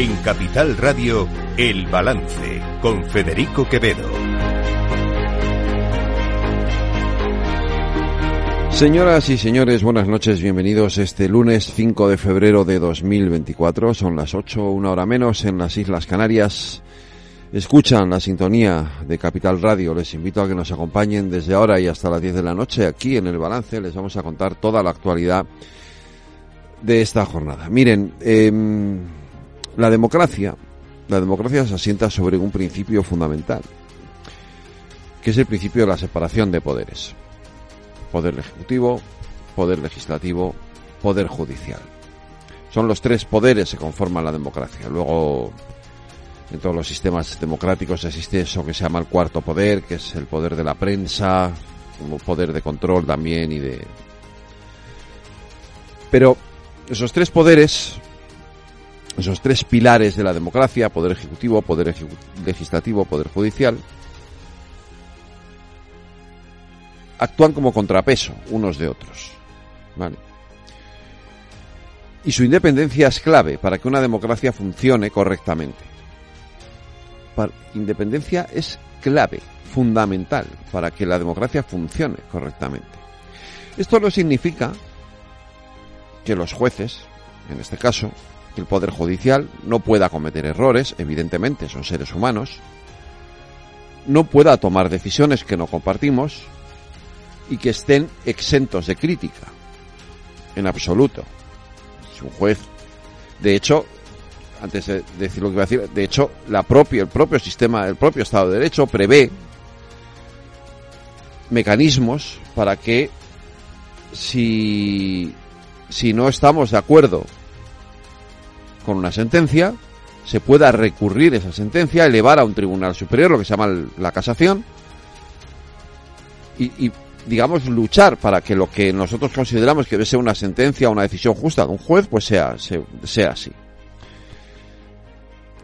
En Capital Radio, El Balance, con Federico Quevedo. Señoras y señores, buenas noches, bienvenidos este lunes 5 de febrero de 2024. Son las 8, una hora menos en las Islas Canarias. Escuchan la sintonía de Capital Radio. Les invito a que nos acompañen desde ahora y hasta las 10 de la noche aquí en el balance. Les vamos a contar toda la actualidad de esta jornada. Miren, eh, la democracia, la democracia se asienta sobre un principio fundamental, que es el principio de la separación de poderes. Poder ejecutivo, poder legislativo, poder judicial. Son los tres poderes que conforman la democracia. Luego, en todos los sistemas democráticos existe eso que se llama el cuarto poder, que es el poder de la prensa, como poder de control también y de... Pero esos tres poderes, esos tres pilares de la democracia, poder ejecutivo, poder legislativo, poder judicial, actúan como contrapeso unos de otros. ¿vale? Y su independencia es clave para que una democracia funcione correctamente. Independencia es clave, fundamental, para que la democracia funcione correctamente. Esto no significa que los jueces, en este caso, que el Poder Judicial no pueda cometer errores, evidentemente son seres humanos, no pueda tomar decisiones que no compartimos y que estén exentos de crítica, en absoluto. Si un juez, de hecho, antes de decir lo que iba a decir, de hecho, la propia, el propio sistema, el propio Estado de Derecho prevé mecanismos para que si si no estamos de acuerdo con una sentencia, se pueda recurrir esa sentencia, elevar a un tribunal superior, lo que se llama la casación, y, digamos, luchar para que lo que nosotros consideramos que debe ser una sentencia una decisión justa de un juez, pues sea, sea así.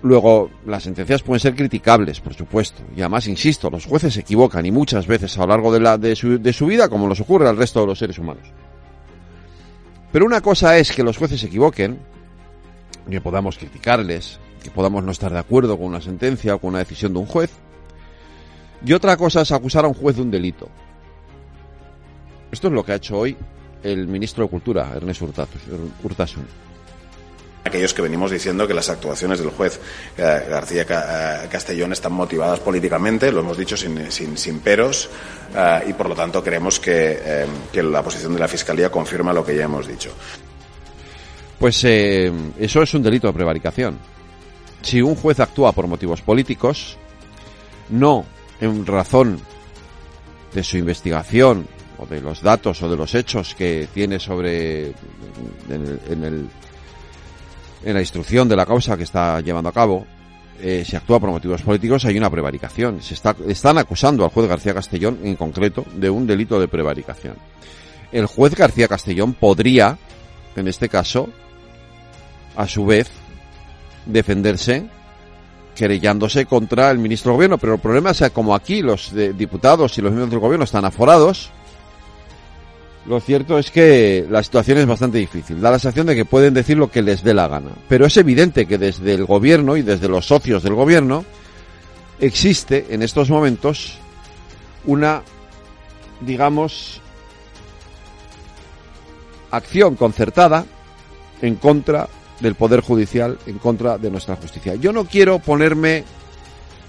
Luego, las sentencias pueden ser criticables, por supuesto. Y además, insisto, los jueces se equivocan y muchas veces a lo largo de, la, de, su, de su vida, como nos ocurre al resto de los seres humanos. Pero una cosa es que los jueces se equivoquen, que podamos criticarles, que podamos no estar de acuerdo con una sentencia o con una decisión de un juez. Y otra cosa es acusar a un juez de un delito. Esto es lo que ha hecho hoy el ministro de Cultura, Ernest Urtasun. Aquellos que venimos diciendo que las actuaciones del juez eh, García eh, Castellón están motivadas políticamente, lo hemos dicho sin, sin, peros, eh, y por lo tanto creemos que, que, la posición de la Fiscalía confirma lo que ya hemos dicho. Pues eh, eso es un delito de prevaricación. Si un juez actúa por motivos políticos, no en razón de su investigación o de los datos o de los hechos que tiene sobre en el, en el en la instrucción de la causa que está llevando a cabo, eh, si actúa por motivos políticos, hay una prevaricación. Se está, están acusando al juez García Castellón, en concreto, de un delito de prevaricación. El juez García Castellón podría, en este caso, a su vez, defenderse querellándose contra el ministro del gobierno, pero el problema es que como aquí los diputados y los miembros del gobierno están aforados, lo cierto es que la situación es bastante difícil. Da la sensación de que pueden decir lo que les dé la gana. Pero es evidente que desde el gobierno y desde los socios del gobierno existe en estos momentos una, digamos, acción concertada en contra del Poder Judicial, en contra de nuestra justicia. Yo no quiero ponerme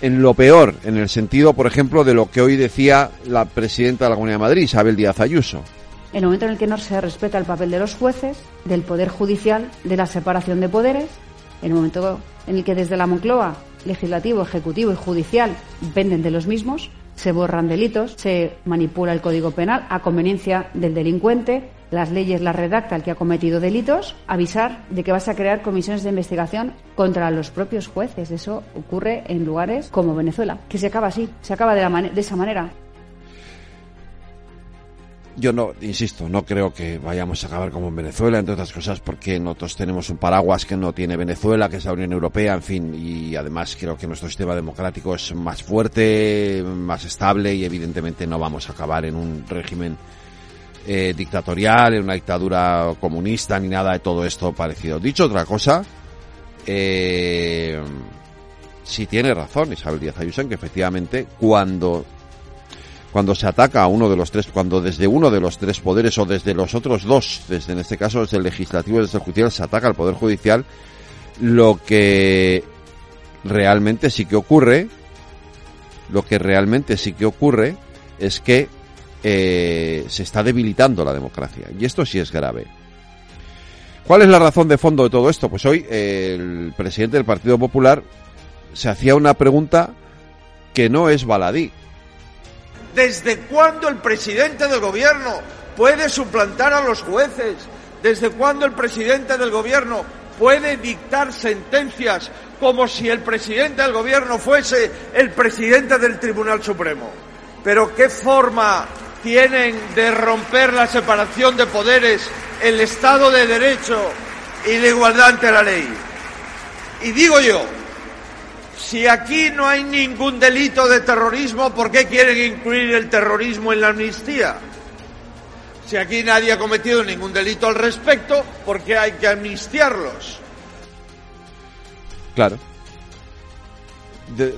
en lo peor, en el sentido, por ejemplo, de lo que hoy decía la presidenta de la Comunidad de Madrid, Isabel Díaz Ayuso en el momento en el que no se respeta el papel de los jueces, del poder judicial, de la separación de poderes, en el momento en el que desde la Moncloa, legislativo, ejecutivo y judicial dependen de los mismos, se borran delitos, se manipula el Código Penal a conveniencia del delincuente, las leyes las redacta el que ha cometido delitos, avisar de que vas a crear comisiones de investigación contra los propios jueces. Eso ocurre en lugares como Venezuela, que se acaba así, se acaba de, la de esa manera. Yo no, insisto, no creo que vayamos a acabar como en Venezuela, entre otras cosas, porque nosotros tenemos un paraguas que no tiene Venezuela, que es la Unión Europea, en fin, y además creo que nuestro sistema democrático es más fuerte, más estable y evidentemente no vamos a acabar en un régimen eh, dictatorial, en una dictadura comunista, ni nada de todo esto parecido. Dicho otra cosa, eh, si tiene razón Isabel Díaz Ayuso en que efectivamente cuando cuando se ataca a uno de los tres, cuando desde uno de los tres poderes o desde los otros dos, desde en este caso desde el legislativo y desde el judicial, se ataca al poder judicial, lo que realmente sí que ocurre, lo que realmente sí que ocurre es que eh, se está debilitando la democracia y esto sí es grave. ¿Cuál es la razón de fondo de todo esto? Pues hoy el presidente del Partido Popular se hacía una pregunta que no es baladí. ¿Desde cuándo el presidente del gobierno puede suplantar a los jueces? ¿Desde cuándo el presidente del gobierno puede dictar sentencias como si el presidente del gobierno fuese el presidente del Tribunal Supremo? Pero ¿qué forma tienen de romper la separación de poderes, el Estado de Derecho y la igualdad ante la ley? Y digo yo, si aquí no hay ningún delito de terrorismo, ¿por qué quieren incluir el terrorismo en la amnistía? Si aquí nadie ha cometido ningún delito al respecto, ¿por qué hay que amnistiarlos? Claro.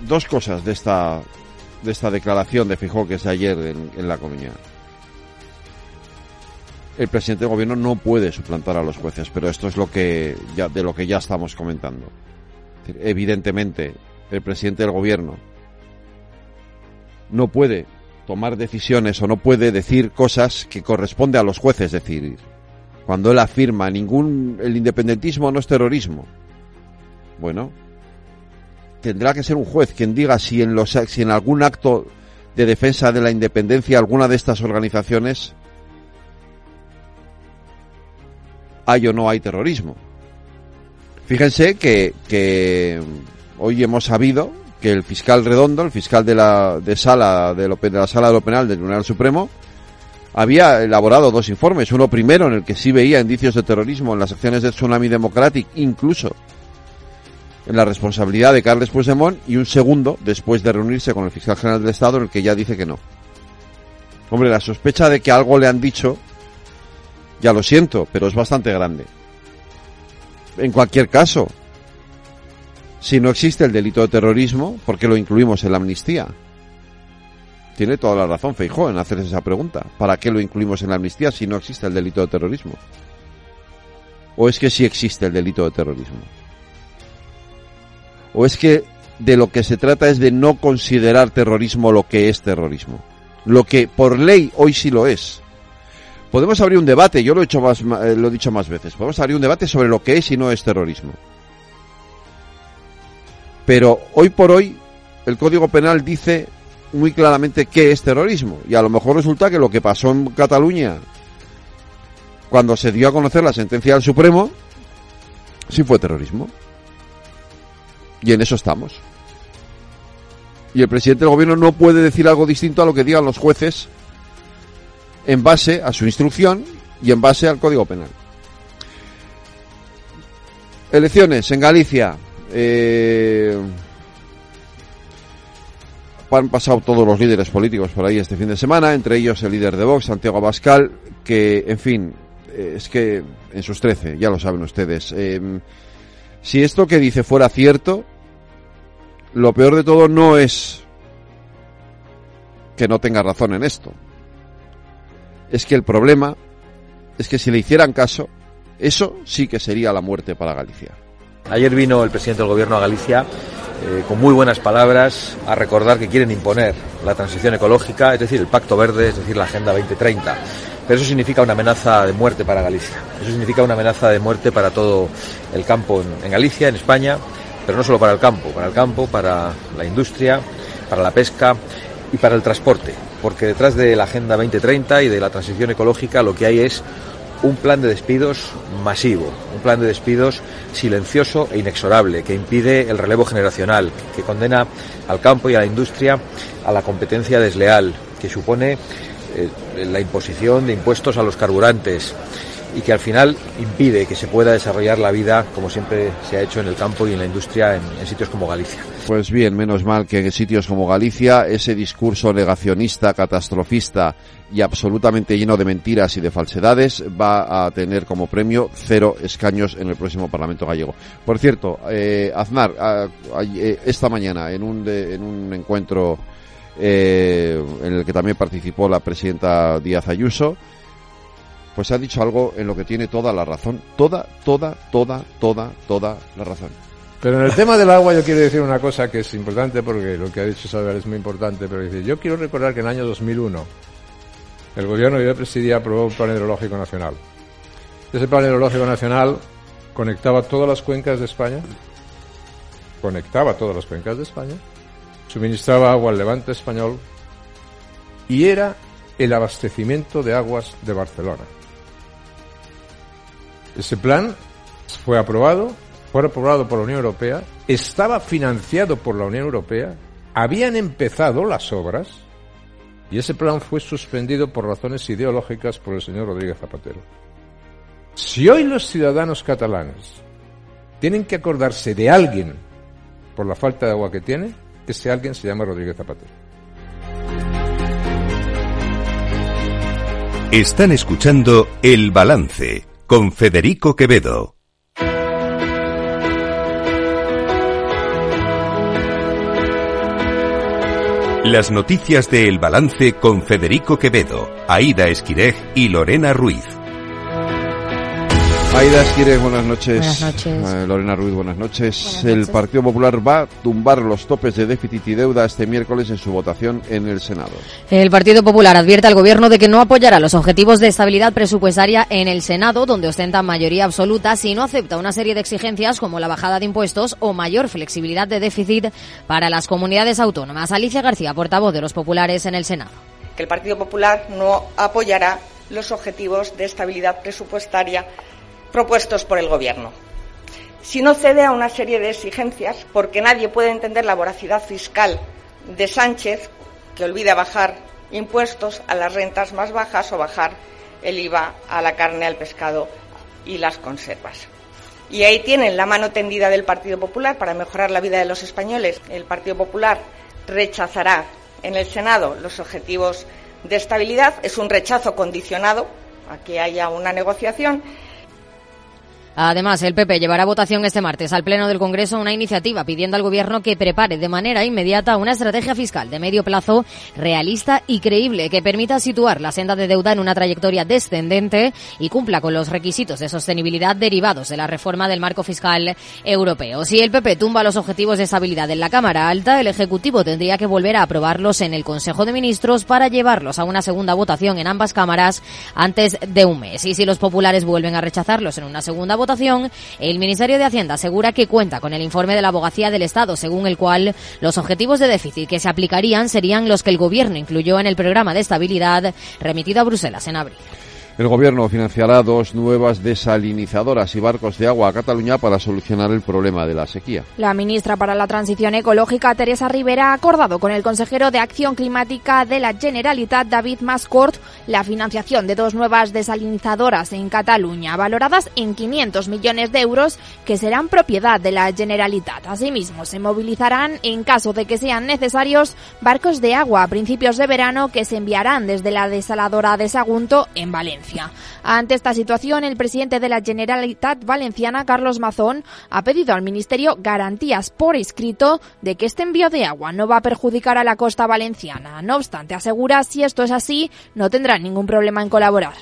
Dos cosas de esta de esta declaración de Fijó que es ayer en, en La Coruña. El presidente del gobierno no puede suplantar a los jueces, pero esto es lo que ya de lo que ya estamos comentando. Evidentemente, el presidente del gobierno no puede tomar decisiones o no puede decir cosas que corresponde a los jueces decir. Cuando él afirma ningún el independentismo no es terrorismo. Bueno, tendrá que ser un juez quien diga si en los si en algún acto de defensa de la independencia alguna de estas organizaciones hay o no hay terrorismo. Fíjense que, hoy hemos sabido que el fiscal Redondo, el fiscal de la de sala de, lo, de la sala de lo penal del Tribunal Supremo, había elaborado dos informes. Uno primero en el que sí veía indicios de terrorismo en las acciones del Tsunami Democratic, incluso la responsabilidad de Carles Puigdemont, y un segundo después de reunirse con el fiscal general del Estado en el que ya dice que no. Hombre, la sospecha de que algo le han dicho, ya lo siento, pero es bastante grande. En cualquier caso, si no existe el delito de terrorismo, ¿por qué lo incluimos en la amnistía? Tiene toda la razón Feijó en hacerse esa pregunta. ¿Para qué lo incluimos en la amnistía si no existe el delito de terrorismo? ¿O es que sí existe el delito de terrorismo? ¿O es que de lo que se trata es de no considerar terrorismo lo que es terrorismo? Lo que por ley hoy sí lo es. Podemos abrir un debate, yo lo he, hecho más, eh, lo he dicho más veces, podemos abrir un debate sobre lo que es y no es terrorismo. Pero hoy por hoy el Código Penal dice muy claramente qué es terrorismo. Y a lo mejor resulta que lo que pasó en Cataluña cuando se dio a conocer la sentencia del Supremo sí fue terrorismo. Y en eso estamos. Y el presidente del gobierno no puede decir algo distinto a lo que digan los jueces en base a su instrucción y en base al Código Penal. Elecciones en Galicia. Eh, han pasado todos los líderes políticos por ahí este fin de semana, entre ellos el líder de Vox, Santiago Abascal, que, en fin, eh, es que en sus 13, ya lo saben ustedes. Eh, si esto que dice fuera cierto, lo peor de todo no es que no tenga razón en esto. Es que el problema es que si le hicieran caso, eso sí que sería la muerte para Galicia. Ayer vino el presidente del gobierno a Galicia eh, con muy buenas palabras a recordar que quieren imponer la transición ecológica, es decir, el Pacto Verde, es decir, la Agenda 2030. Pero eso significa una amenaza de muerte para Galicia. Eso significa una amenaza de muerte para todo el campo en, en Galicia, en España, pero no solo para el campo, para el campo, para la industria, para la pesca y para el transporte. Porque detrás de la Agenda 2030 y de la transición ecológica lo que hay es un plan de despidos masivo, un plan de despidos silencioso e inexorable que impide el relevo generacional, que condena al campo y a la industria a la competencia desleal, que supone eh, la imposición de impuestos a los carburantes y que al final impide que se pueda desarrollar la vida como siempre se ha hecho en el campo y en la industria en, sitios como Galicia. Pues bien, menos mal que en sitios como Galicia ese discurso negacionista, catastrofista y absolutamente lleno de mentiras y de falsedades va a tener como premio cero escaños en el próximo Parlamento gallego. Por cierto, eh, Aznar, a- a- eh, esta mañana en un, de- en un encuentro eh, en el que también participó la presidenta Díaz Ayuso, pues ha dicho algo en lo que tiene toda la razón, toda, toda, toda, toda, toda la razón. Pero en el tema del agua yo quiero decir una cosa que es importante porque lo que ha dicho Salvar es muy importante, pero dice, yo quiero recordar que en el año 2001 el gobierno que yo presidía aprobó un plan hidrológico nacional. Ese plan hidrológico nacional conectaba todas las cuencas de España, conectaba todas las cuencas de España, suministraba agua al levante español y era el abastecimiento de aguas de Barcelona. Ese plan fue aprobado, fue aprobado por la Unión Europea, estaba financiado por la Unión Europea, habían empezado las obras y ese plan fue suspendido por razones ideológicas por el señor Rodríguez Zapatero. Si hoy los ciudadanos catalanes tienen que acordarse de alguien por la falta de agua que tiene, ese alguien se llama Rodríguez Zapatero. Están escuchando El Balance con Federico Quevedo. Las noticias de El Balance con Federico Quevedo, Aida Esquirej y Lorena Ruiz. Aida Esquires, buenas noches. Buenas noches. Eh, Lorena Ruiz, buenas noches. Buenas El. Partido Popular va a tumbar los topes de déficit y deuda este miércoles en su votación en el Senado. El Partido Popular advierte al Gobierno de que no apoyará los objetivos de estabilidad presupuestaria en el Senado, donde ostenta mayoría absoluta, si no acepta una serie de exigencias como la bajada de impuestos o mayor flexibilidad de déficit para las comunidades autónomas. Alicia García, portavoz de los populares en el Senado. que el Partido Popular no apoyará los objetivos de estabilidad presupuestaria propuestos por el Gobierno. Si no cede a una serie de exigencias, porque nadie puede entender la voracidad fiscal de Sánchez, que olvida bajar impuestos a las rentas más bajas o bajar el IVA a la carne, al pescado y las conservas. Y ahí tienen la mano tendida del Partido Popular para mejorar la vida de los españoles. El Partido Popular rechazará en el Senado los objetivos de estabilidad. Es un rechazo condicionado a que haya una negociación. Además, el PP llevará a votación este martes al Pleno del Congreso una iniciativa pidiendo al Gobierno que prepare de manera inmediata una estrategia fiscal de medio plazo realista y creíble que permita situar la senda de deuda en una trayectoria descendente y cumpla con los requisitos de sostenibilidad derivados de la reforma del marco fiscal europeo. Si el PP tumba los objetivos de estabilidad en la Cámara Alta, el Ejecutivo tendría que volver a aprobarlos en el Consejo de Ministros para llevarlos a una segunda votación en ambas cámaras antes de un mes. Y si los populares vuelven a rechazarlos en una segunda votación, el Ministerio de Hacienda asegura que cuenta con el informe de la Abogacía del Estado, según el cual los objetivos de déficit que se aplicarían serían los que el Gobierno incluyó en el programa de estabilidad remitido a Bruselas en abril. El gobierno financiará dos nuevas desalinizadoras y barcos de agua a Cataluña para solucionar el problema de la sequía. La ministra para la Transición Ecológica, Teresa Rivera, ha acordado con el consejero de Acción Climática de la Generalitat, David Mascort, la financiación de dos nuevas desalinizadoras en Cataluña, valoradas en 500 millones de euros, que serán propiedad de la Generalitat. Asimismo, se movilizarán, en caso de que sean necesarios, barcos de agua a principios de verano que se enviarán desde la desaladora de Sagunto en Valencia. Ante esta situación, el presidente de la Generalitat Valenciana, Carlos Mazón, ha pedido al Ministerio garantías por escrito de que este envío de agua no va a perjudicar a la costa valenciana. No obstante, asegura si esto es así, no tendrá ningún problema en colaborar.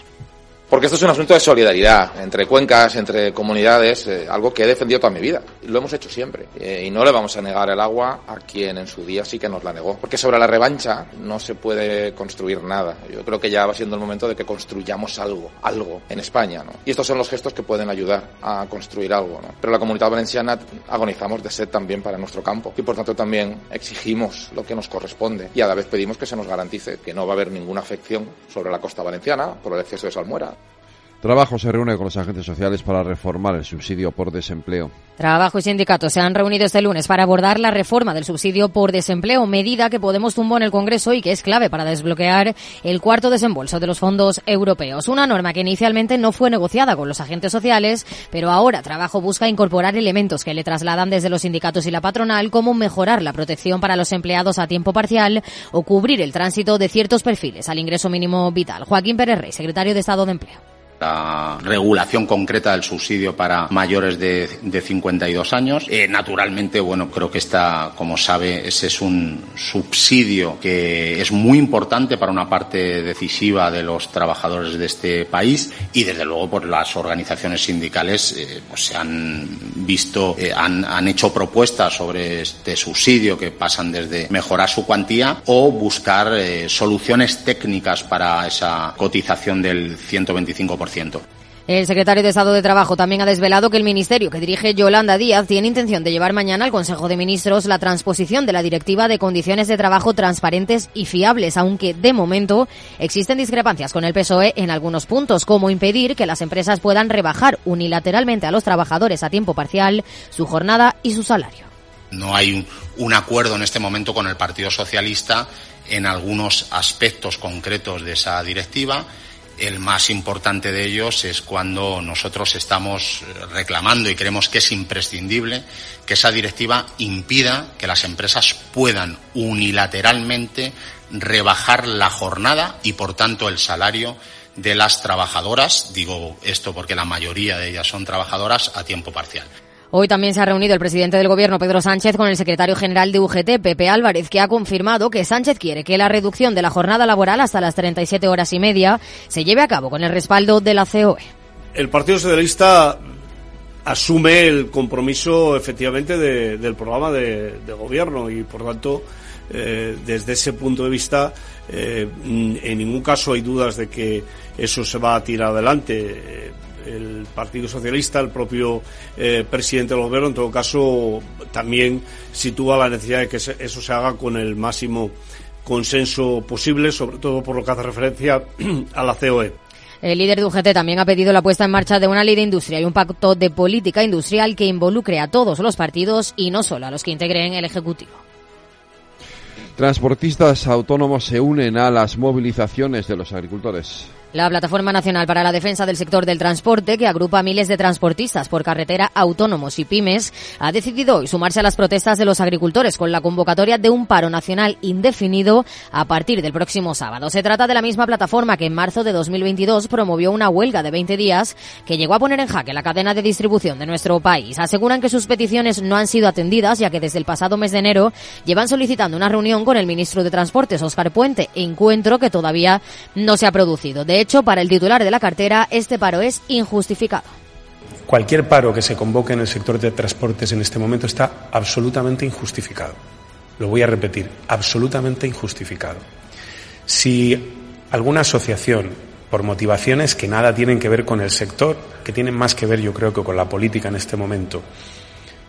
Porque esto es un asunto de solidaridad entre cuencas, entre comunidades, eh, algo que he defendido toda mi vida. Lo hemos hecho siempre. Eh, y no le vamos a negar el agua a quien en su día sí que nos la negó. Porque sobre la revancha no se puede construir nada. Yo creo que ya va siendo el momento de que construyamos algo, algo en España. ¿no? Y estos son los gestos que pueden ayudar a construir algo. ¿no? Pero la comunidad valenciana agonizamos de sed también para nuestro campo. Y por tanto también exigimos lo que nos corresponde. Y a la vez pedimos que se nos garantice que no va a haber ninguna afección sobre la costa valenciana por el exceso de salmuera. Trabajo se reúne con los agentes sociales para reformar el subsidio por desempleo. Trabajo y sindicatos se han reunido este lunes para abordar la reforma del subsidio por desempleo, medida que Podemos tumbó en el Congreso y que es clave para desbloquear el cuarto desembolso de los fondos europeos. Una norma que inicialmente no fue negociada con los agentes sociales, pero ahora Trabajo busca incorporar elementos que le trasladan desde los sindicatos y la patronal, como mejorar la protección para los empleados a tiempo parcial o cubrir el tránsito de ciertos perfiles al ingreso mínimo vital. Joaquín Pérez Rey, secretario de Estado de Empleo la regulación concreta del subsidio para mayores de, de 52 años. Eh, naturalmente, bueno, creo que esta, como sabe, ese es un subsidio que es muy importante para una parte decisiva de los trabajadores de este país y, desde luego, por las organizaciones sindicales eh, pues se han visto, eh, han, han hecho propuestas sobre este subsidio que pasan desde mejorar su cuantía o buscar soluciones técnicas para esa cotización del 125%. El secretario de Estado de Trabajo también ha desvelado que el ministerio que dirige Yolanda Díaz tiene intención de llevar mañana al Consejo de Ministros la transposición de la Directiva de Condiciones de Trabajo transparentes y fiables, aunque de momento existen discrepancias con el PSOE en algunos puntos, como impedir que las empresas puedan rebajar unilateralmente a los trabajadores a tiempo parcial su jornada y su salario. No hay un, un acuerdo en este momento con el Partido Socialista en algunos aspectos concretos de esa directiva el más importante de ellos es cuando nosotros estamos reclamando y creemos que es imprescindible que esa directiva impida que las empresas puedan unilateralmente rebajar la jornada y, por tanto, el salario de las trabajadoras. Digo esto porque la mayoría de ellas son trabajadoras a tiempo parcial. Hoy también se ha reunido el presidente del Gobierno, Pedro Sánchez, con el secretario general de UGT, Pepe Álvarez, que ha confirmado que Sánchez quiere que la reducción de la jornada laboral hasta las 37 horas y media se lleve a cabo con el respaldo de la COE. El Partido Socialista asume el compromiso efectivamente de, del programa de, de, gobierno y por tanto eh, desde ese punto de vista eh, en ningún caso hay dudas de que eso se va a tirar adelante el Partido Socialista, el propio eh, presidente del gobierno, en todo caso, también sitúa la necesidad de que eso se haga con el máximo consenso posible, sobre todo por lo que hace referencia a la COE. El líder de UGT también ha pedido la puesta en marcha de una ley de industria y un pacto de política industrial que involucre a todos los partidos y no solo a los que integren el Ejecutivo. Transportistas autónomos se unen a las movilizaciones de los agricultores. La Plataforma Nacional para la Defensa del Sector del Transporte, que agrupa miles de transportistas por carretera autónomos y pymes, ha decidido hoy sumarse a las protestas de los agricultores con la convocatoria de un paro nacional indefinido a partir del próximo sábado. Se trata de la misma plataforma que en marzo de 2022 promovió una huelga de 20 días que llegó a poner en jaque la cadena de distribución de nuestro país. Aseguran que sus peticiones no han sido atendidas, ya que desde el pasado mes de enero llevan solicitando una reunión con el ministro de Transportes, Óscar Puente, encuentro que todavía no se ha producido. De hecho, para el titular de la cartera, este paro es injustificado. Cualquier paro que se convoque en el sector de transportes en este momento está absolutamente injustificado. Lo voy a repetir, absolutamente injustificado. Si alguna asociación, por motivaciones que nada tienen que ver con el sector, que tienen más que ver yo creo que con la política en este momento,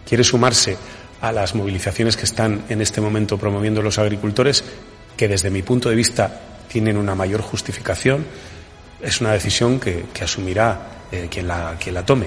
quiere sumarse a las movilizaciones que están en este momento promoviendo los agricultores, que desde mi punto de vista tienen una mayor justificación, es una decisión que, que asumirá eh, quien, la, quien la tome.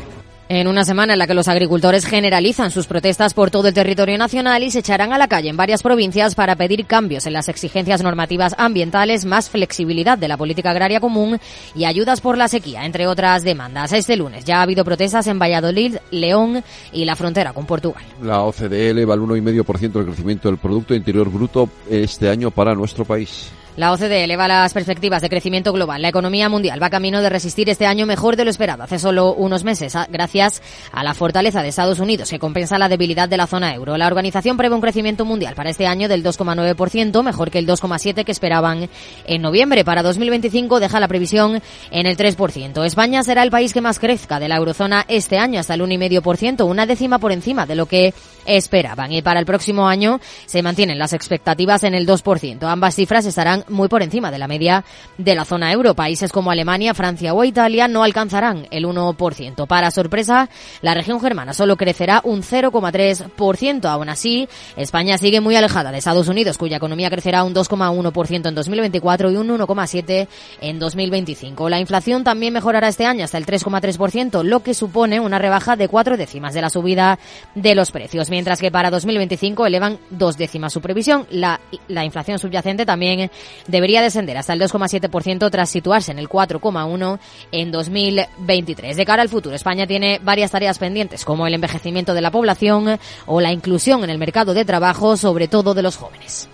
En una semana en la que los agricultores generalizan sus protestas por todo el territorio nacional y se echarán a la calle en varias provincias para pedir cambios en las exigencias normativas ambientales, más flexibilidad de la política agraria común y ayudas por la sequía, entre otras demandas. Este lunes ya ha habido protestas en Valladolid, León y la frontera con Portugal. La OCDE eleva el 1,5% del crecimiento del Producto Interior Bruto este año para nuestro país. La OCDE eleva las perspectivas de crecimiento global. La economía mundial va camino de resistir este año mejor de lo esperado hace solo unos meses, gracias a la fortaleza de Estados Unidos, que compensa la debilidad de la zona euro. La organización prevé un crecimiento mundial para este año del 2,9%, mejor que el 2,7% que esperaban en noviembre. Para 2025 deja la previsión en el 3%. España será el país que más crezca de la eurozona este año, hasta el 1,5%, una décima por encima de lo que esperaban. Y para el próximo año se mantienen las expectativas en el 2%. Ambas cifras estarán muy por encima de la media de la zona euro. Países como Alemania, Francia o Italia no alcanzarán el 1%. Para sorpresa, la región germana solo crecerá un 0,3%. Aún así, España sigue muy alejada de Estados Unidos, cuya economía crecerá un 2,1% en 2024 y un 1,7% en 2025. La inflación también mejorará este año hasta el 3,3%, lo que supone una rebaja de cuatro décimas de la subida de los precios, mientras que para 2025 elevan dos décimas su previsión. La inflación subyacente también debería descender hasta el 2,7% tras situarse en el 4,1% en 2023. De cara al futuro, España tiene varias tareas pendientes, como el envejecimiento de la población o la inclusión en el mercado de trabajo, sobre todo de los jóvenes.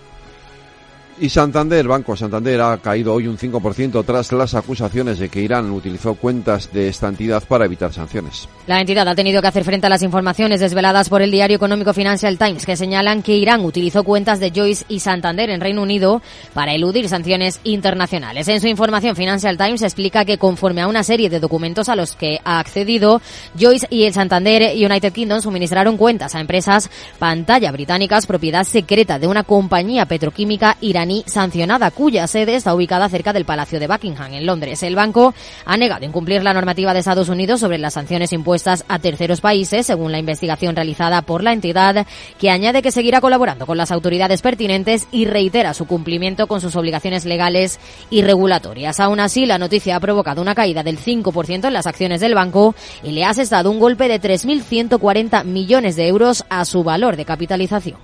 Y Santander, Banco Santander, ha caído hoy un 5% tras las acusaciones de que Irán utilizó cuentas de esta entidad para evitar sanciones. La entidad ha tenido que hacer frente a las informaciones desveladas por el diario económico Financial Times, que señalan que Irán utilizó cuentas de Joyce y Santander en Reino Unido para eludir sanciones internacionales. En su información, Financial Times explica que conforme a una serie de documentos a los que ha accedido, Joyce y el Santander United Kingdom suministraron cuentas a empresas pantalla británicas propiedad secreta de una compañía petroquímica iraní sancionada, cuya sede está ubicada cerca del Palacio de Buckingham, en Londres. El banco ha negado incumplir la normativa de Estados Unidos sobre las sanciones impuestas a terceros países, según la investigación realizada por la entidad, que añade que seguirá colaborando con las autoridades pertinentes y reitera su cumplimiento con sus obligaciones legales y regulatorias. Aún así, la noticia ha provocado una caída del 5% en las acciones del banco y le ha asestado un golpe de 3.140 millones de euros a su valor de capitalización.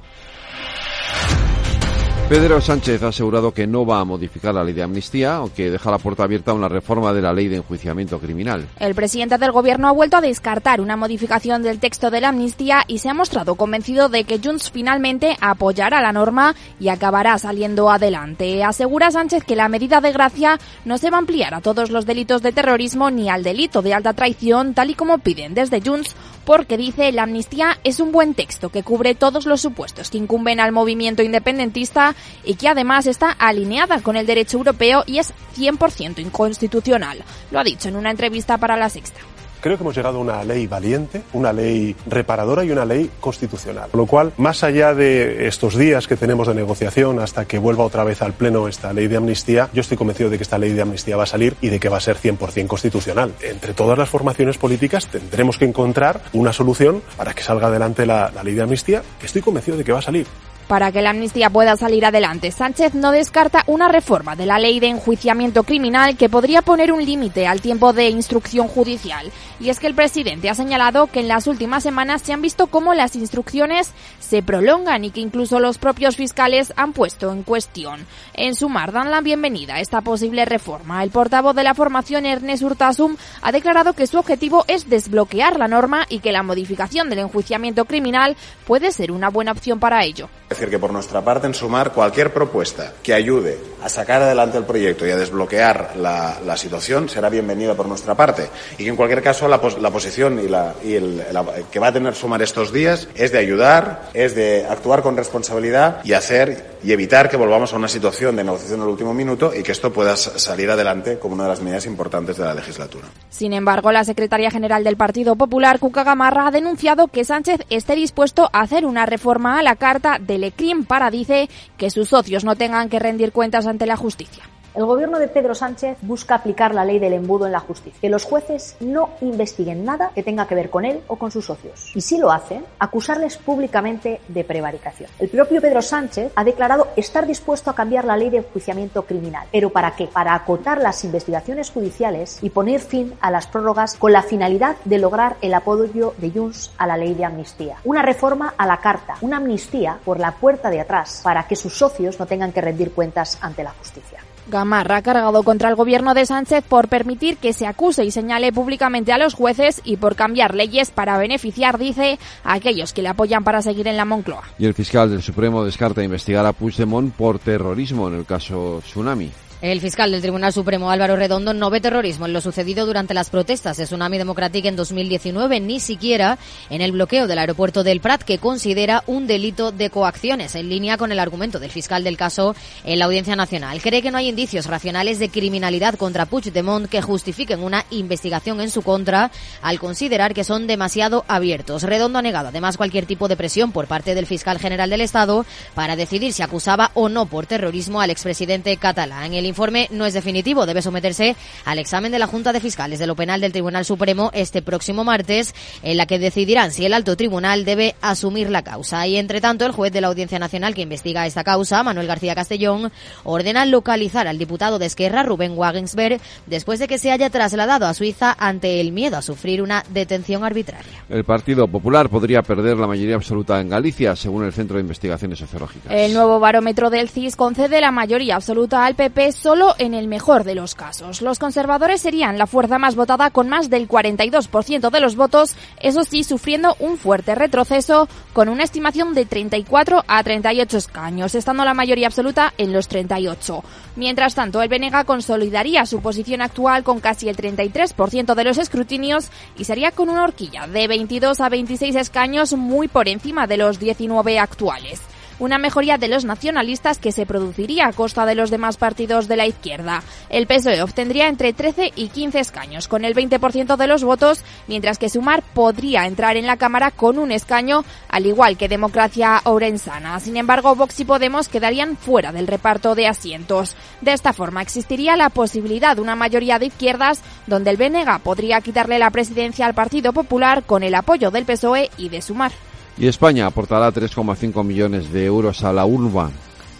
Pedro Sánchez ha asegurado que no va a modificar la ley de amnistía, aunque deja la puerta abierta a una reforma de la ley de enjuiciamiento criminal. El presidente del gobierno ha vuelto a descartar una modificación del texto de la amnistía y se ha mostrado convencido de que Junts finalmente apoyará la norma y acabará saliendo adelante. Asegura Sánchez que la medida de gracia no se va a ampliar a todos los delitos de terrorismo ni al delito de alta traición, tal y como piden desde Junts, porque dice la amnistía es un buen texto que cubre todos los supuestos que incumben al movimiento independentista y que además está alineada con el derecho europeo y es 100% inconstitucional. Lo ha dicho en una entrevista para La Sexta. Creo que hemos llegado a una ley valiente, una ley reparadora y una ley constitucional. Con lo cual, más allá de estos días que tenemos de negociación hasta que vuelva otra vez al Pleno esta ley de amnistía, yo estoy convencido de que esta ley de amnistía va a salir y de que va a ser 100% constitucional. Entre todas las formaciones políticas tendremos que encontrar una solución para que salga adelante la, la ley de amnistía, que estoy convencido de que va a salir. Para que la amnistía pueda salir adelante, Sánchez no descarta una reforma de la ley de enjuiciamiento criminal que podría poner un límite al tiempo de instrucción judicial. Y es que el presidente ha señalado que en las últimas semanas se han visto cómo las instrucciones se prolongan y que incluso los propios fiscales han puesto en cuestión. En sumar, dan la bienvenida a esta posible reforma. El portavoz de la formación, Ernest Urtasum, ha declarado que su objetivo es desbloquear la norma y que la modificación del enjuiciamiento criminal puede ser una buena opción para ello. Es decir, que por nuestra parte, en sumar cualquier propuesta que ayude a sacar adelante el proyecto y a desbloquear la, la situación será bienvenida por nuestra parte. Y que en cualquier caso la, la posición y, la, y el, la, que va a tener sumar estos días es de ayudar, es de actuar con responsabilidad y hacer y evitar que volvamos a una situación de negociación al último minuto y que esto pueda salir adelante como una de las medidas importantes de la legislatura. Sin embargo, la secretaria general del Partido Popular, Cuca Gamarra, ha denunciado que Sánchez esté dispuesto a hacer una reforma a la carta del ECRIM para, dice, que sus socios no tengan que rendir cuentas ante la justicia. El gobierno de Pedro Sánchez busca aplicar la ley del embudo en la justicia, que los jueces no investiguen nada que tenga que ver con él o con sus socios. Y si lo hacen, acusarles públicamente de prevaricación. El propio Pedro Sánchez ha declarado estar dispuesto a cambiar la ley de enjuiciamiento criminal. ¿Pero para qué? Para acotar las investigaciones judiciales y poner fin a las prórrogas con la finalidad de lograr el apoyo de Junts a la ley de amnistía. Una reforma a la carta, una amnistía por la puerta de atrás para que sus socios no tengan que rendir cuentas ante la justicia. Gamarra ha cargado contra el gobierno de Sánchez por permitir que se acuse y señale públicamente a los jueces y por cambiar leyes para beneficiar, dice, a aquellos que le apoyan para seguir en la Moncloa. Y el fiscal del Supremo descarta investigar a Puigdemont por terrorismo en el caso Tsunami. El fiscal del Tribunal Supremo Álvaro Redondo no ve terrorismo en lo sucedido durante las protestas de Tsunami Democratic en 2019, ni siquiera en el bloqueo del aeropuerto del Prat, que considera un delito de coacciones, en línea con el argumento del fiscal del caso en la Audiencia Nacional. Cree que no hay indicios racionales de criminalidad contra Puigdemont que justifiquen una investigación en su contra, al considerar que son demasiado abiertos. Redondo ha negado además cualquier tipo de presión por parte del fiscal general del Estado para decidir si acusaba o no por terrorismo al expresidente catalán. Informe no es definitivo, debe someterse al examen de la Junta de Fiscales de lo Penal del Tribunal Supremo este próximo martes, en la que decidirán si el alto tribunal debe asumir la causa. Y entre tanto, el juez de la Audiencia Nacional que investiga esta causa, Manuel García Castellón, ordena localizar al diputado de Esquerra, Rubén Wagensberg, después de que se haya trasladado a Suiza ante el miedo a sufrir una detención arbitraria. El Partido Popular podría perder la mayoría absoluta en Galicia, según el Centro de Investigaciones Sociológicas. El nuevo barómetro del CIS concede la mayoría absoluta al PP solo en el mejor de los casos. Los conservadores serían la fuerza más votada con más del 42% de los votos, eso sí, sufriendo un fuerte retroceso con una estimación de 34 a 38 escaños, estando la mayoría absoluta en los 38. Mientras tanto, el Benega consolidaría su posición actual con casi el 33% de los escrutinios y sería con una horquilla de 22 a 26 escaños muy por encima de los 19 actuales una mejoría de los nacionalistas que se produciría a costa de los demás partidos de la izquierda. El PSOE obtendría entre 13 y 15 escaños, con el 20% de los votos, mientras que Sumar podría entrar en la Cámara con un escaño, al igual que Democracia Orensana. Sin embargo, Vox y Podemos quedarían fuera del reparto de asientos. De esta forma, existiría la posibilidad de una mayoría de izquierdas, donde el BNG podría quitarle la presidencia al Partido Popular con el apoyo del PSOE y de Sumar. Y España aportará 3,5 millones de euros a la URBA.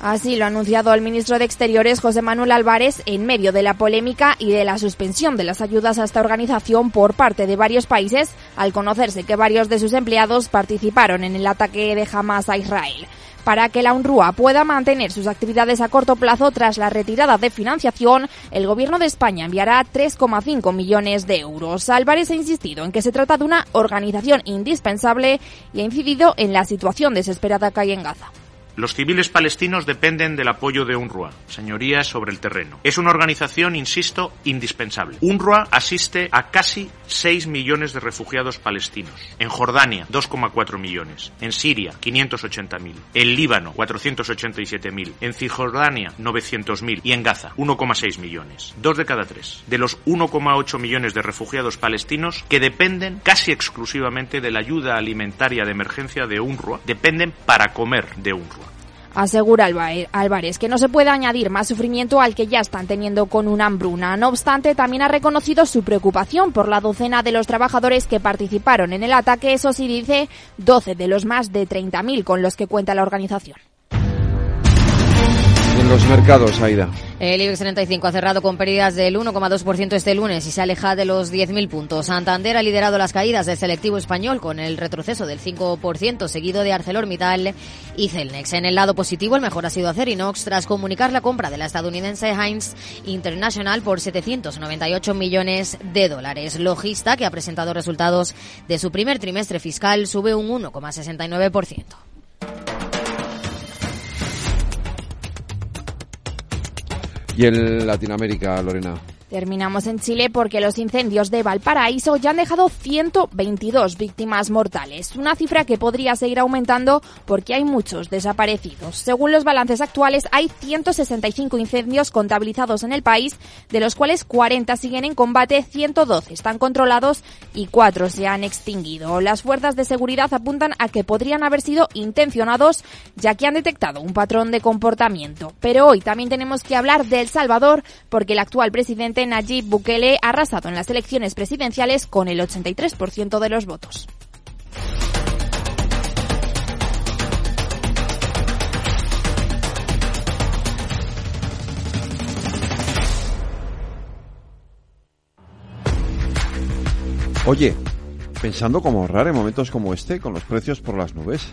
Así lo ha anunciado el ministro de Exteriores José Manuel Álvarez en medio de la polémica y de la suspensión de las ayudas a esta organización por parte de varios países al conocerse que varios de sus empleados participaron en el ataque de Hamas a Israel. Para que la UNRWA pueda mantener sus actividades a corto plazo tras la retirada de financiación, el Gobierno de España enviará 3,5 millones de euros. Álvarez ha insistido en que se trata de una organización indispensable y ha incidido en la situación desesperada que hay en Gaza. Los civiles palestinos dependen del apoyo de UNRWA, señorías, sobre el terreno. Es una organización, insisto, indispensable. UNRWA asiste a casi 6 millones de refugiados palestinos. En Jordania, 2,4 millones. En Siria, 580.000. En Líbano, 487.000. En Cisjordania, 900.000. Y en Gaza, 1,6 millones. Dos de cada tres. De los 1,8 millones de refugiados palestinos que dependen casi exclusivamente de la ayuda alimentaria de emergencia de UNRWA, dependen para comer de UNRWA. Asegura Álvarez que no se puede añadir más sufrimiento al que ya están teniendo con una hambruna. No obstante, también ha reconocido su preocupación por la docena de los trabajadores que participaron en el ataque. Eso sí dice 12 de los más de 30.000 con los que cuenta la organización. En los mercados, Aida. El IBEX 35 ha cerrado con pérdidas del 1,2% este lunes y se aleja de los 10.000 puntos. Santander ha liderado las caídas del selectivo español con el retroceso del 5%, seguido de ArcelorMittal y Celnex. En el lado positivo, el mejor ha sido Acerinox tras comunicar la compra de la estadounidense Heinz International por 798 millones de dólares. Logista, que ha presentado resultados de su primer trimestre fiscal, sube un 1,69%. Y en Latinoamérica, Lorena. Terminamos en Chile porque los incendios de Valparaíso ya han dejado 122 víctimas mortales, una cifra que podría seguir aumentando porque hay muchos desaparecidos. Según los balances actuales, hay 165 incendios contabilizados en el país, de los cuales 40 siguen en combate, 112 están controlados y 4 se han extinguido. Las fuerzas de seguridad apuntan a que podrían haber sido intencionados, ya que han detectado un patrón de comportamiento. Pero hoy también tenemos que hablar de El Salvador porque el actual presidente Nayib Bukele ha arrasado en las elecciones presidenciales con el 83% de los votos. Oye, pensando cómo ahorrar en momentos como este, con los precios por las nubes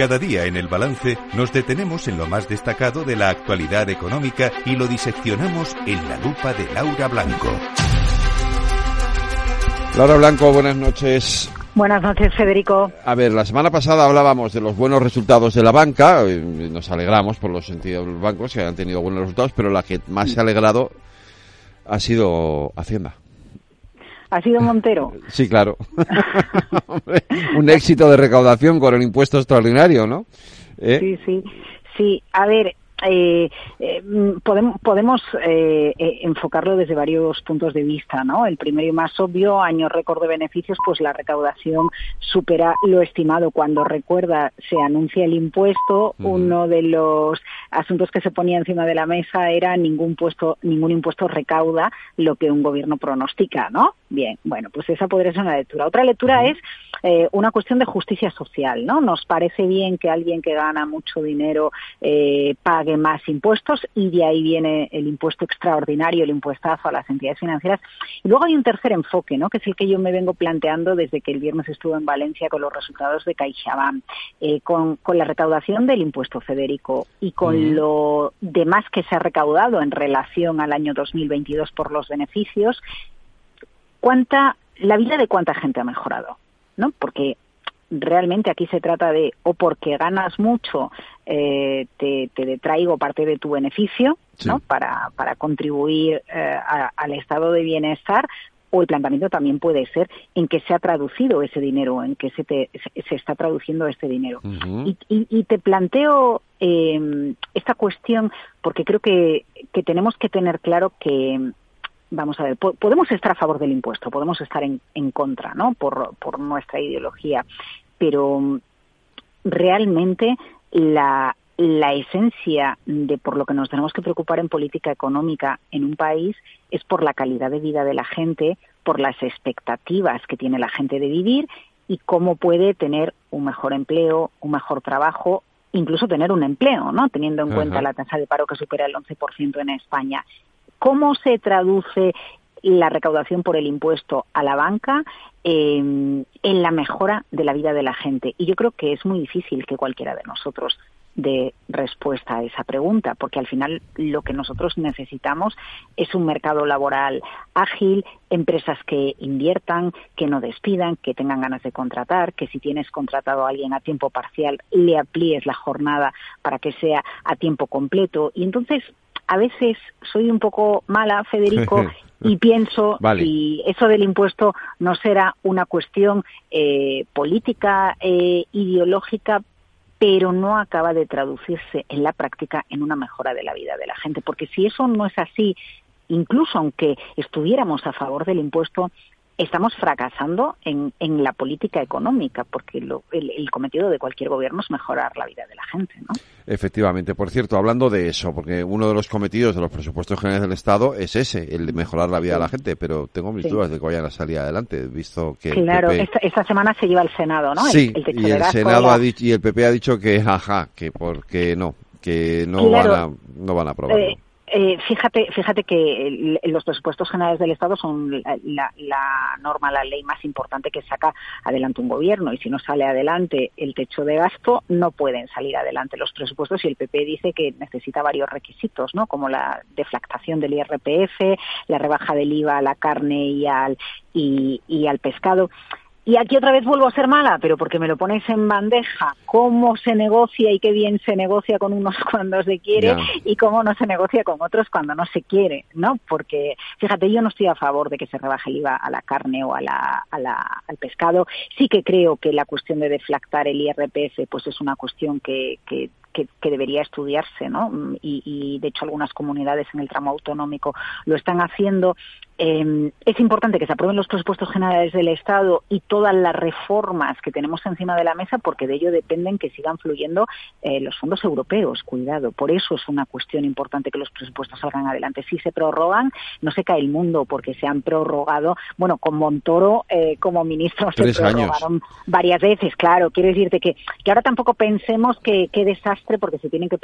Cada día en el balance nos detenemos en lo más destacado de la actualidad económica y lo diseccionamos en la lupa de Laura Blanco. Laura Blanco, buenas noches. Buenas noches, Federico. A ver, la semana pasada hablábamos de los buenos resultados de la banca. Nos alegramos por los sentidos de los bancos que han tenido buenos resultados, pero la que más se ha alegrado ha sido Hacienda. Ha sido Montero. Sí, claro. Un éxito de recaudación con el impuesto extraordinario, ¿no? ¿Eh? Sí, sí. Sí, a ver, eh, eh, podemos, podemos eh, eh, enfocarlo desde varios puntos de vista, ¿no? El primero y más obvio, año récord de beneficios, pues la recaudación supera lo estimado. Cuando recuerda, se anuncia el impuesto, uno de los asuntos que se ponía encima de la mesa era ningún puesto, ningún impuesto recauda lo que un gobierno pronostica, ¿no? Bien, bueno, pues esa podría ser una lectura. Otra lectura es eh, una cuestión de justicia social, ¿no? Nos parece bien que alguien que gana mucho dinero eh, pague más impuestos y de ahí viene el impuesto extraordinario, el impuestazo a las entidades financieras. Y luego hay un tercer enfoque, ¿no? Que es el que yo me vengo planteando desde que el viernes estuve en Valencia con los resultados de CaixaBank, eh, con, con la recaudación del impuesto Federico y con Mm. lo demás que se ha recaudado en relación al año 2022 por los beneficios cuánta la vida de cuánta gente ha mejorado, ¿no? Porque realmente aquí se trata de o porque ganas mucho eh, te, te detraigo parte de tu beneficio, ¿no? Para, para contribuir eh, a- al estado de bienestar o el planteamiento también puede ser en que se ha traducido ese dinero, en que se, te- se- está traduciendo este dinero. Y, y- y te planteo eh, esta cuestión porque creo que, que tenemos que tener claro que, vamos a ver, po- podemos estar a favor del impuesto, podemos estar en, en contra, ¿no? Por, por nuestra ideología, pero mm, realmente la, la esencia de por lo que nos tenemos que preocupar en política económica en un país es por la calidad de vida de la gente, por las expectativas que tiene la gente de vivir y cómo puede tener un mejor empleo, un mejor trabajo, incluso tener un empleo, ¿no? Teniendo en Ajá. cuenta la tasa de paro que supera el 11% en España. ¿Cómo se traduce la recaudación por el impuesto a la banca eh, en la mejora de la vida de la gente? Y yo creo que es muy difícil que cualquiera de nosotros dé respuesta a esa pregunta, porque al final lo que nosotros necesitamos es un mercado laboral ágil, empresas que inviertan, que no despidan, que tengan ganas de contratar, que si tienes contratado a alguien a tiempo parcial le amplíes la jornada para que sea a tiempo completo. Y entonces a veces soy un poco mala, Federico, y pienso Vale. si eso del impuesto no será una cuestión eh, política, eh, ideológica, pero no acaba de traducirse en la práctica en una mejora de la vida de la gente. Porque si eso no es así, incluso aunque estuviéramos a favor del impuesto, estamos fracasando en, en la política económica, porque lo- el, el cometido de cualquier gobierno es mejorar la vida de la gente. ¿no? Efectivamente. Por cierto, hablando de eso, porque uno de los cometidos de los presupuestos generales del Estado es ese, el de mejorar la vida de la gente, pero tengo mis Sí. dudas de que vayan a salir adelante, visto que el Claro, PP... esta, esta semana se lleva al Senado, ¿no? El- Sí, el, techo y el Senado la- ha dicho, y el PP ha dicho que, ajá, que porque no, que no Claro. van a, no van a aprobarlo. Eh, eh, fíjate, fíjate que los presupuestos generales del Estado son la, la- norma, la ley más importante que saca adelante un gobierno y si no sale adelante el techo de gasto no pueden salir adelante los presupuestos y el PP dice que necesita varios requisitos, ¿no? Como la deflactación del IRPF, la rebaja del IVA a la carne y al y al pescado. Y aquí otra vez vuelvo a ser mala, pero porque me lo pones en bandeja, cómo se negocia y qué bien se negocia con unos cuando se quiere y cómo no se negocia con otros cuando no se quiere, ¿no? Porque, fíjate, yo no estoy a favor de que se rebaje el IVA a la carne o a la, a la- al pescado. Sí que creo que la cuestión de deflactar el IRPF, pues es una cuestión que, que que, que debería estudiarse, ¿no? Y, y, de hecho algunas comunidades en el tramo autonómico lo están haciendo, eh, es importante que se aprueben los presupuestos generales del Estado y todas las reformas que tenemos encima de la mesa, porque de ello dependen que sigan fluyendo eh, los fondos europeos. Cuidado, por eso es una cuestión importante que los presupuestos salgan adelante. Si se prorrogan, no se cae el mundo, porque se han prorrogado, bueno, con Montoro eh, como ministro se prorrogaron varias veces, claro. Quiero decirte que, que ahora tampoco pensemos que qué desastre, porque se tienen que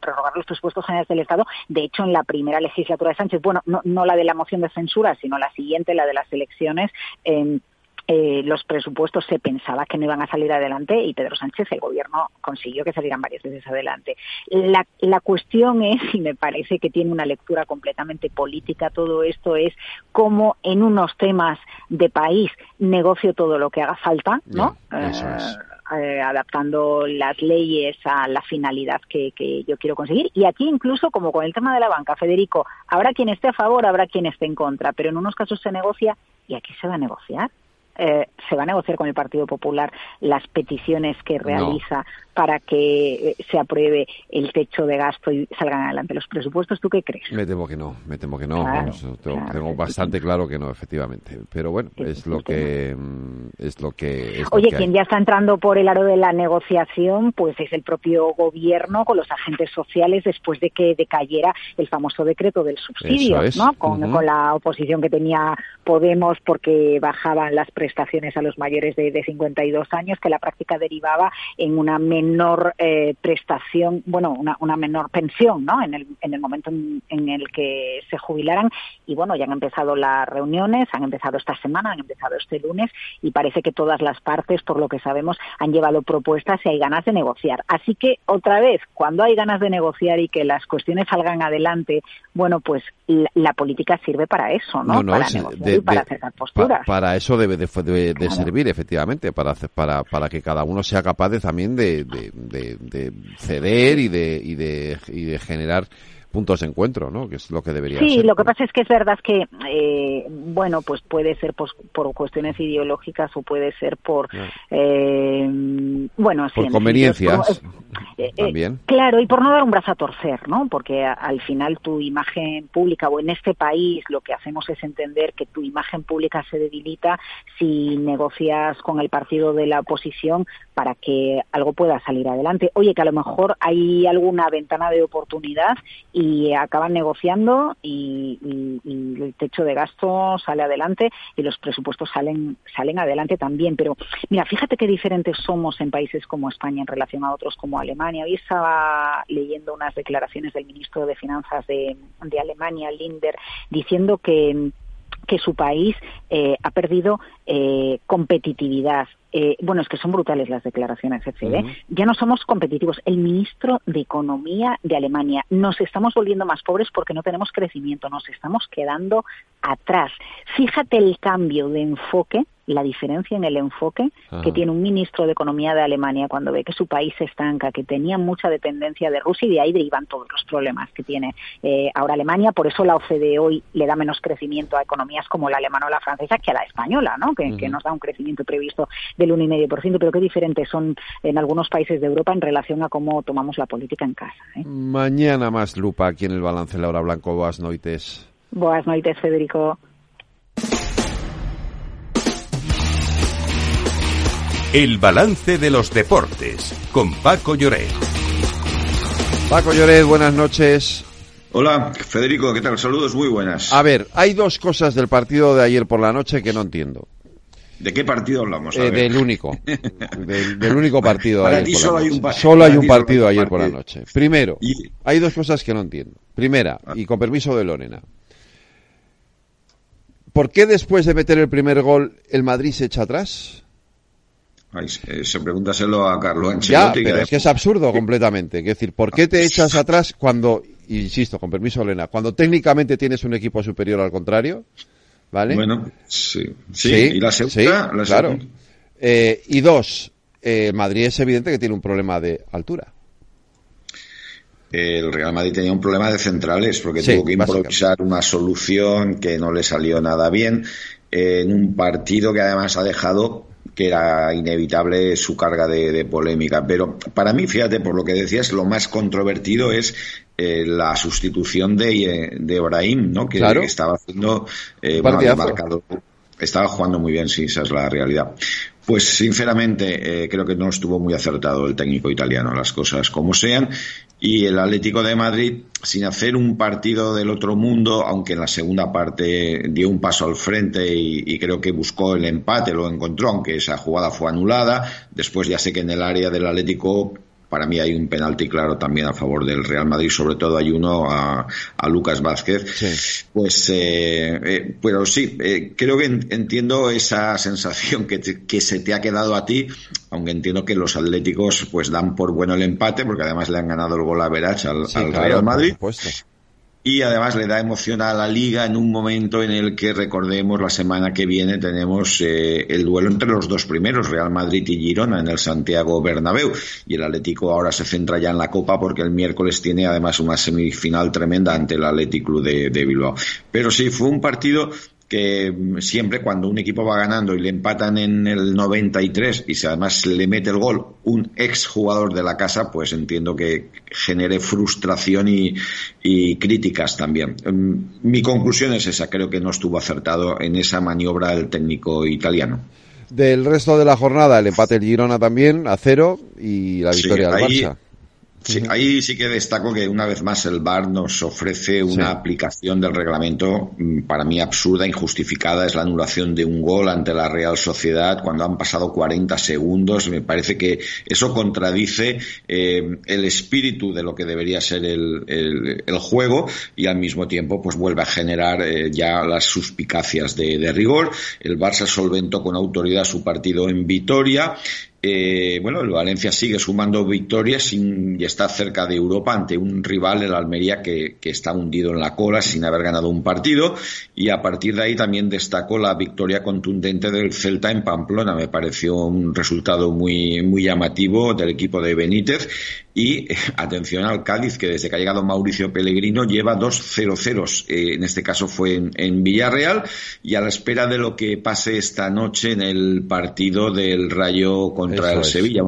prorrogar los presupuestos generales del Estado. De hecho, en la primera legislatura de Sánchez, bueno, no, no la de la moción de censura, sino la siguiente, la de las elecciones, eh, eh, los presupuestos se pensaba que no iban a salir adelante y Pedro Sánchez, el gobierno, consiguió que salieran varias veces adelante. La, la cuestión es, y me parece que tiene una lectura completamente política todo esto, es cómo en unos temas de país negocio todo lo que haga falta, ¿no? Eh, adaptando las leyes a la finalidad que, que, yo quiero conseguir. Y aquí incluso, como con el tema de la banca, Federico, habrá quien esté a favor, habrá quien esté en contra, pero en unos casos se negocia y aquí se va a negociar. Eh, se va a negociar con el Partido Popular las peticiones que realiza para que eh, se apruebe el techo de gasto y salgan adelante los presupuestos. ¿Tú qué crees? Me temo que no, me temo que no. tengo, bastante claro que no, efectivamente. Pero bueno, es lo que mm, es lo que. Oye, quien ya está entrando por el aro de la negociación, pues es el propio gobierno con los agentes sociales después de que decayera el famoso decreto del subsidio, ¿no? Con, con, la oposición que tenía Podemos porque bajaban las prestaciones a los mayores de, de 52 años, que la práctica derivaba en una menor eh, prestación, bueno, una, una, menor pensión, ¿no? En el, en el momento en, el que se jubilaran. Y bueno, ya han empezado las reuniones, han empezado esta semana, han empezado este lunes y parece que todas las partes, por lo que sabemos, han llevado propuestas y hay ganas de negociar. Así que, otra vez, cuando hay ganas de negociar y que las cuestiones salgan adelante, bueno, pues la, política sirve para eso, ¿no? para negociar y para acercar posturas. para eso debe de, servir, efectivamente, para, para, para que cada uno sea capaz de, también de, de, ceder y de, y de, y de generar puntos de encuentro, ¿no? Que es lo que debería ser. Sí, lo que pasa es que es verdad que, eh, bueno, pues puede ser por, por, cuestiones ideológicas o puede ser por, eh, bueno, por conveniencias. Eh, también. Claro, y por no dar un brazo a torcer, ¿no? Porque al final tu imagen pública o en este país lo que hacemos es entender que tu imagen pública se debilita si negocias con el partido de la oposición para que algo pueda salir adelante. Oye, que a lo mejor hay alguna ventana de oportunidad y acaban negociando y, el techo de gasto sale adelante y los presupuestos salen salen adelante también. Pero mira, fíjate qué diferentes somos en países como España en relación a otros como Alemania. Hoy estaba leyendo unas declaraciones del ministro de Finanzas de, Alemania, Linder, diciendo que que su país eh, ha perdido eh, competitividad. Eh, bueno, es que son brutales las declaraciones, etc. Ya no somos competitivos. El ministro de Economía de Alemania, nos estamos volviendo más pobres porque no tenemos crecimiento, nos estamos quedando atrás. Fíjate el cambio de enfoque la diferencia en el enfoque que tiene un ministro de Economía de Alemania cuando ve que su país se estanca, que tenía mucha dependencia de Rusia y de ahí derivan todos los problemas que tiene eh, ahora Alemania. Por eso la OCDE hoy le da menos crecimiento a economías como la alemana o la francesa que a la española, ¿no? que, nos da un crecimiento previsto del 1,5%. Pero qué diferentes son en algunos países de Europa en relación a cómo tomamos la política en casa. ¿eh? Mañana más lupa aquí en el balance Laura Blanco. Boas noites. Boas noites, Federico. El balance de los deportes con Paco Lloret. Paco Lloret, buenas noches. Hola, Federico, ¿qué tal? Saludos muy buenas. A ver, hay dos cosas del partido de ayer por la noche que no entiendo. ¿De qué partido hablamos? Eh, del único. del, único partido Para ayer ti por solo hay un Solo hay un partido ayer por la noche. Primero, Y- hay dos cosas que no entiendo. Primera, y con permiso de Lorena. ¿Por qué después de meter el primer gol el Madrid se echa atrás? Ay, eso pregúntaselo a Carlo Ya, Ancelotti. pero es que es absurdo completamente. Es decir, ¿por qué te echas atrás cuando, insisto, con permiso Lorena, cuando técnicamente tienes un equipo superior al contrario? ¿Vale? Bueno, sí. Sí, y la segunda, sí, la claro. Eh, y dos, eh, Madrid es evidente que tiene un problema de altura. El Real Madrid tenía un problema de centrales porque Sí, tuvo que improvisar una solución que no le salió nada bien en un partido que además ha dejado que era inevitable su carga de, polémica. Pero para mí, fíjate, por lo que decías, lo más controvertido es eh, la sustitución de, de Ibrahim, ¿no? Que, estaba haciendo eh, marcado, estaba jugando muy bien, sí, esa es la realidad. Pues sinceramente eh, creo que no estuvo muy acertado el técnico italiano, las cosas como sean. Y el Atlético de Madrid, sin hacer un partido del otro mundo, aunque en la segunda parte dio un paso al frente y, y creo que buscó el empate, lo encontró, aunque esa jugada fue anulada. Después ya sé que en el área del Atlético para mí hay un penalti claro también a favor del Real Madrid, sobre todo hay uno a, Lucas Vázquez. Pues, eh, eh, pero sí, eh, creo que entiendo esa sensación que, que se te ha quedado a ti, aunque entiendo que los atléticos pues dan por bueno el empate, porque además le han ganado el gol a Verach al, Real Madrid y además le da emoción a la liga en un momento en el que recordemos la semana que viene tenemos eh, el duelo entre los dos primeros, Real Madrid y Girona en el Santiago Bernabéu y el Atlético ahora se centra ya en la Copa porque el miércoles tiene además una semifinal tremenda ante el Atlético de, de Bilbao. Pero sí, fue un partido que siempre cuando un equipo va ganando y le empatan en el 93 y si además le mete el gol un ex jugador de la casa, pues entiendo que genere frustración y, críticas también. Mm, mi conclusión es esa, creo que no estuvo acertado en esa maniobra el técnico italiano. Del resto de la jornada, el empate el Girona también a cero y la victoria del Barça. Sí, ahí sí que destaco que una vez más el VAR nos ofrece una aplicación del reglamento mm, para mí absurda, injustificada. Es la anulación de un gol ante la Real Sociedad cuando han pasado 40 segundos. Me parece que eso contradice eh, el espíritu de lo que debería ser el, el, juego y al mismo tiempo pues vuelve a generar eh, ya las suspicacias de, de rigor. El Barça solventó con autoridad su partido en Vitoria bueno, el Valencia sigue sumando victorias y está cerca de Europa ante un rival, el Almería, que, está hundido en la cola sin haber ganado un partido. Y a partir de ahí también destacó la victoria contundente del Celta en Pamplona. Me pareció un resultado muy, muy llamativo del equipo de Benítez. Y atención al Cádiz, que desde que ha llegado Mauricio Pellegrino lleva dos 0 ceros. Eh, en este caso fue en, Villarreal. Y a la espera de lo que pase esta noche en el partido del Rayo contra el Sevilla.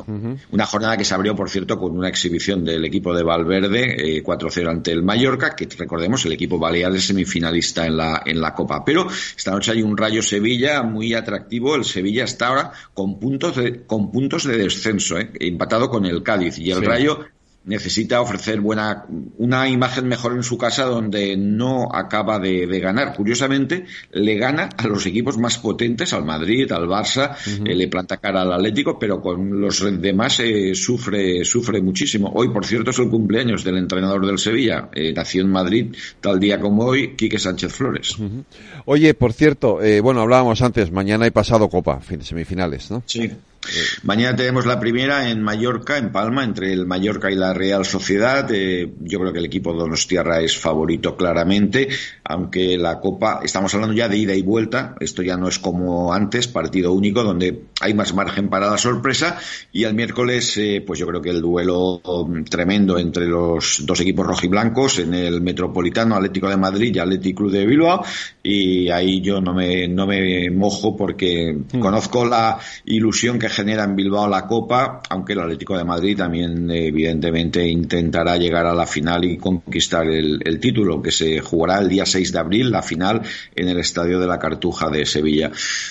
Una jornada que se abrió, por cierto, con una exhibición del equipo de Valverde, eh, 4-0 ante el Mallorca, que recordemos, el equipo balear es semifinalista en la, en la Copa. Pero esta noche hay un Rayo Sevilla muy atractivo. El Sevilla está ahora con puntos de, con puntos de descenso, eh, empatado con el Cádiz. Y el Rayo necesita ofrecer buena, una imagen mejor en su casa donde no acaba de, ganar. Curiosamente, le gana a los equipos más potentes, al Madrid, al Barça, eh, le planta cara al Atlético, pero con los demás eh, sufre, sufre muchísimo. Hoy, por cierto, es el cumpleaños del entrenador del Sevilla, eh, nació en Madrid, tal día como hoy, Quique Sánchez Flores. Oye, por cierto, bueno, hablábamos antes, mañana hay pasado Copa, semifinales, ¿no? Sí. Mañana tenemos la primera en Mallorca, en Palma, entre el Mallorca y la Real Sociedad. Eh, yo creo que el equipo Donostiarra es favorito claramente, aunque la Copa, estamos hablando ya de ida y vuelta, esto ya no es como antes, partido único, donde hay más margen para la sorpresa. Y el miércoles, eh, pues yo creo que el duelo tremendo entre los dos equipos rojiblancos en el Metropolitano Atlético de Madrid y Atlético Club de Bilbao. Y ahí yo no me, no me mojo porque hmm. conozco la ilusión que genera en Bilbao la Copa, aunque el Atlético de Madrid también evidentemente intentará llegar a la final y conquistar el, título, que se jugará el día 6 de abril, la final en el Estadio de la Cartuja de Sevilla.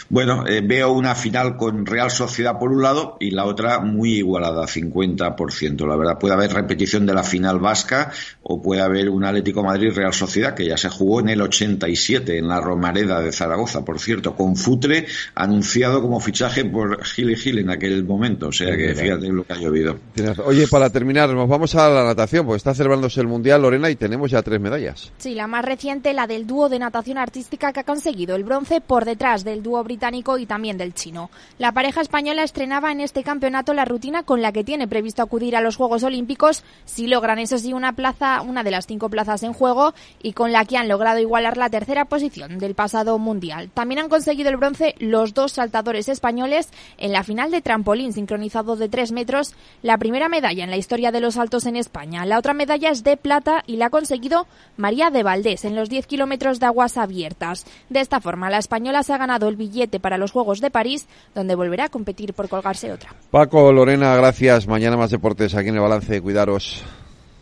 Bueno, eh, veo una final con Real Sociedad por un lado y la otra muy igualada, 50%. La verdad, puede haber repetición de la final vasca o puede haber un Atlético Madrid-Real Sociedad que ya se jugó en el 87 en la Romareda de Zaragoza, por cierto, con Futre anunciado como fichaje por Gil y Gil en aquel momento, o sea que fíjate lo que ha llovido. Oye, para terminar, nos vamos a la natación, porque está celebrándose el Mundial, Lorena, y tenemos ya tres medallas. Sí, la más reciente, la del dúo de natación artística que ha conseguido el bronce por detrás del dúo británico y también del chino. La pareja española estrenaba en este campeonato la rutina con la que tiene previsto acudir a los Juegos Olímpicos si logran, eso sí, una plaza, una de las cinco plazas en juego y con la que han logrado igualar la tercera posición del pasado Mundial. También han conseguido el bronce los dos saltadores españoles en la final final de trampolín sincronizado de 3 metros, la primera medalla en la historia de los saltos en España. La otra medalla es de plata y la ha conseguido María de Valdés en los 10 kilómetros de aguas abiertas. De esta forma, la española se ha ganado el billete para los Juegos de París, donde volverá a competir por colgarse otra. Paco, Lorena, gracias. Mañana más deportes aquí en el balance. Cuidaros.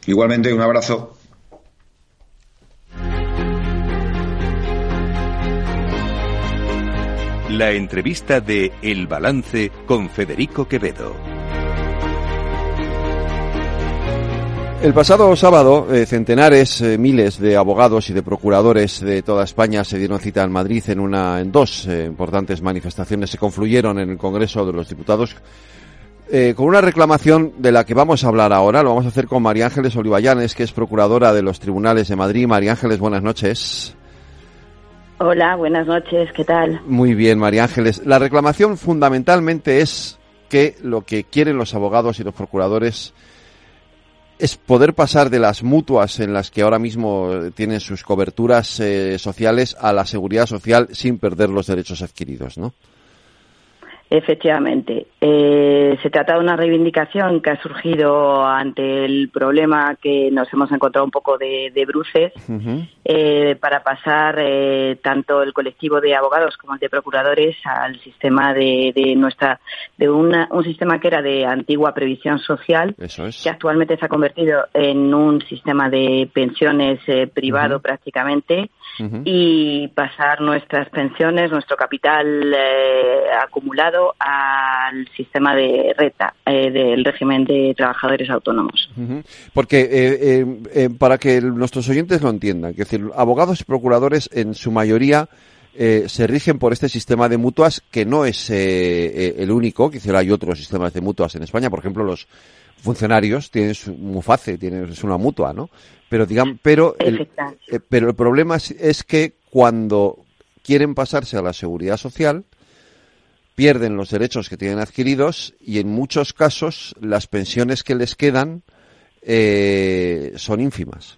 Igualmente, un abrazo. La entrevista de El Balance con Federico Quevedo. El pasado sábado, eh, centenares, eh, miles de abogados y de procuradores de toda España se dieron cita en Madrid en una, en dos eh, importantes manifestaciones. Se confluyeron en el Congreso de los Diputados con una reclamación de la que vamos a hablar ahora. Lo vamos a hacer con María Ángeles Olivallanes, que es procuradora de los tribunales de Madrid. María Ángeles, buenas noches. Hola, buenas noches, ¿qué tal? Muy bien, María Ángeles. La reclamación fundamentalmente es que lo que quieren los abogados y los procuradores es poder pasar de las mutuas en las que ahora mismo tienen sus coberturas eh, sociales a la seguridad social sin perder los derechos adquiridos, ¿no? Efectivamente. Eh, se trata de una reivindicación que ha surgido ante el problema que nos hemos encontrado un poco de, bruces eh, para pasar eh, tanto el colectivo de abogados como el de procuradores al sistema de, nuestra de una, un sistema que era de antigua previsión social que actualmente se ha convertido en un sistema de pensiones privado prácticamente y pasar nuestras pensiones, nuestro capital acumulado al sistema de reta eh, del régimen de trabajadores autónomos. Porque eh, eh, para que nuestros oyentes lo entiendan, que decir, abogados y procuradores en su mayoría se rigen por este sistema de mutuas que no es el único, que hay otros sistemas de mutuas en España, por ejemplo los funcionarios tienen su MUFACE, tienen una mutua, ¿no? Pero digan, pero el, pero el problema es que cuando quieren pasarse a la seguridad social, pierden los derechos que tienen adquiridos y en muchos casos las pensiones que les quedan eh, son ínfimas.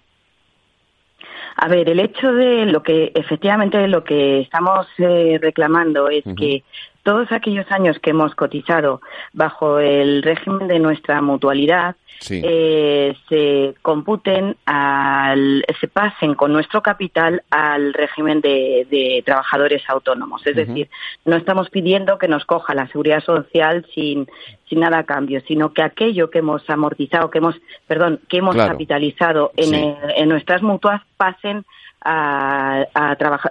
A ver, el hecho de lo que efectivamente lo que estamos eh, reclamando es que todos aquellos años que hemos cotizado bajo el régimen de nuestra mutualidad eh, se computen, al, se pasen con nuestro capital al régimen de, trabajadores autónomos. Es decir, no estamos pidiendo que nos coja la seguridad social sin, sin nada a cambio, sino que aquello que hemos amortizado, que hemos, perdón, que hemos capitalizado en, en nuestras mutuas pasen a,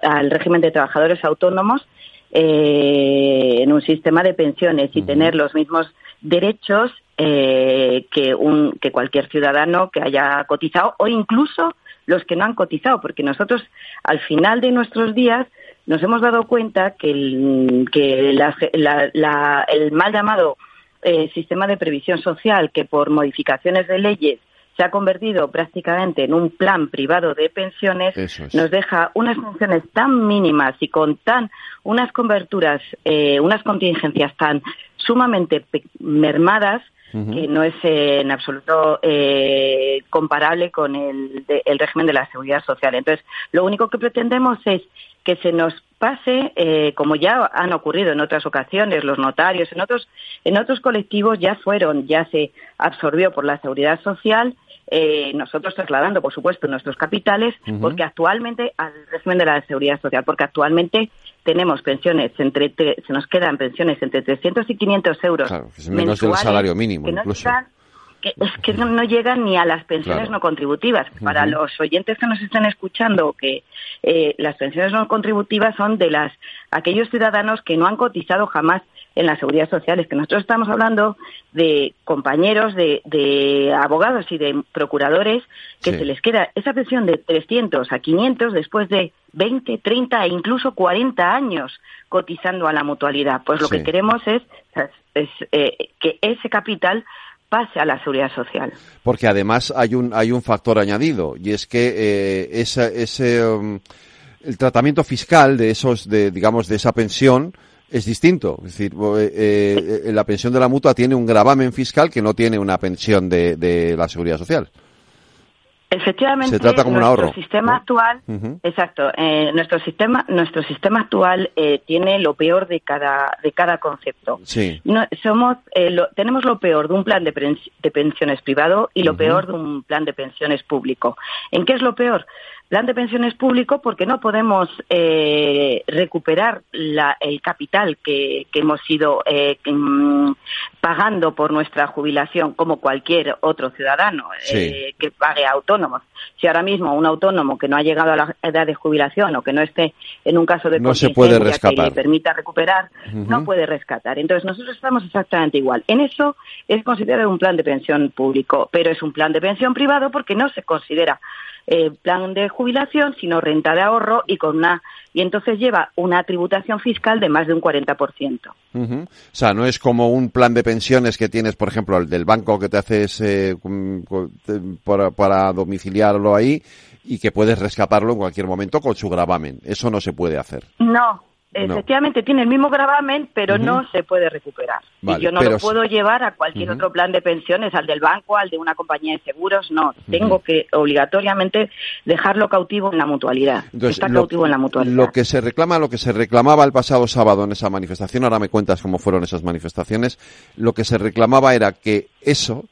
al régimen de trabajadores autónomos eh, en un sistema de pensiones y tener los mismos derechos eh, que, un, que cualquier ciudadano que haya cotizado o incluso los que no han cotizado, porque nosotros al final de nuestros días nos hemos dado cuenta que el, que el mal llamado eh, sistema de previsión social, que por modificaciones de leyes se ha convertido prácticamente en un plan privado de pensiones, nos deja unas pensiones tan mínimas y con tan unas coberturas, eh, unas contingencias tan sumamente mermadas que no es en absoluto eh, comparable con el, el, régimen de la seguridad social. Entonces, lo único que pretendemos es que se nos pase, eh, como ya han ocurrido en otras ocasiones, los notarios, en otros, en otros colectivos ya fueron, ya se absorbió por la seguridad social eh, nosotros trasladando, por supuesto, nuestros capitales, porque actualmente, al régimen de la seguridad social, porque actualmente tenemos pensiones entre, se nos quedan pensiones entre 300 y 500 euros. Claro, que es menos del salario mínimo, incluso que es que no, llegan ni a las pensiones no contributivas. Para los oyentes que nos están escuchando, que eh, las pensiones no contributivas son de las aquellos ciudadanos que no han cotizado jamás en la seguridad social. Es que nosotros estamos hablando de compañeros, de, abogados y de procuradores que se les queda esa pensión de 300 a 500 después de 20, 30 e incluso 40 años cotizando a la mutualidad. Pues lo que queremos es, eh, que ese capital pase a la seguridad social. Porque además hay un hay un factor añadido y es que eh, ese um, el tratamiento fiscal de esos de digamos de esa pensión es distinto. Es decir, eh, eh, la pensión de la mutua tiene un gravamen fiscal que no tiene una pensión de, de la seguridad social. Efectivamente, Se trata como un nuestro ahorro, sistema actual, exacto, eh, nuestro sistema, nuestro sistema actual eh, tiene lo peor de cada de cada concepto. Sí. No, somos, eh, lo- tenemos lo peor de un plan de, de pensiones privado y lo peor de un plan de pensiones público. ¿En qué es lo peor? Plan de pensiones público porque no podemos eh, recuperar la- el capital que, que hemos ido eh, mm, pagando por nuestra jubilación como cualquier otro ciudadano Sí. eh, que pague autónomos. Si ahora mismo un autónomo que no ha llegado a la edad de jubilación o que no esté en un caso de No se puede contingencia que rescatar. le permita recuperar, no puede rescatar. Entonces nosotros estamos exactamente igual. En eso es considerado un plan de pensión público, pero es un plan de pensión privado porque no se considera eh, plan de jubilación, sino renta de ahorro y con una y entonces lleva una tributación fiscal de más de un 40%. Ujú. O sea, no es como un plan de pensiones que tienes, por ejemplo, el del banco que te haces eh, para, para domiciliarlo ahí y que puedes rescatarlo en cualquier momento con su gravamen. Eso no se puede hacer. No, efectivamente tiene el mismo gravamen, pero no se puede recuperar. Vale, y yo no pero lo puedo llevar a cualquier otro plan de pensiones, al del banco, al de una compañía de seguros, no. Tengo que obligatoriamente dejarlo cautivo en la mutualidad. Está lo, cautivo en la mutualidad. lo que se reclama, lo que se reclamaba el pasado sábado en esa manifestación, ahora me cuentas cómo fueron esas manifestaciones, lo que se reclamaba era que eso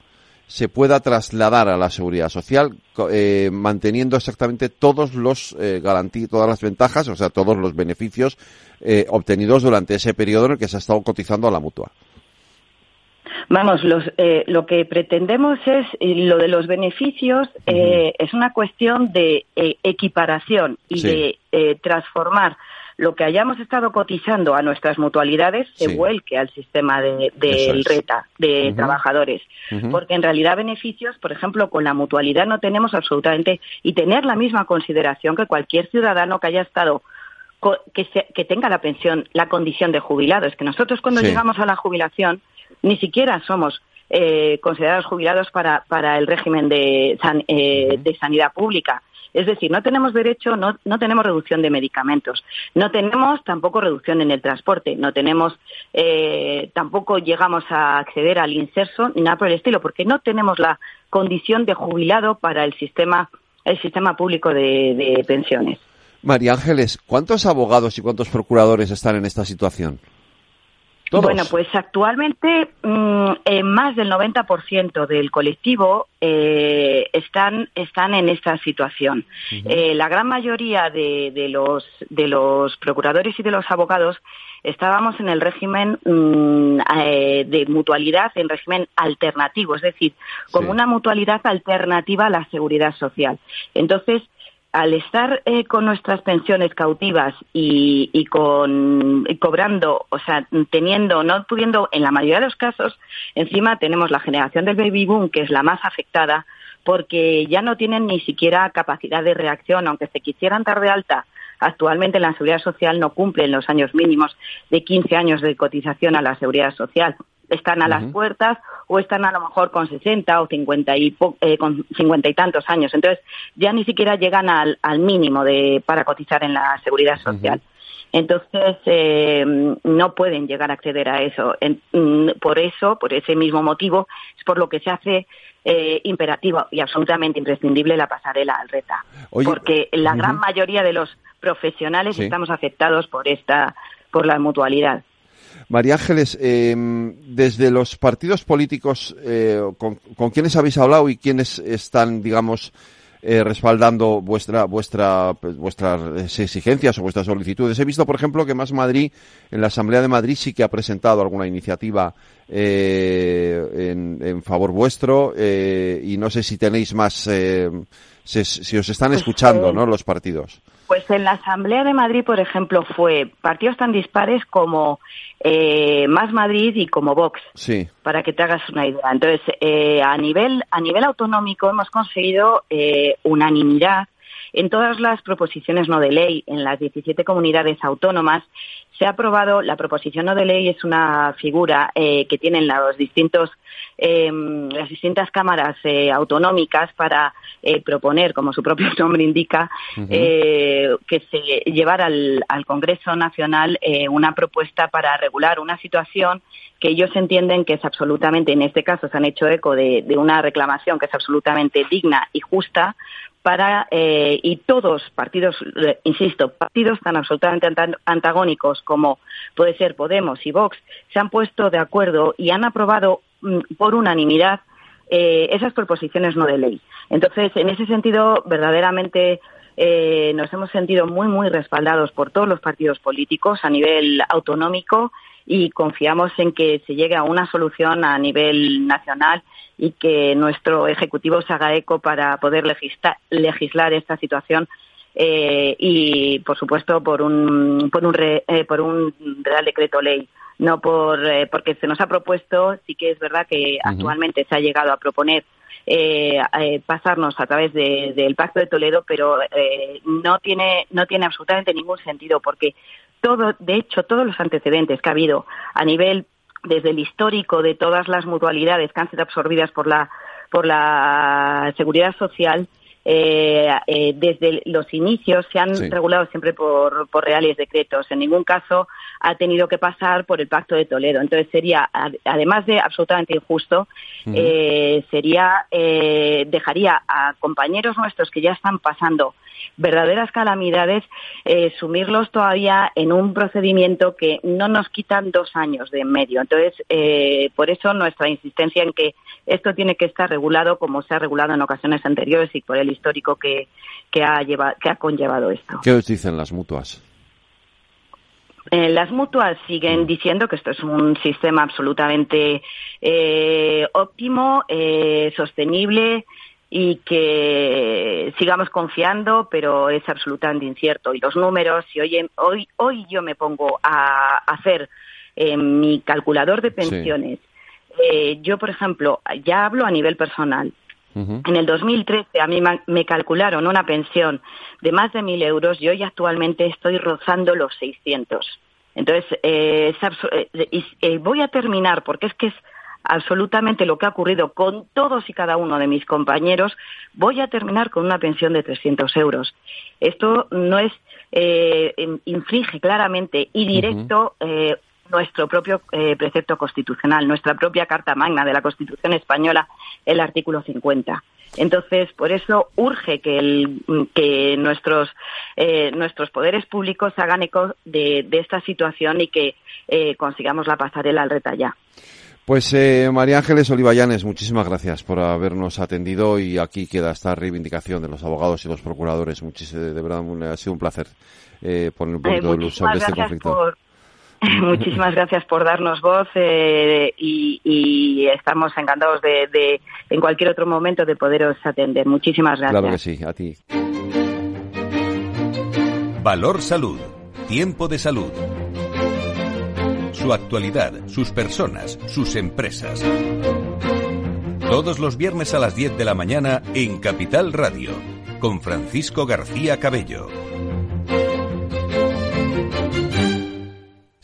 se pueda trasladar a la seguridad social eh, manteniendo exactamente todos los eh, garantí- todas las ventajas, o sea, todos los beneficios eh, obtenidos durante ese periodo en el que se ha estado cotizando a la mutua. Vamos, los, eh, lo que pretendemos es eh, lo de los beneficios eh, es una cuestión de eh, equiparación y Sí. de transformar lo que hayamos estado cotizando a nuestras mutualidades se vuelque al sistema de, del es. RETA de trabajadores. Porque en realidad beneficios, por ejemplo, con la mutualidad no tenemos absolutamente y tener la misma consideración que cualquier ciudadano que haya estado que, se- que tenga la pensión, la condición de jubilado. Es que nosotros cuando Sí. llegamos a la jubilación ni siquiera somos eh, considerados jubilados para, para el régimen de, san- eh, de sanidad pública. Es decir, no tenemos derecho, no, no tenemos reducción de medicamentos, no tenemos tampoco reducción en el transporte, no tenemos, eh, tampoco llegamos a acceder al inserso ni nada por el estilo, porque no tenemos la condición de jubilado para el sistema, el sistema público de, de pensiones. María Ángeles, ¿cuántos abogados y cuántos procuradores están en esta situación? Todos. Bueno, pues actualmente mm, eh, más del 90% del colectivo eh, están, están en esta situación. Eh, la gran mayoría de, de los, de los procuradores y de los abogados estábamos en el régimen mm, eh, de mutualidad, en régimen alternativo, es decir, como una mutualidad alternativa a la seguridad social. Entonces, al estar eh, con nuestras pensiones cautivas y, con cobrando, o sea, teniendo, no pudiendo, en la mayoría de los casos, encima tenemos la generación del baby boom, que es la más afectada, porque ya no tienen ni siquiera capacidad de reacción, aunque se quisieran dar de alta. Actualmente la seguridad social no cumplen los años mínimos de 15 años de cotización a la seguridad social. Están a las puertas o están a lo mejor con 60 o 50 y, po- eh, con 50 y tantos años. Entonces ya ni siquiera llegan al, al mínimo de, para cotizar en la seguridad social. Entonces, eh, no pueden llegar a acceder a eso. En- mm, por eso, por ese mismo motivo, es por lo que se hace eh, imperativo y absolutamente imprescindible la pasarela al RETA. Oye, porque la gran mayoría de los profesionales Sí. estamos afectados por esta, por la mutualidad. María Ángeles, eh, desde los partidos políticos, eh, ¿con, con quiénes habéis hablado y quiénes están, digamos, eh, respaldando vuestra, vuestra, pues, vuestras exigencias o vuestras solicitudes? He visto, por ejemplo, que Más Madrid, en la Asamblea de Madrid, sí que ha presentado alguna iniciativa eh, en, favor vuestro eh, y no sé si tenéis más, eh, si, os están escuchando, eh, ¿no? Los partidos. Pues en la Asamblea de Madrid, por ejemplo, fue partidos tan dispares como eh, Más Madrid y como Vox, Sí. para que te hagas una idea. Entonces, eh, a nivel a nivel autonómico hemos conseguido eh, unanimidad en todas las proposiciones no de ley en las 17 comunidades autónomas se ha aprobado, la proposición no de ley es una figura eh, que tienen los distintos, eh, las distintas cámaras eh, autonómicas para eh, proponer, como su propio nombre indica, eh, que se llevara al, al Congreso Nacional eh, una propuesta para regular una situación que ellos entienden que es absolutamente, en este caso se han hecho eco de, una reclamación que es absolutamente digna y justa para eh, y todos partidos, eh, insisto, partidos tan absolutamente anta- antagónicos como puede ser Podemos y Vox se han puesto de acuerdo y han aprobado mm, por unanimidad eh, esas proposiciones no de ley. Entonces, en ese sentido, verdaderamente eh, nos hemos sentido muy, muy respaldados por todos los partidos políticos a nivel autonómico y confiamos en que se llegue a una solución a nivel nacional y que nuestro Ejecutivo se haga eco para poder legisla- legislar esta situación eh, y, por supuesto, por un, por un, re- eh, por un Real Decreto Ley. No por, eh, porque se nos ha propuesto, sí que es verdad que actualmente se ha llegado a proponer eh, eh, pasarnos a través de- del Pacto de Toledo, pero eh, no tiene no tiene absolutamente ningún sentido porque todo, de hecho, todos los antecedentes que ha habido a nivel desde el histórico de todas las mutualidades que han sido absorbidas por la por la seguridad social eh, eh, desde los inicios se han Sí. regulado siempre por, por reales decretos. En ningún caso ha tenido que pasar por el Pacto de Toledo. Entonces sería, ad- además de absolutamente injusto, eh, sería eh, dejaría a compañeros nuestros que ya están pasando verdaderas calamidades eh, sumirlos todavía en un procedimiento que no nos quitan dos años de en medio. Entonces, eh, por eso nuestra insistencia en que esto tiene que estar regulado como se ha regulado en ocasiones anteriores y por el histórico que, que, ha, lleva, que ha conllevado esto. ¿Qué os dicen las mutuas? Eh, las mutuas siguen diciendo que esto es un sistema absolutamente eh, óptimo, eh, sostenible y que sigamos confiando, pero es absolutamente incierto. Y los números, si hoy, hoy, hoy yo me pongo a hacer eh, mi calculador de pensiones, eh, yo, por ejemplo, ya hablo a nivel personal. En el 2013 a mí me calcularon una pensión de más de 1.000 euros y hoy actualmente estoy rozando los 600. Entonces, eh, es eh, eh, voy a terminar porque es que es absolutamente lo que ha ocurrido con todos y cada uno de mis compañeros. Voy a terminar con una pensión de 300 euros. Esto no es, eh, in- infringe claramente y directo eh, nuestro propio eh, precepto constitucional, nuestra propia Carta Magna de la Constitución Española, el artículo 50. Entonces, por eso urge que, el, que nuestros, eh, nuestros poderes públicos hagan eco de, de esta situación y que eh, consigamos la pasarela al retallá. Pues eh, María Ángeles Olivayanes, muchísimas gracias por habernos atendido y aquí queda esta reivindicación de los abogados y los procuradores. Muchísimas, de verdad, ha sido un placer eh, poner un Eh, poquito de luz sobre este conflicto. por muchísimas gracias por darnos voz eh, y, y estamos encantados de, de en cualquier otro momento de poderos atender. Muchísimas gracias. Claro que sí, a ti. Valor Salud. Tiempo de salud. Su actualidad, sus personas, sus empresas. Todos los viernes a las 10 de la mañana en Capital Radio, con Francisco García Cabello.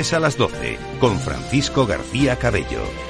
a las 12. Con Francisco García Cabello.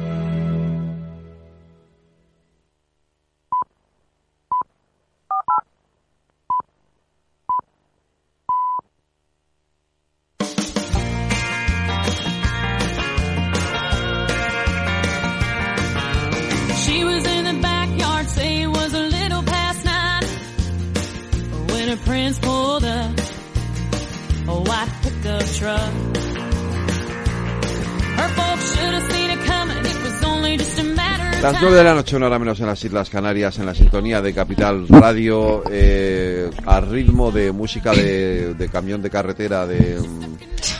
Las 9 de la noche, una hora menos en las Islas Canarias, en la sintonía de Capital Radio, eh, a ritmo de música de, camión de carretera, de,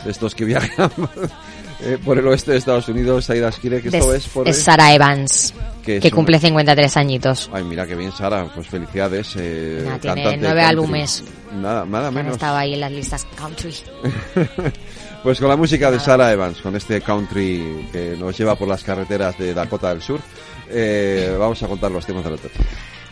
estos que viajan eh, por el oeste de Estados Unidos. Aida Esquire, que esto es por... Es Sara Evans, que, cumple 53 añitos. Ay, mira qué bien, Sara, pues felicidades. Eh, tiene nueve álbumes. Nada, nada menos. Estaba ahí en las listas country. Pues con la música de Sarah Evans, con este country que nos lleva por las carreteras de Dakota del Sur, eh, vamos a contar los temas de la noche.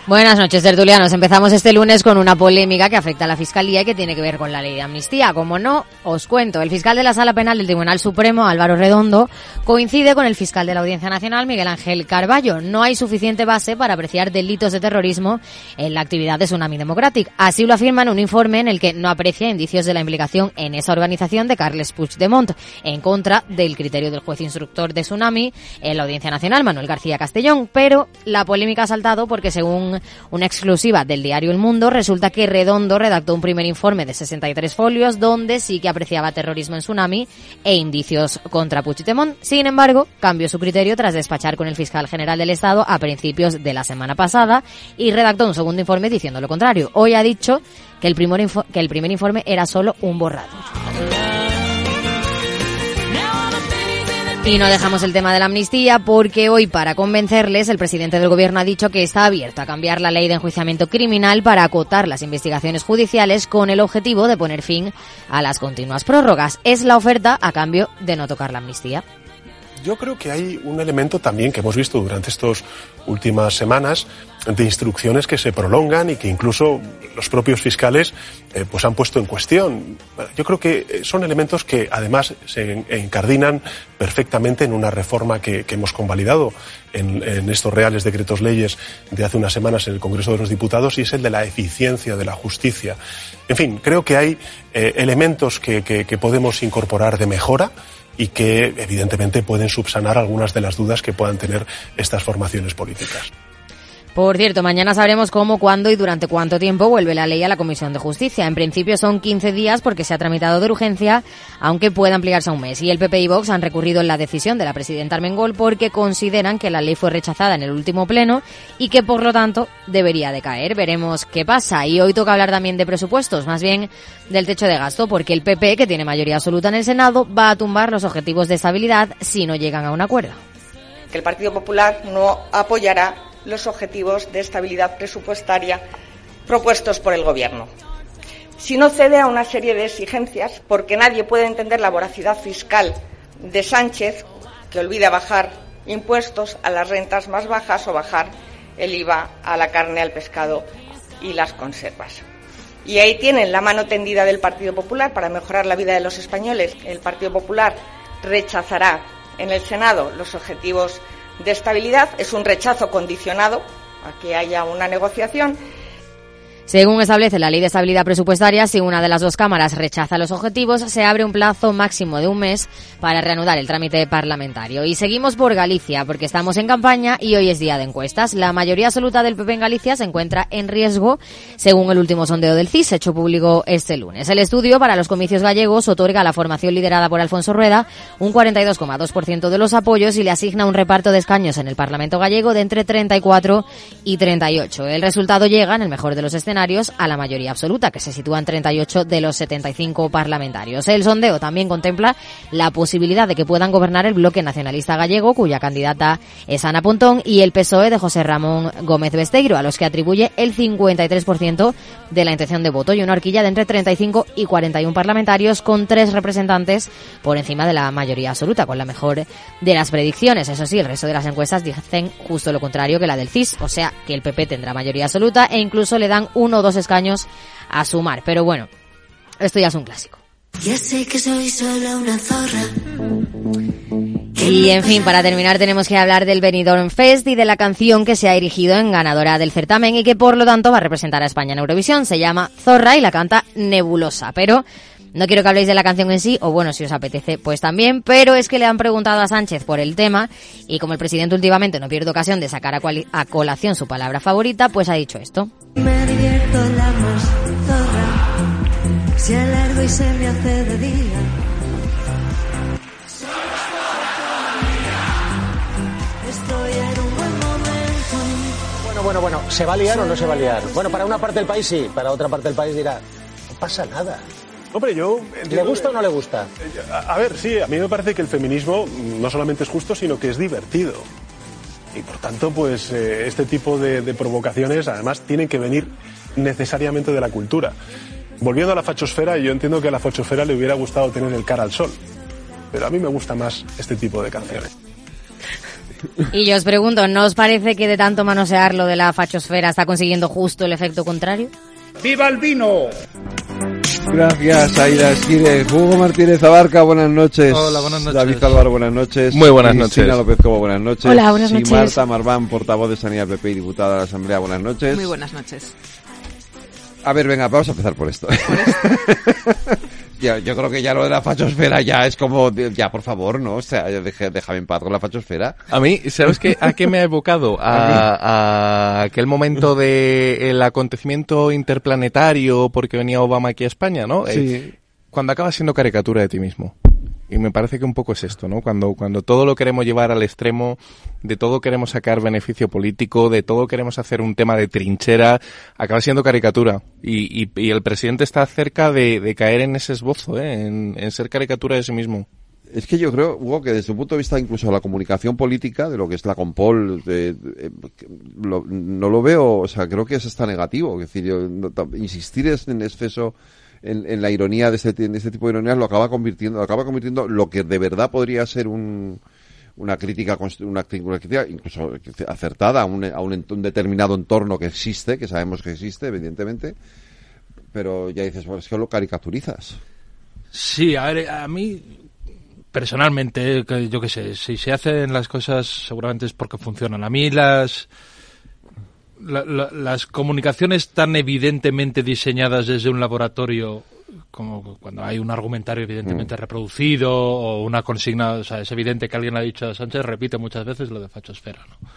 Buenas noches, tertulianos. Empezamos este lunes con una polémica que afecta a la Fiscalía y que tiene que ver con la ley de amnistía. Como no, os cuento. El fiscal de la Sala Penal del Tribunal Supremo, Álvaro Redondo, coincide con el fiscal de la Audiencia Nacional, Miguel Ángel Carballo. No hay suficiente base para apreciar delitos de terrorismo en la actividad de Tsunami Democratic. Así lo afirma en un informe en el que no aprecia indicios de la implicación en esa organización de Carles Puigdemont, en contra del criterio del juez instructor de Tsunami en la Audiencia Nacional, Manuel García Castellón. Pero la polémica ha saltado porque, según una exclusiva del diario El Mundo, resulta que Redondo redactó un primer informe de 63 folios donde sí que apreciaba terrorismo en Tsunami e indicios contra Puigdemont. Sin embargo, cambió su criterio tras despachar con el fiscal general del Estado a principios de la semana pasada y redactó un segundo informe diciendo lo contrario. Hoy ha dicho que el primer, informe era solo un borrado. Y no dejamos el tema de la amnistía porque hoy, para convencerles, el presidente del gobierno ha dicho que está abierto a cambiar la ley de enjuiciamiento criminal para acotar las investigaciones judiciales con el objetivo de poner fin a las continuas prórrogas. Es la oferta a cambio de no tocar la amnistía. Yo creo que hay un elemento también que hemos visto durante estas últimas semanas de instrucciones que se prolongan y que incluso los propios fiscales eh, pues han puesto en cuestión. Yo creo que eh, son elementos que además se encardinan perfectamente en una reforma que, hemos convalidado en, estos reales decretos leyes de hace unas semanas en el Congreso de los Diputados y es el de la eficiencia de la justicia. En fin, creo que hay eh, elementos que, que podemos incorporar de mejora y que evidentemente pueden subsanar algunas de las dudas que puedan tener estas formaciones políticas. Por cierto, mañana sabremos cómo, cuándo y durante cuánto tiempo vuelve la ley a la Comisión de Justicia. En principio son 15 días porque se ha tramitado de urgencia, aunque puede ampliarse a un mes. Y el PP y Vox han recurrido en la decisión de la presidenta Armengol porque consideran que la ley fue rechazada en el último pleno y que por lo tanto debería de caer. Veremos qué pasa. Y hoy toca hablar también de presupuestos, más bien del techo de gasto, porque el PP, que tiene mayoría absoluta en el Senado, va a tumbar los objetivos de estabilidad si no llegan a un acuerdo. Que el Partido Popular no apoyará los objetivos de estabilidad presupuestaria propuestos por el Gobierno. Si no cede a una serie de exigencias, porque nadie puede entender la voracidad fiscal de Sánchez, que olvida bajar impuestos a las rentas más bajas o bajar el IVA a la carne, al pescado y las conservas. Y ahí tienen la mano tendida del Partido Popular para mejorar la vida de los españoles. El Partido Popular rechazará en el Senado los objetivos de estabilidad, es un rechazo condicionado a que haya una negociación según establece la Ley de Estabilidad Presupuestaria, si una de las dos cámaras rechaza los objetivos, se abre un plazo máximo de un mes para reanudar el trámite parlamentario. Y seguimos por Galicia, porque estamos en campaña y hoy es día de encuestas. La mayoría absoluta del PP en Galicia se encuentra en riesgo, según el último sondeo del CIS, hecho público este lunes. El estudio para los comicios gallegos otorga a la formación liderada por Alfonso Rueda un 42,2% de los apoyos y le asigna un reparto de escaños en el Parlamento gallego de entre 34 y 38. El resultado llega, en el mejor de los escenarios, a la mayoría absoluta, que se sitúa en 38 de los 75 parlamentarios. El sondeo también contempla la posibilidad de que puedan gobernar el bloque nacionalista gallego, cuya candidata es Ana Pontón, y el PSOE de José Ramón Gómez Besteiro, a los que atribuye el 53% de la intención de voto y una horquilla de entre 35 y 41 parlamentarios, con tres representantes por encima de la mayoría absoluta, con la mejor de las predicciones. Eso sí, el resto de las encuestas dicen justo lo contrario que la del CIS, o sea que el PP tendrá mayoría absoluta e incluso le dan un uno o dos escaños a sumar. Pero bueno, esto ya es un clásico. Ya sé que soy solo una zorra. Y en fin, para terminar tenemos que hablar del Benidorm Fest y de la canción que se ha erigido en ganadora del certamen y que por lo tanto va a representar a España en Eurovisión. Se llama Zorra y la canta Nebulosa. Pero no quiero que habléis de la canción en sí, o bueno, si os apetece, pues también, pero es que le han preguntado a Sánchez por el tema y como el presidente últimamente no pierde ocasión de sacar a, colación su palabra favorita, pues ha dicho esto. Divierto la más zorra, se alargo y se me hace de día. Estoy en un buen momento. Bueno, bueno, bueno, ¿se va a liar o no se va a liar? Bueno, para una parte del país sí, para otra parte del país dirá, no pasa nada. Hombre, yo... ¿Le gusta o no le gusta? A, ver, sí, a mí me parece que el feminismo no solamente es justo, sino que es divertido. Y por tanto, pues eh, este tipo de, provocaciones además tienen que venir necesariamente de la cultura. Volviendo a la fachosfera, yo entiendo que a la fachosfera le hubiera gustado tener el cara al sol. Pero a mí me gusta más este tipo de canciones. Y yo os pregunto, ¿no os parece que de tanto manosear lo de la fachosfera está consiguiendo justo el efecto contrario? ¡Viva el vino! Gracias, Aida Esquiles. Hugo Martínez Abarca, buenas noches. Hola, buenas noches. David Álvaro, buenas noches. Muy buenas noches. Cristina López Cobo, buenas noches. Hola, buenas noches. Y Marta Marván, portavoz de Sanidad PP y diputada de la Asamblea, buenas noches. Muy buenas noches. A ver, venga, vamos a empezar por esto. ¿Por esto? yo creo que ya lo de la fachosfera ya es como, ya por favor, ¿no? O sea, déjame en paz con la fachosfera. A mí, ¿sabes qué? ¿A qué me ha evocado? A, aquel momento de el acontecimiento interplanetario porque venía Obama aquí a España, ¿no? Sí. Eh, cuando acabas siendo caricatura de ti mismo. Y me parece que un poco es esto, ¿no? Cuando, cuando todo lo queremos llevar al extremo, de todo queremos sacar beneficio político, de todo queremos hacer un tema de trinchera, acaba siendo caricatura. Y, y, el presidente está cerca de, caer en ese esbozo, ¿eh? en, ser caricatura de sí mismo. Es que yo creo, Hugo, que desde el punto de vista incluso de la comunicación política, de lo que es la Compol, de, no lo veo, o sea, creo que eso está negativo. Es decir, insistir en exceso en, la ironía de este, tipo de ironías lo acaba convirtiendo, lo acaba convirtiendo lo que de verdad podría ser un, una crítica, una, crítica incluso acertada a un, a un, determinado entorno que existe, que sabemos que existe, evidentemente, pero ya dices, bueno, es que lo caricaturizas. Sí, a ver, a mí personalmente, yo qué sé, si se hacen las cosas seguramente es porque funcionan. A mí las las comunicaciones tan evidentemente diseñadas desde un laboratorio como cuando hay un argumentario evidentemente mm. reproducido o una consigna, o sea, es evidente que alguien ha dicho a Sánchez, repite muchas veces lo de fachosfera, ¿no?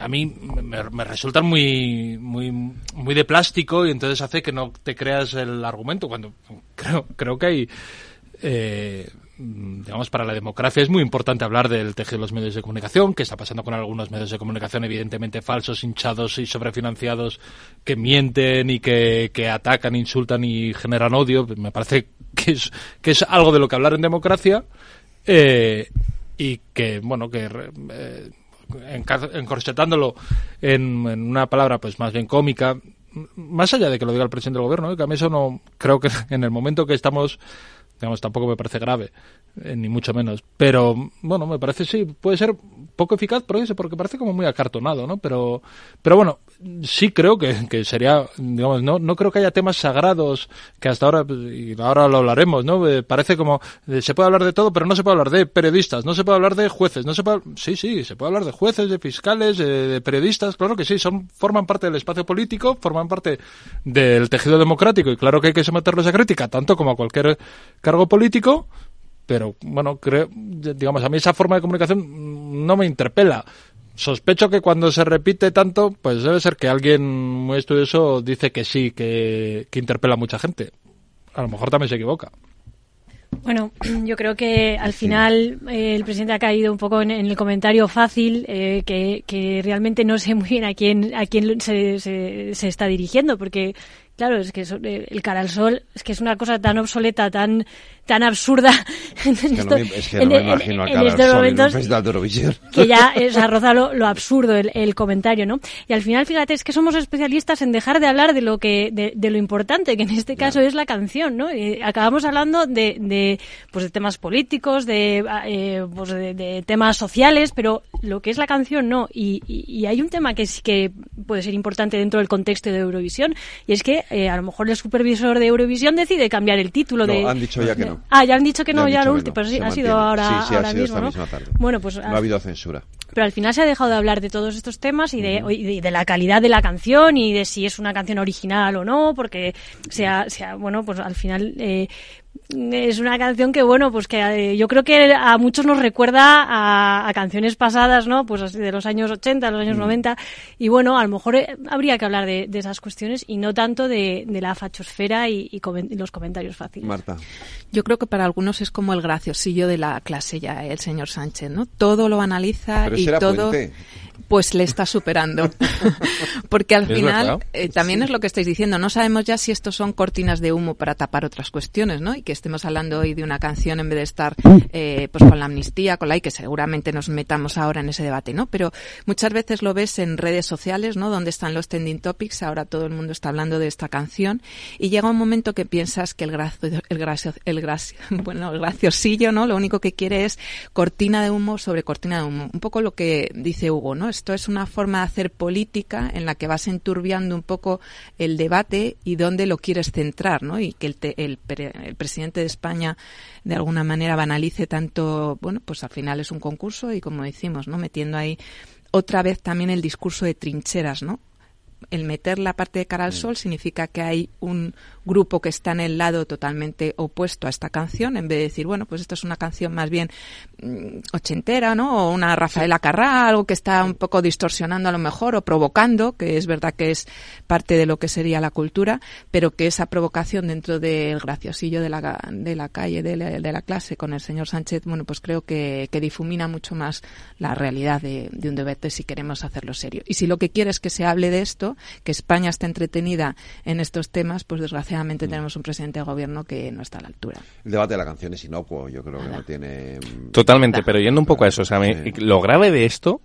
A mí me, resultan muy, muy, muy de plástico y entonces hace que no te creas el argumento cuando creo, creo que hay eh, digamos, para la democracia es muy importante hablar del tejido de los medios de comunicación, que está pasando con algunos medios de comunicación evidentemente falsos, hinchados y sobrefinanciados, que mienten y que, atacan, insultan y generan odio. Me parece que es, que es algo de lo que hablar en democracia eh, y que, bueno, que... Eh, encorsetándolo en, en, una palabra pues más bien cómica, más allá de que lo diga el presidente del gobierno, ¿eh? que a mí eso no creo que en el momento que estamos digamos, tampoco me parece grave, eh, ni mucho menos. Pero, bueno, me parece, sí, puede ser poco eficaz por eso, porque parece como muy acartonado, ¿no? Pero, pero bueno, sí creo que, que sería, digamos, no, no creo que haya temas sagrados que hasta ahora, y ahora lo hablaremos, ¿no? Eh, parece como, eh, se puede hablar de todo, pero no se puede hablar de periodistas, no se puede hablar de jueces, no se puede, sí, sí, se puede hablar de jueces, de fiscales, de, periodistas, claro que sí, son, forman parte del espacio político, forman parte del tejido democrático, y claro que hay que someterlos a crítica, tanto como a cualquier cargo político, pero bueno, creo, digamos, a mí esa forma de comunicación no me interpela sospecho que cuando se repite tanto, pues debe ser que alguien muy estudioso dice que sí, que, interpela a mucha gente. A lo mejor también se equivoca. Bueno, yo creo que al final eh, el presidente ha caído un poco en, el comentario fácil, eh, que, realmente no sé muy bien a quién a quién se, se está dirigiendo, porque claro, es que eh, el cara al sol es que es una cosa tan obsoleta, tan tan absurda. No no a en festival de Eurovisión. Que ya es arroza lo, absurdo el, comentario, ¿no? Y al final, fíjate, es que somos especialistas en dejar de hablar de lo que de, lo importante, que en este caso es la canción, ¿no? Y acabamos hablando de, de, pues de temas políticos, de, eh, pues de, temas sociales, pero lo que es la canción no. Y, y, hay un tema que sí que puede ser importante dentro del contexto de Eurovisión, y es que eh, a lo mejor el supervisor de Eurovisión decide cambiar el título de... han dicho ya que no. Ah, ya han dicho que no, ya, lo último, pero sí, ha sido ahora, sí, sí, ahora ha sido mismo, ¿no? Misma tarde. Bueno, pues... No ha habido censura. Pero al final se ha dejado de hablar de todos estos temas y de, y de, la calidad de la canción y de si es una canción original o no, porque sea, sea bueno, pues al final eh, es una canción que bueno pues que eh, yo creo que a muchos nos recuerda a, canciones pasadas no pues de los años 80 los años 90 mm. y bueno a lo mejor eh, habría que hablar de, esas cuestiones y no tanto de, la fachosfera y, los comentarios fáciles. Marta. Yo creo que para algunos es como el graciosillo de la clase ya el señor Sánchez no todo lo analiza y todo pues le está superando. Porque al final, eh, también es lo que estáis diciendo, no sabemos ya si estos son cortinas de humo para tapar otras cuestiones, ¿no? Y que estemos hablando hoy de una canción en vez de estar eh, pues con la amnistía, con la y que seguramente nos metamos ahora en ese debate, ¿no? Pero muchas veces lo ves en redes sociales, ¿no? Donde están los trending topics, ahora todo el mundo está hablando de esta canción y llega un momento que piensas que el gracio, el gracio, el gracio, bueno, el graciosillo, ¿no? Lo único que quiere es cortina de humo sobre cortina de humo. Un poco lo que dice Hugo, ¿no? Esto es una forma de hacer política en la que vas enturbiando un poco el debate y dónde lo quieres centrar, ¿no? Y que el, el, el presidente de España de alguna manera banalice tanto, bueno, pues al final es un concurso y como decimos, ¿no? Metiendo ahí otra vez también el discurso de trincheras, ¿no? El meter la parte de cara al sol significa que hay un grupo que está en el lado totalmente opuesto a esta canción, en vez de decir, bueno, pues esto es una canción más bien mm, ochentera, ¿no? O una Rafaela Carrá, algo que está un poco distorsionando a lo mejor o provocando, que es verdad que es parte de lo que sería la cultura, pero que esa provocación dentro del graciosillo de la, de la calle, de la, clase con el señor Sánchez, bueno, pues creo que, que difumina mucho más la realidad de, de un debate si queremos hacerlo serio. Y si lo que quiere es que se hable de esto, que España esté entretenida en estos temas, pues desgraciadamente mm. tenemos un presidente de gobierno que no está a la altura. El debate de la canción es inocuo, yo creo que no tiene... Totalmente, pero yendo un poco a eso, o sea, lo grave de esto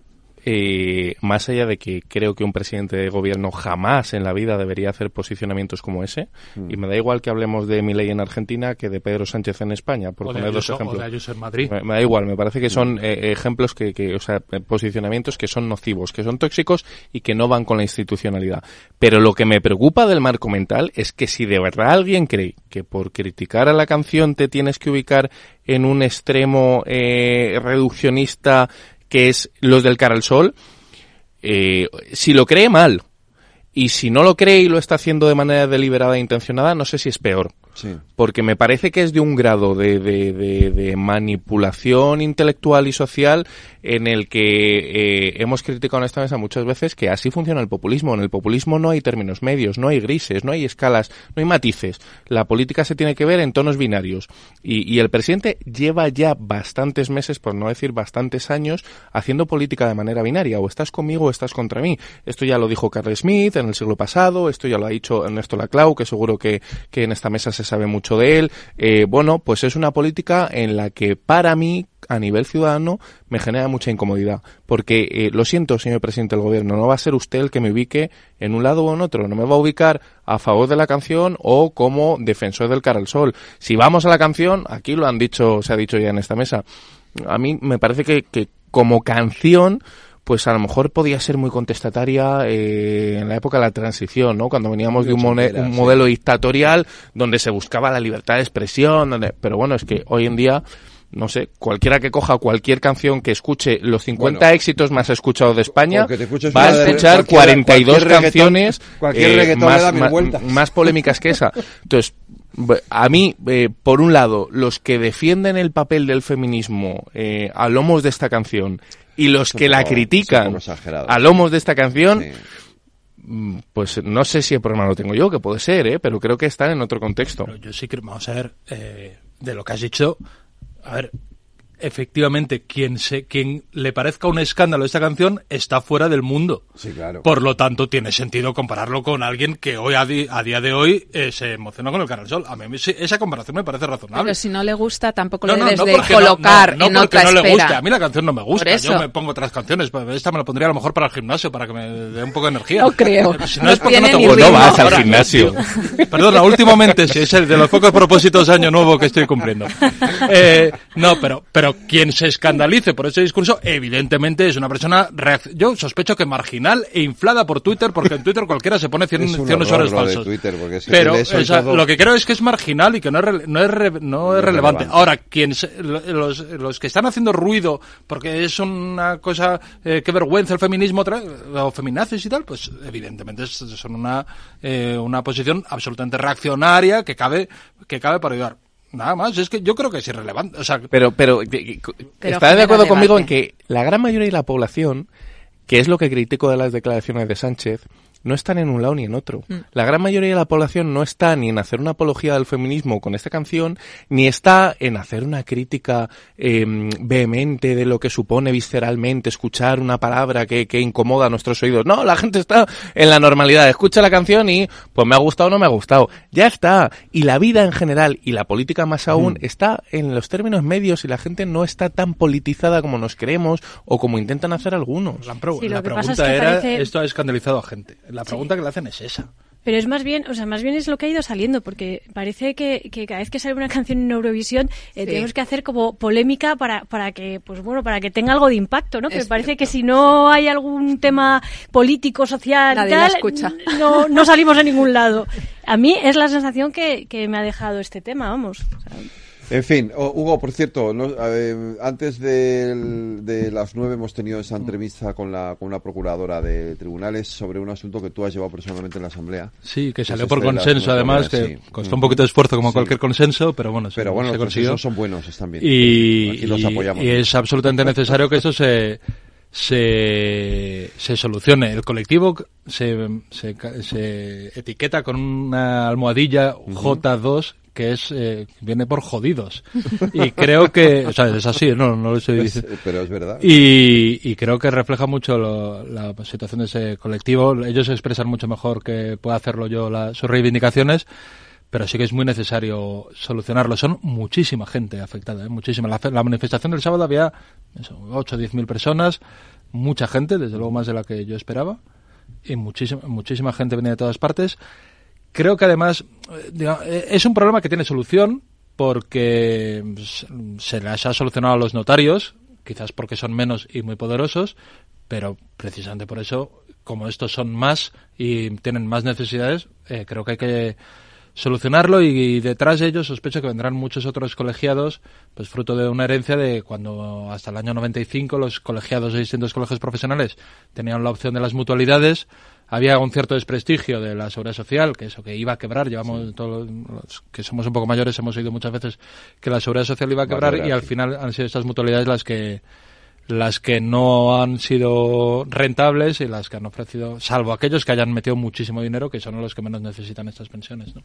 eh, más allá de que creo que un presidente de gobierno jamás en la vida debería hacer posicionamientos como ese, mm. y me da igual que hablemos de Milei en Argentina que de Pedro Sánchez en España, por poner dos ejemplos. en Madrid. Me, da igual, me parece que son eh, ejemplos que, que, o sea, posicionamientos que son nocivos, que son tóxicos y que no van con la institucionalidad. Pero lo que me preocupa del marco mental es que si de verdad alguien cree que por criticar a la canción te tienes que ubicar en un extremo eh, reduccionista que es los del cara al sol, eh, si lo cree mal, y si no lo cree y lo está haciendo de manera deliberada e intencionada, no sé si es peor. Porque me parece que es de un grado de, de, de, manipulación intelectual y social en el que eh, hemos criticado en esta mesa muchas veces que así funciona el populismo. En el populismo no hay términos medios, no hay grises, no hay escalas, no hay matices. La política se tiene que ver en tonos binarios. Y, y el presidente lleva ya bastantes meses, por no decir bastantes años, haciendo política de manera binaria. O estás conmigo o estás contra mí. Esto ya lo dijo Carl Smith en el siglo pasado, esto ya lo ha dicho Ernesto Laclau, que seguro que, que en esta mesa se sabe mucho de él. Eh, bueno, pues es una política en la que para mí, a nivel ciudadano, me genera mucha incomodidad. Porque, eh, lo siento, señor presidente del gobierno, no va a ser usted el que me ubique en un lado o en otro. No me va a ubicar a favor de la canción o como defensor del cara al sol. Si vamos a la canción, aquí lo han dicho, se ha dicho ya en esta mesa. A mí me parece que, que como canción, pues a lo mejor podía ser muy contestataria eh, en la época de la transición, ¿no? Cuando veníamos de un, modelo dictatorial donde se buscaba la libertad de expresión, donde, pero bueno, es que hoy en día no sé, cualquiera que coja cualquier canción que escuche los 50 éxitos más escuchados de España, va a escuchar 42 canciones eh, más, más, polémicas que esa. Entonces, a mí, eh, por un lado, los que defienden el papel del feminismo eh, a lomos de esta canción y los que la critican a lomos de esta canción, mm, pues no sé si el problema lo tengo yo, que puede ser, ¿eh? pero creo que están en otro contexto. yo sí que, vamos a ver, eh, de lo que has dicho, a efectivamente quien se quien le parezca un escándalo esta canción está fuera del mundo. Sí, claro. Por lo tanto, tiene sentido compararlo con alguien que hoy a, día de hoy eh, se emociona con el Canal Sol. A mí esa comparación me parece razonable. Pero si no le gusta, tampoco lo debes de colocar no, en porque otra no le gusta. A mí la canción no me gusta. Yo me pongo otras canciones. Esta me la pondría a lo mejor para el gimnasio, para que me dé un poco de energía. No creo. Si no, es porque no te gusta. No vas al gimnasio. Perdona, últimamente, si es el de los pocos propósitos de año nuevo que estoy cumpliendo. Eh, no, pero, pero quien se escandalice por ese discurso, evidentemente es una persona, yo sospecho que marginal e inflada por Twitter, porque en Twitter cualquiera se pone 100, usuarios falsos. Pero lo que creo es que es marginal y que no es, no es, no es relevante. Ahora, quien los, los que están haciendo ruido porque es una cosa eh, que vergüenza el feminismo o feminazis y tal, pues evidentemente son una, eh, una posición absolutamente reaccionaria que cabe, que cabe para ayudar. Nada más, es que yo creo que es irrelevante. O sea, pero, pero, ¿está de acuerdo conmigo en que la gran mayoría de la población, que es lo que critico de las declaraciones de Sánchez, no están en un lado ni en otro. Mm. La gran mayoría de la población no está ni en hacer una apología del feminismo con esta canción, ni está en hacer una crítica em, vehemente de lo que supone visceralmente escuchar una palabra que, que, incomoda a nuestros oídos. No, la gente está en la normalidad, escucha la canción y pues me ha gustado o no me ha gustado. Ya está. Y la vida en general y la política más aún mm. está en los términos medios y la gente no está tan politizada como nos creemos o como intentan hacer algunos. La, pregunta era, esto ha escandalizado a gente la pregunta que le hacen es esa. Pero es más bien, o sea, más bien es lo que ha ido saliendo, porque parece que, cada vez que sale una canción en Eurovisión eh, tenemos que hacer como polémica para, para que, pues bueno, para que tenga algo de impacto, ¿no? que parece que si no hay algún tema político, social, tal, No, no salimos a ningún lado. A mí es la sensación que, que me ha dejado este tema, vamos. En fin, Hugo, por cierto, antes de, las nueve hemos tenido esa entrevista con la, con una procuradora de tribunales sobre un asunto que tú has llevado personalmente en la Asamblea. Sí, que salió por consenso, además, que costó un poquito de esfuerzo como cualquier consenso, pero bueno, pero bueno, los se son buenos, están bien. Y, los apoyamos. y es absolutamente necesario que esto se se, se solucione. El colectivo se, se, etiqueta con una almohadilla J2 que es eh, viene por jodidos y creo que o sea es así no no lo estoy diciendo pero es verdad y, y creo que refleja mucho la situación de ese colectivo ellos expresan mucho mejor que pueda hacerlo yo sus reivindicaciones pero sí que es muy necesario solucionarlo. Son muchísima gente afectada, ¿eh? muchísima. La, manifestación del sábado había 8 o 10 mil personas mucha gente, desde luego más de la que yo esperaba, y muchísima, muchísima gente venía de todas partes. Creo que además eh, es un problema que tiene solución porque se las ha solucionado a los notarios, quizás porque son menos y muy poderosos, pero precisamente por eso, como estos son más y tienen más necesidades, eh, creo que hay que solucionarlo y, detrás de ellos sospecho que vendrán muchos otros colegiados, pues fruto de una herencia de cuando hasta el año 95 los colegiados de distintos colegios profesionales tenían la opción de las mutualidades, había un cierto desprestigio de la seguridad social, que eso que iba a quebrar, llevamos todos los que somos un poco mayores hemos oído muchas veces que la seguridad social iba a quebrar y al final han sido estas mutualidades las que las que no han sido rentables y las que han ofrecido, salvo aquellos que hayan metido muchísimo dinero, que son los que menos necesitan estas pensiones. ¿no?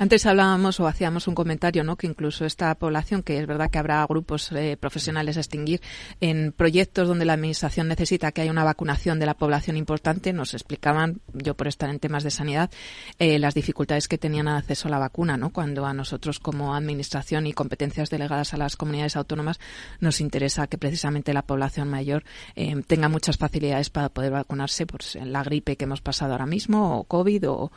Antes hablábamos o hacíamos un comentario, ¿no? Que incluso esta población, que es verdad que habrá grupos eh, profesionales a extinguir en proyectos donde la administración necesita que haya una vacunación de la población importante, nos explicaban, yo por estar en temas de sanidad, eh, las dificultades que tenían acceso a la vacuna, ¿no? Cuando a nosotros como administración y competencias delegadas a las comunidades autónomas nos interesa que precisamente la población mayor eh, tenga muchas facilidades para poder vacunarse, pues en la gripe que hemos pasado ahora mismo, o COVID, o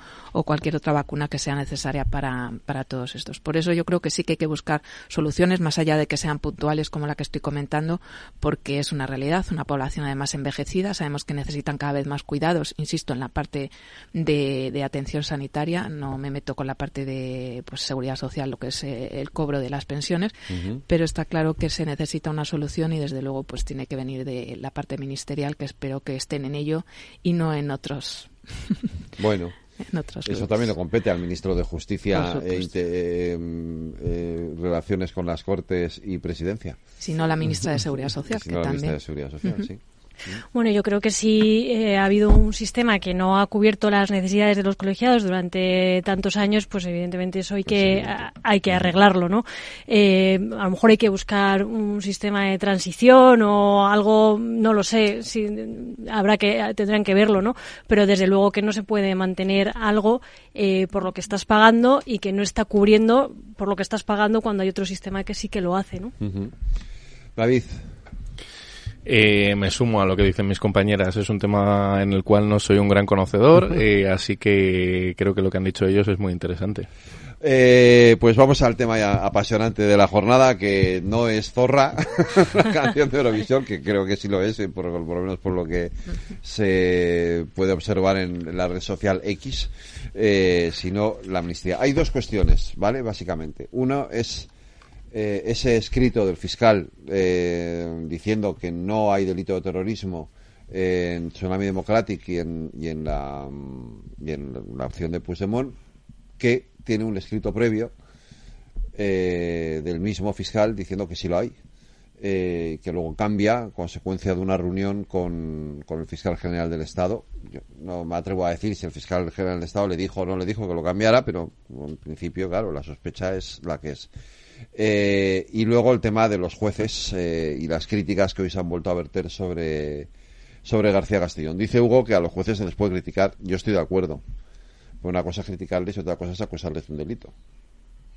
cualquier otra vacuna que sea necesaria para, para todos estos. Por eso yo creo que sí que hay que buscar soluciones más allá de que sean puntuales como la que estoy comentando, porque es una realidad, una población además envejecida, sabemos que necesitan cada vez más cuidados, insisto, en la parte de, de atención sanitaria, no me meto con la parte de pues, seguridad social, lo que es eh, el cobro de las pensiones, pero está claro que se necesita una solución y desde luego pues tiene que venir de la parte ministerial, que espero que estén en ello y no en otros. Bueno, eso también lo compete al ministro de Justicia, e eh, eh, relaciones con las Cortes y Presidencia. Si no, la ministra de Seguridad Social. que la ministra de Seguridad Social, sí. Bueno, yo creo que sí eh, ha habido un sistema que no ha cubierto las necesidades de los colegiados durante tantos años, pues evidentemente eso hay que, hay que arreglarlo, ¿no? Eh, a lo mejor hay que buscar un sistema de transición o algo, no lo sé, si, habrá que, tendrán que verlo, ¿no? Pero desde luego que no se puede mantener algo eh, por lo que estás pagando y que no está cubriendo por lo que estás pagando cuando hay otro sistema que sí que lo hace, ¿no? David. Eh, me sumo a lo que dicen mis compañeras. Es un tema en el cual no soy un gran conocedor, eh, así que creo que lo que han dicho ellos es muy interesante. Eh, pues vamos al tema apasionante de la jornada, que no es Zorra, la canción de Eurovisión, que creo que sí lo es, por, lo menos por lo que se puede observar en la red social X, sino la amnistía. Hay dos cuestiones, ¿vale? Básicamente. Uno es eh, ese escrito del fiscal eh, diciendo que no hay delito de terrorismo en Tsunami Democratic y en, y en, la, y en la opción de Puigdemont, que tiene un escrito previo eh, del mismo fiscal diciendo que sí lo hay. que luego cambia consecuencia de una reunión con, con, el fiscal general del Estado. Yo no me atrevo a decir si el fiscal general del Estado le dijo o no le dijo que lo cambiara, pero en principio, claro, la sospecha es la que es. Eh, y luego el tema de los jueces eh, y las críticas que hoy se han vuelto a verter sobre, sobre García Castellón. Dice Hugo que a los jueces se les puede criticar. Yo estoy de acuerdo. una cosa es criticarles y otra cosa es acusarles de un delito.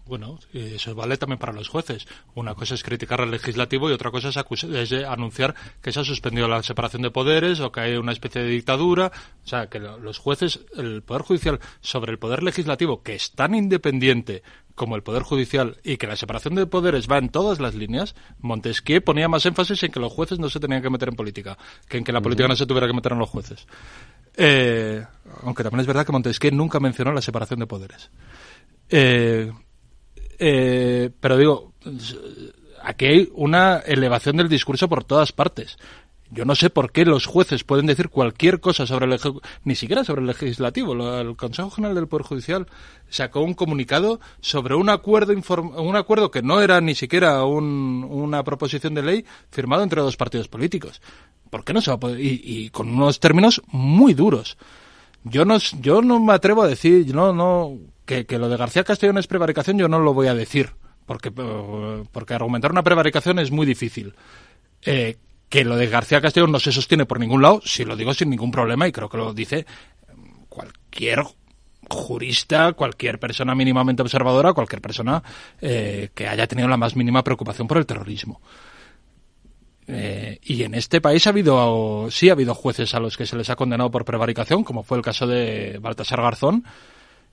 Bueno, eso vale también para los jueces. Una cosa es criticar al legislativo y otra cosa es, anunciar que se ha suspendido la separación de poderes o que hay una especie de dictadura. O sea, que los jueces, el Poder Judicial sobre el Poder Legislativo, que es tan independiente como el Poder Judicial y que la separación de poderes va en todas las líneas, Montesquieu ponía más énfasis en que los jueces no se tenían que meter en política, que en que la política no se tuviera que meter en los jueces. Eh, aunque también es verdad que Montesquieu nunca mencionó la separación de poderes. Eh, eh, pero digo, aquí hay una elevación del discurso por todas partes. Yo no sé por qué los jueces pueden decir cualquier cosa sobre el ni siquiera sobre el legislativo. El Consejo General del Poder Judicial sacó un comunicado sobre un acuerdo un acuerdo que no era ni siquiera una proposición de ley firmado entre dos partidos políticos. ¿Por qué no se va a poder? Y, con unos términos muy duros. Yo no, yo no me atrevo a decir, no, no, que, lo de García Castellón es prevaricación, yo no lo voy a decir, porque, porque argumentar una prevaricación es muy difícil. Eh, que lo de García Castellón no se sostiene por ningún lado, si lo digo sin ningún problema, y creo que lo dice cualquier jurista, cualquier persona mínimamente observadora, cualquier persona eh, que haya tenido la más mínima preocupación por el terrorismo. Eh, y en este país ha habido, sí ha habido jueces a los que se les ha condenado por prevaricación, como fue el caso de Baltasar Garzón,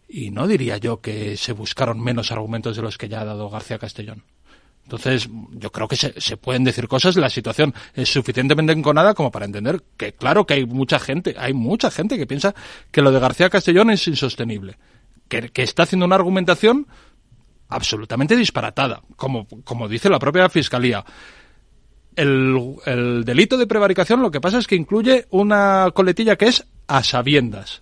y no diría yo que se buscaron menos argumentos de los que ya ha dado García Castellón. Entonces, yo creo que se, pueden decir cosas, la situación es suficientemente enconada como para entender que, claro, que hay mucha gente, hay mucha gente que piensa que lo de García Castellón es insostenible, que, está haciendo una argumentación absolutamente disparatada, como, dice la propia Fiscalía. El delito de prevaricación lo que pasa es que incluye una coletilla que es a sabiendas.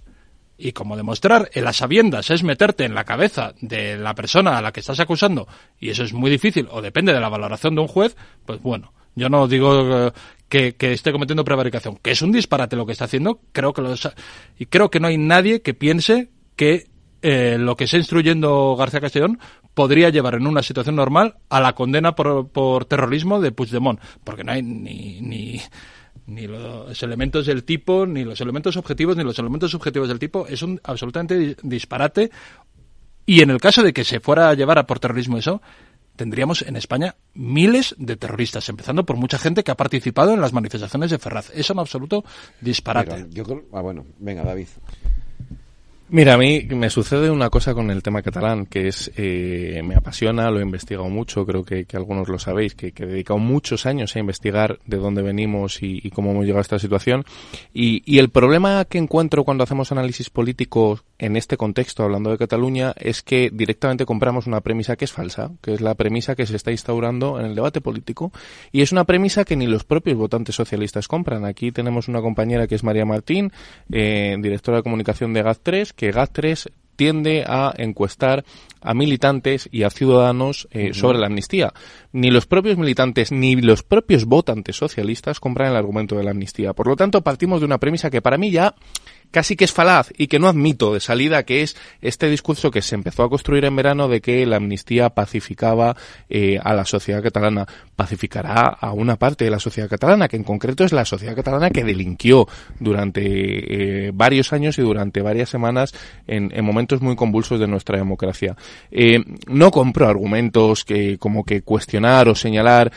Y como demostrar el a sabiendas es meterte en la cabeza de la persona a la que estás acusando, y eso es muy difícil, o depende de la valoración de un juez, pues bueno, yo no digo eh, que, esté cometiendo prevaricación, que es un disparate lo que está haciendo, creo que lo y creo que no hay nadie que piense que eh, lo que está instruyendo García Castellón podría llevar en una situación normal a la condena por, por terrorismo de Puigdemont, porque no hay ni, ni ni los elementos del tipo, ni los elementos objetivos, ni los elementos subjetivos del tipo, es un absolutamente disparate. Y en el caso de que se fuera a llevar a por terrorismo eso, tendríamos en España miles de terroristas, empezando por mucha gente que ha participado en las manifestaciones de Ferraz. Es un absoluto disparate. ah, bueno, venga, David. Mira, a mí me sucede una cosa con el tema catalán, que es, eh, me apasiona, lo he investigado mucho, creo que, algunos lo sabéis, que, he dedicado muchos años a investigar de dónde venimos y, cómo hemos llegado a esta situación. Y, el problema que encuentro cuando hacemos análisis político en este contexto, hablando de Cataluña, es que directamente compramos una premisa que es falsa, que es la premisa que se está instaurando en el debate político. Y es una premisa que ni los propios votantes socialistas compran. Aquí tenemos una compañera que es María Martín, eh, directora de comunicación de GAT3, que GAT3 tiende a encuestar a militantes y a ciudadanos eh, sobre la amnistía. Ni los propios militantes ni los propios votantes socialistas compran el argumento de la amnistía. Por lo tanto, partimos de una premisa que para mí ya casi que es falaz y que no admito de salida, que es este discurso que se empezó a construir en verano de que la amnistía pacificaba eh, a la sociedad catalana. Pacificará a una parte de la sociedad catalana, que en concreto es la sociedad catalana que delinquió durante eh, varios años y durante varias semanas en, momentos muy convulsos de nuestra democracia. Eh, no compro argumentos que como que cuestionar o señalar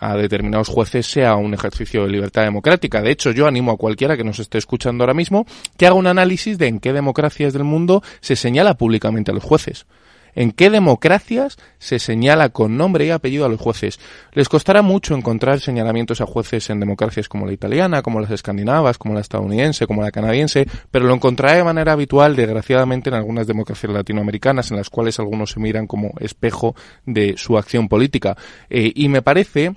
a determinados jueces sea un ejercicio de libertad democrática. De hecho, yo animo a cualquiera que nos esté escuchando ahora mismo que haga un análisis de en qué democracias del mundo se señala públicamente a los jueces. ¿En qué democracias se señala con nombre y apellido a los jueces? Les costará mucho encontrar señalamientos a jueces en democracias como la italiana, como las escandinavas, como la estadounidense, como la canadiense, pero lo encontrará de manera habitual, desgraciadamente, en algunas democracias latinoamericanas, en las cuales algunos se miran como espejo de su acción política. Eh, y me parece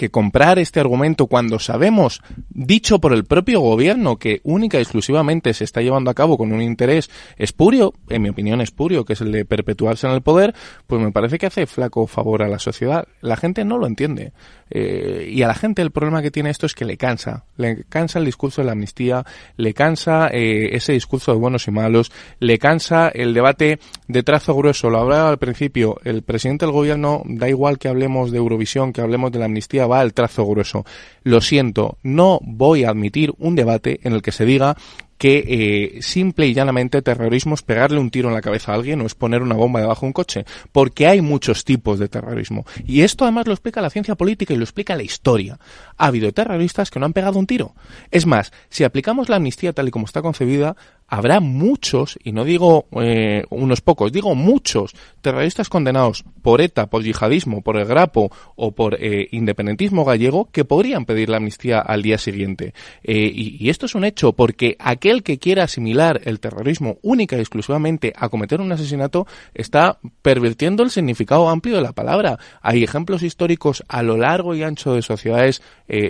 que comprar este argumento cuando sabemos, dicho por el propio gobierno, que única y exclusivamente se está llevando a cabo con un interés espurio, en mi opinión espurio, que es el de perpetuarse en el poder, pues me parece que hace flaco favor a la sociedad. La gente no lo entiende. Eh, y a la gente el problema que tiene esto es que le cansa. Le cansa el discurso de la amnistía, le cansa eh, ese discurso de buenos y malos, le cansa el debate de trazo grueso. Lo hablaba al principio, el presidente del gobierno, da igual que hablemos de Eurovisión, que hablemos de la amnistía, va al trazo grueso. Lo siento, no voy a admitir un debate en el que se diga que eh, simple y llanamente terrorismo es pegarle un tiro en la cabeza a alguien o es poner una bomba debajo de un coche, porque hay muchos tipos de terrorismo. Y esto además lo explica la ciencia política y lo explica la historia. Ha habido terroristas que no han pegado un tiro. Es más, si aplicamos la amnistía tal y como está concebida, habrá muchos, y no digo eh, unos pocos, digo muchos terroristas condenados por ETA, por yihadismo, por el grapo o por eh, independentismo gallego que podrían pedir la amnistía al día siguiente. Eh, y, y, esto es un hecho porque aquel que quiera asimilar el terrorismo única y exclusivamente a cometer un asesinato está pervirtiendo el significado amplio de la palabra. Hay ejemplos históricos a lo largo y ancho de sociedades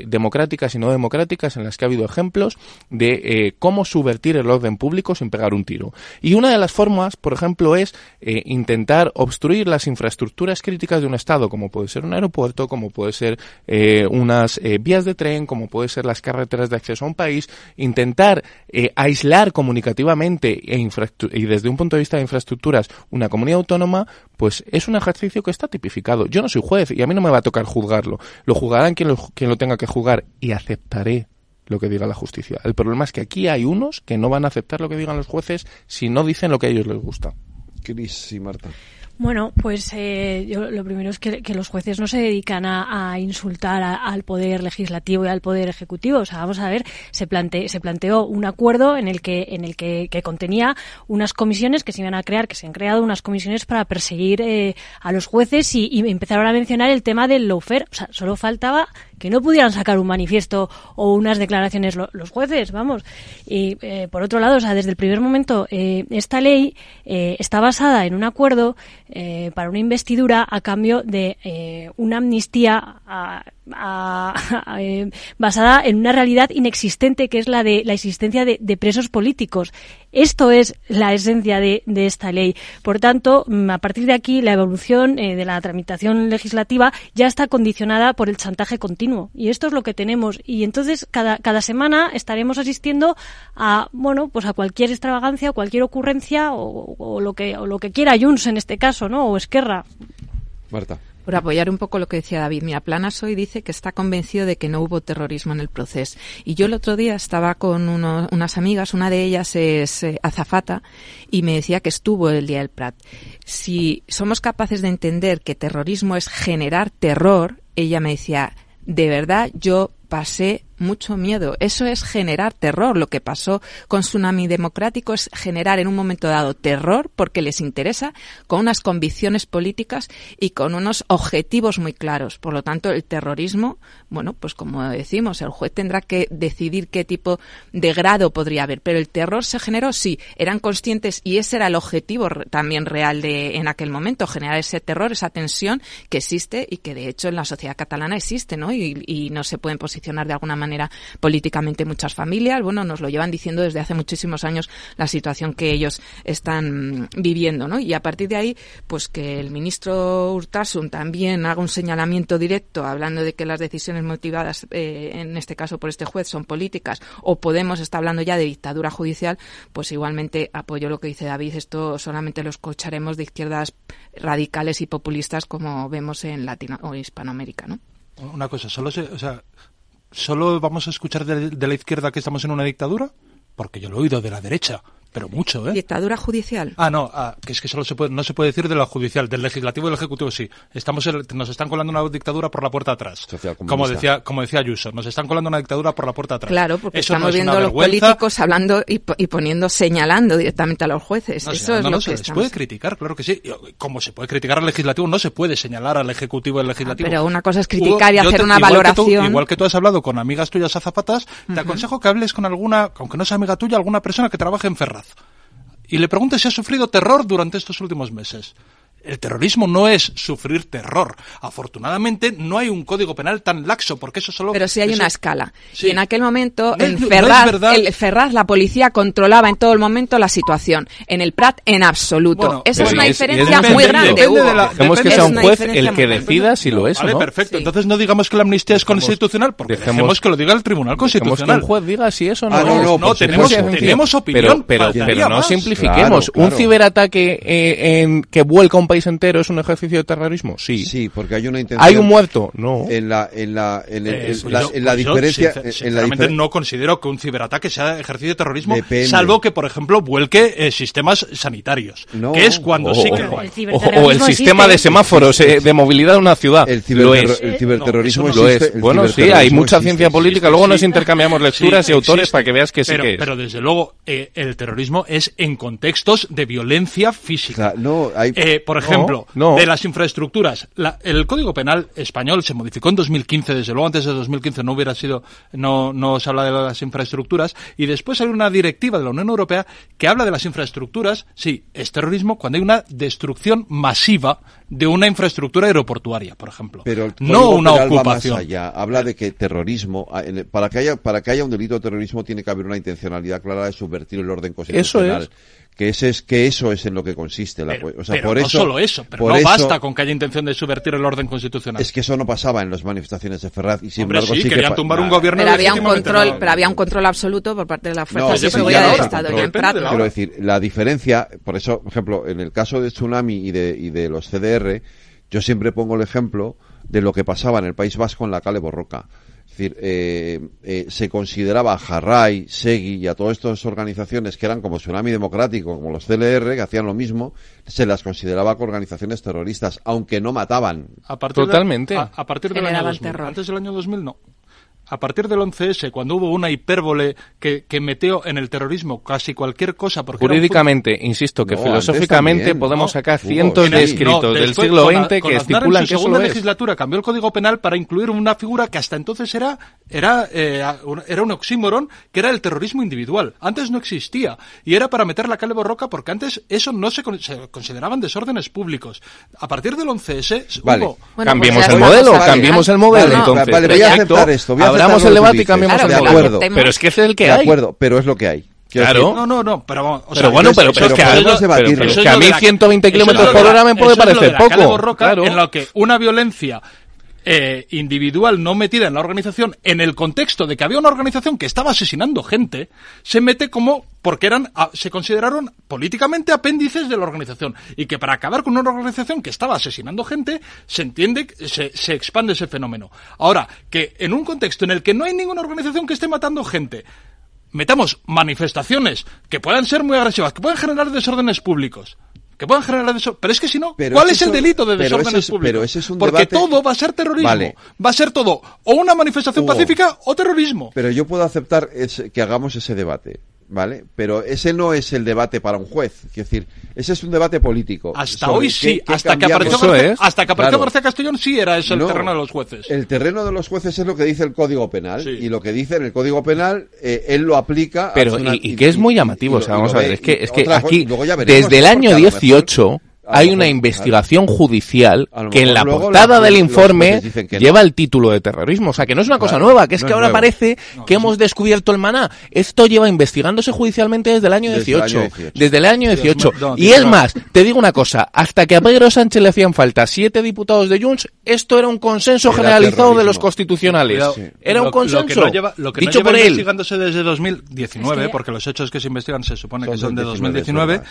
democráticas y no democráticas en las que ha habido ejemplos de cómo subvertir el orden público sin pegar un tiro. Y una de las formas, por ejemplo, es eh, intentar obstruir las infraestructuras críticas de un Estado, como puede ser un aeropuerto, como puede ser eh, unas eh, vías de tren, como puede ser las carreteras de acceso a un país, intentar aislar comunicativamente e y desde un punto de vista de infraestructuras una comunidad autónoma, pues es un ejercicio que está tipificado. Yo no soy juez y a mí no me va a tocar juzgarlo. Lo juzgarán quien lo, quien lo tenga que juzgar y aceptaré lo que diga la justicia. El problema es que aquí hay unos que no van a aceptar lo que digan los jueces si no dicen lo que a ellos les gusta. Cris y Marta. Bueno, pues eh, yo, lo primero es que, los jueces no se dedican a, insultar al poder legislativo y al poder ejecutivo. O sea, vamos a ver, se, plante, se planteó un acuerdo en el que en el que, contenía unas comisiones que se iban a crear, que se han creado unas comisiones para perseguir eh, a los jueces y, y empezaron a mencionar el tema del lawfare. O sea, solo faltaba que no pudieran sacar un manifiesto o unas declaraciones los jueces, vamos. Y eh, por otro lado, o sea, desde el primer momento, esta ley está basada en un acuerdo eh, para una investidura a cambio de eh, una amnistía eh, basada en una realidad inexistente que es la de la existencia de, presos políticos. Esto es la esencia de, esta ley. Por tanto, mm, a partir de aquí, la evolución de la tramitación legislativa ya está condicionada por el chantaje continuo. Y esto es lo que tenemos. Y entonces, cada, cada semana estaremos asistiendo a, bueno, pues a cualquier extravagancia, cualquier ocurrencia o, lo que, lo que quiera Junts en este caso. ¿no? O Esquerra. Marta. Por apoyar un poco lo que decía David, Mira, Planas hoy dice que está convencido de que no hubo terrorismo en el proceso. Y yo el otro día estaba con unas amigas, una de ellas es eh, azafata, y me decía que estuvo el día del Prat. Si somos capaces de entender que terrorismo es generar terror, ella me decía, de verdad yo pasé mucho miedo. Eso es generar terror. Lo que pasó con Tsunami Democrático es generar en un momento dado terror porque les interesa, con unas convicciones políticas y con unos objetivos muy claros. Por lo tanto, el terrorismo, bueno, pues como decimos, el juez tendrá que decidir qué tipo de grado podría haber. Pero el terror se generó, sí, eran conscientes y ese era el objetivo también real de en aquel momento, generar ese terror, esa tensión que existe y que de hecho en la sociedad catalana existe, ¿no? Y, y no se pueden posicionar de alguna manera políticamente muchas familias. Bueno, nos lo llevan diciendo desde hace muchísimos años la situación que ellos están viviendo, ¿no? Y a partir de ahí, pues que el ministro Urtasun también haga un señalamiento directo hablando de que las decisiones motivadas, eh, en este caso por este juez, son políticas o Podemos está hablando ya de dictadura judicial, pues igualmente apoyo lo que dice David. Esto solamente lo escucharemos de izquierdas radicales y populistas como vemos en Latino o Hispanoamérica, ¿no? Una cosa, solo se, ¿Solo vamos a escuchar de, la izquierda que estamos en una dictadura? Porque yo lo he oído de la derecha. Pero mucho, ¿eh? Dictadura judicial. Ah, no, ah, que es que solo se puede, no se puede decir de la judicial, del legislativo y del ejecutivo sí. Estamos nos están colando una dictadura por la puerta atrás. Como decía, como decía Ayuso, nos están colando una dictadura por la puerta atrás. Claro, porque estamos viendo a los políticos hablando y, poniendo, señalando directamente a los jueces. Eso es no, lo que se les puede criticar, claro que sí. Como se puede criticar al legislativo, no se puede señalar al ejecutivo y al legislativo. pero una cosa es criticar y hacer una valoración. igual que tú has hablado con amigas tuyas a zapatas, te aconsejo que hables con alguna, aunque no sea amiga tuya, alguna persona que trabaje en Ferraz y le pregunte si ha sufrido terror durante estos últimos meses. El terrorismo no es sufrir terror. Afortunadamente no hay un código penal tan laxo porque eso solo... Pero sí hay una escala. Y en aquel momento en Ferraz, la policía controlaba en todo el momento la situación. En el Prat en absoluto. Esa es una diferencia muy grande. Dejemos que sea un juez el que decida si lo es o no. perfecto. Entonces no digamos que la amnistía es constitucional porque dejemos, que lo diga el Tribunal Constitucional. que un juez diga si eso no ah, no, no, tenemos, tenemos opinión. Pero, pero, no simplifiquemos. Un ciberataque eh, en, que vuelca un país entero es un ejercicio de terrorismo? Sí. Sí, porque hay una intención. ¿Hay un muerto? No. En la, en la, en, la, diferencia. sinceramente no considero que un ciberataque sea ejercicio de terrorismo, salvo que, por ejemplo, vuelque eh, sistemas sanitarios. Que es cuando sí que. O, el, sistema de semáforos eh, de movilidad de una ciudad. El, ciberterrorismo lo es. Bueno, sí, hay mucha ciencia política. Luego nos intercambiamos lecturas y autores para que veas que sí que es. Pero desde luego, eh, el terrorismo es en contextos de violencia física. no, hay... por ejemplo, de las infraestructuras. el Código Penal español se modificó en 2015, desde luego antes de 2015 no hubiera sido, no, no se habla de las infraestructuras, y después hay una directiva de la Unión Europea que habla de las infraestructuras, sí, es terrorismo cuando hay una destrucción masiva de una infraestructura aeroportuaria, por ejemplo. Pero no una ocupación. allá. Habla de que terrorismo, ah, para que haya, para que haya un delito de terrorismo tiene que haber una intencionalidad clara de subvertir el orden constitucional. Eso es que ese es que eso es en lo que consiste la o sea, por no solo eso pero no basta con que haya intención de subvertir el orden constitucional. Es que eso no pasaba en las manifestaciones de Ferraz y sin Hombre, embargo sí, querían tumbar un gobierno pero había un control pero había un control absoluto por parte de la fuerzas de seguridad del Estado en quiero decir la diferencia por eso por ejemplo en el caso de tsunami y de, y de los CDR yo siempre pongo el ejemplo de lo que pasaba en el País Vasco en la Cale Borroca decir, eh, eh, se consideraba a Jarray, Segui y a todas estas organizaciones que eran como Tsunami Democrático, como los CLR, que hacían lo mismo, se las consideraba como organizaciones terroristas, aunque no mataban. Totalmente. a, partir del año 2000. Antes del año 2000 no a partir del 11S, cuando hubo una hipérbole que, que metió en el terrorismo casi cualquier cosa... Porque Jurídicamente, insisto, que filosóficamente podemos sacar cientos de escritos del siglo XX que estipulan que eso segunda legislatura cambió el Código Penal para incluir una figura que hasta entonces era, era, eh, era un oxímoron, que era el terrorismo individual. Antes no existía. Y era para meter la calle borroca porque antes eso no se, consideraban desórdenes públicos. A partir del 11S vale. hubo... cambiemos el modelo, cambiemos el modelo. entonces. Vale, voy a aceptar esto. Voy a Abramos el debate y cambiamos el de acuerdo. Pero es que ese es el que de hay. De acuerdo, pero es lo que hay. Claro. No, no, no, pero, o pero bueno, pero, pero, es que, pero, que a mí 120 kilómetros por hora me puede parecer poco. claro. En lo que una violencia eh, individual no metida en la organización, en el contexto de que había una organización que estaba asesinando gente, se mete como porque eran ah, se consideraron políticamente apéndices de la organización y que para acabar con una organización que estaba asesinando gente se entiende se, se expande ese fenómeno. Ahora que en un contexto en el que no hay ninguna organización que esté matando gente metamos manifestaciones que puedan ser muy agresivas, que puedan generar desórdenes públicos, que puedan generar desórdenes. Pero es que si no, ¿cuál es, el delito de desórdenes públicos? Pero ese es un Porque todo va a ser terrorismo. Vale. Va a ser todo o una manifestación pacífica o terrorismo. Pero yo puedo aceptar que hagamos ese debate. ¿Vale? Pero ese no es el debate para un juez. Es decir, ese es un debate político. Hasta hoy sí, hasta, que apareció García, hasta que apareció García Castellón sí era ese el terreno de los jueces. El terreno de los jueces es lo que dice el Código Penal. Y lo que dice en el Código Penal, eh, él lo aplica. Pero, y, que es muy llamativo, o sea, vamos a ver, es que, es que aquí, desde el año 18 hay una investigación judicial que en la portada del informe lleva el título de terrorismo. O sea, que no es una cosa nueva, que es que ahora parece que hemos descubierto el maná. Esto lleva investigándose judicialmente desde el año 18. Desde el año 18. y es más, te digo una cosa, hasta que a Pedro Sánchez le hacían falta siete diputados de Junts, esto era un consenso generalizado de los constitucionales. Era un consenso. Lo que no dicho por él. investigándose desde 2019, porque los hechos que se investigan se supone que son de 2019,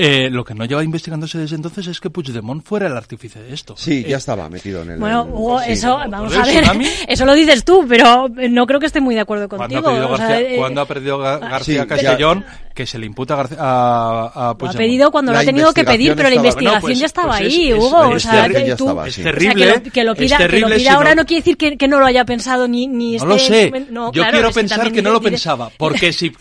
eh, lo que no lleva investigándose desde entonces es que Puigdemont fuera el artífice de esto. Sí, ya estaba metido en el... Bueno, Hugo, eso, vamos a ver, eso lo dices tú, pero no creo que esté muy de acuerdo contigo. ¿Cuándo ha perdido, García, Castellón que se le imputa a, a, Puigdemont? ha pedido cuando lo ha tenido que pedir, pero la investigación pues, ya estaba pues ahí, Hugo. Es, o sea, tú, es terrible. que, lo, pida, que lo pida ahora no... quiere decir que, que, no lo haya pensado ni, ni No lo sé. Yo quiero pensar que no lo pensaba, porque si,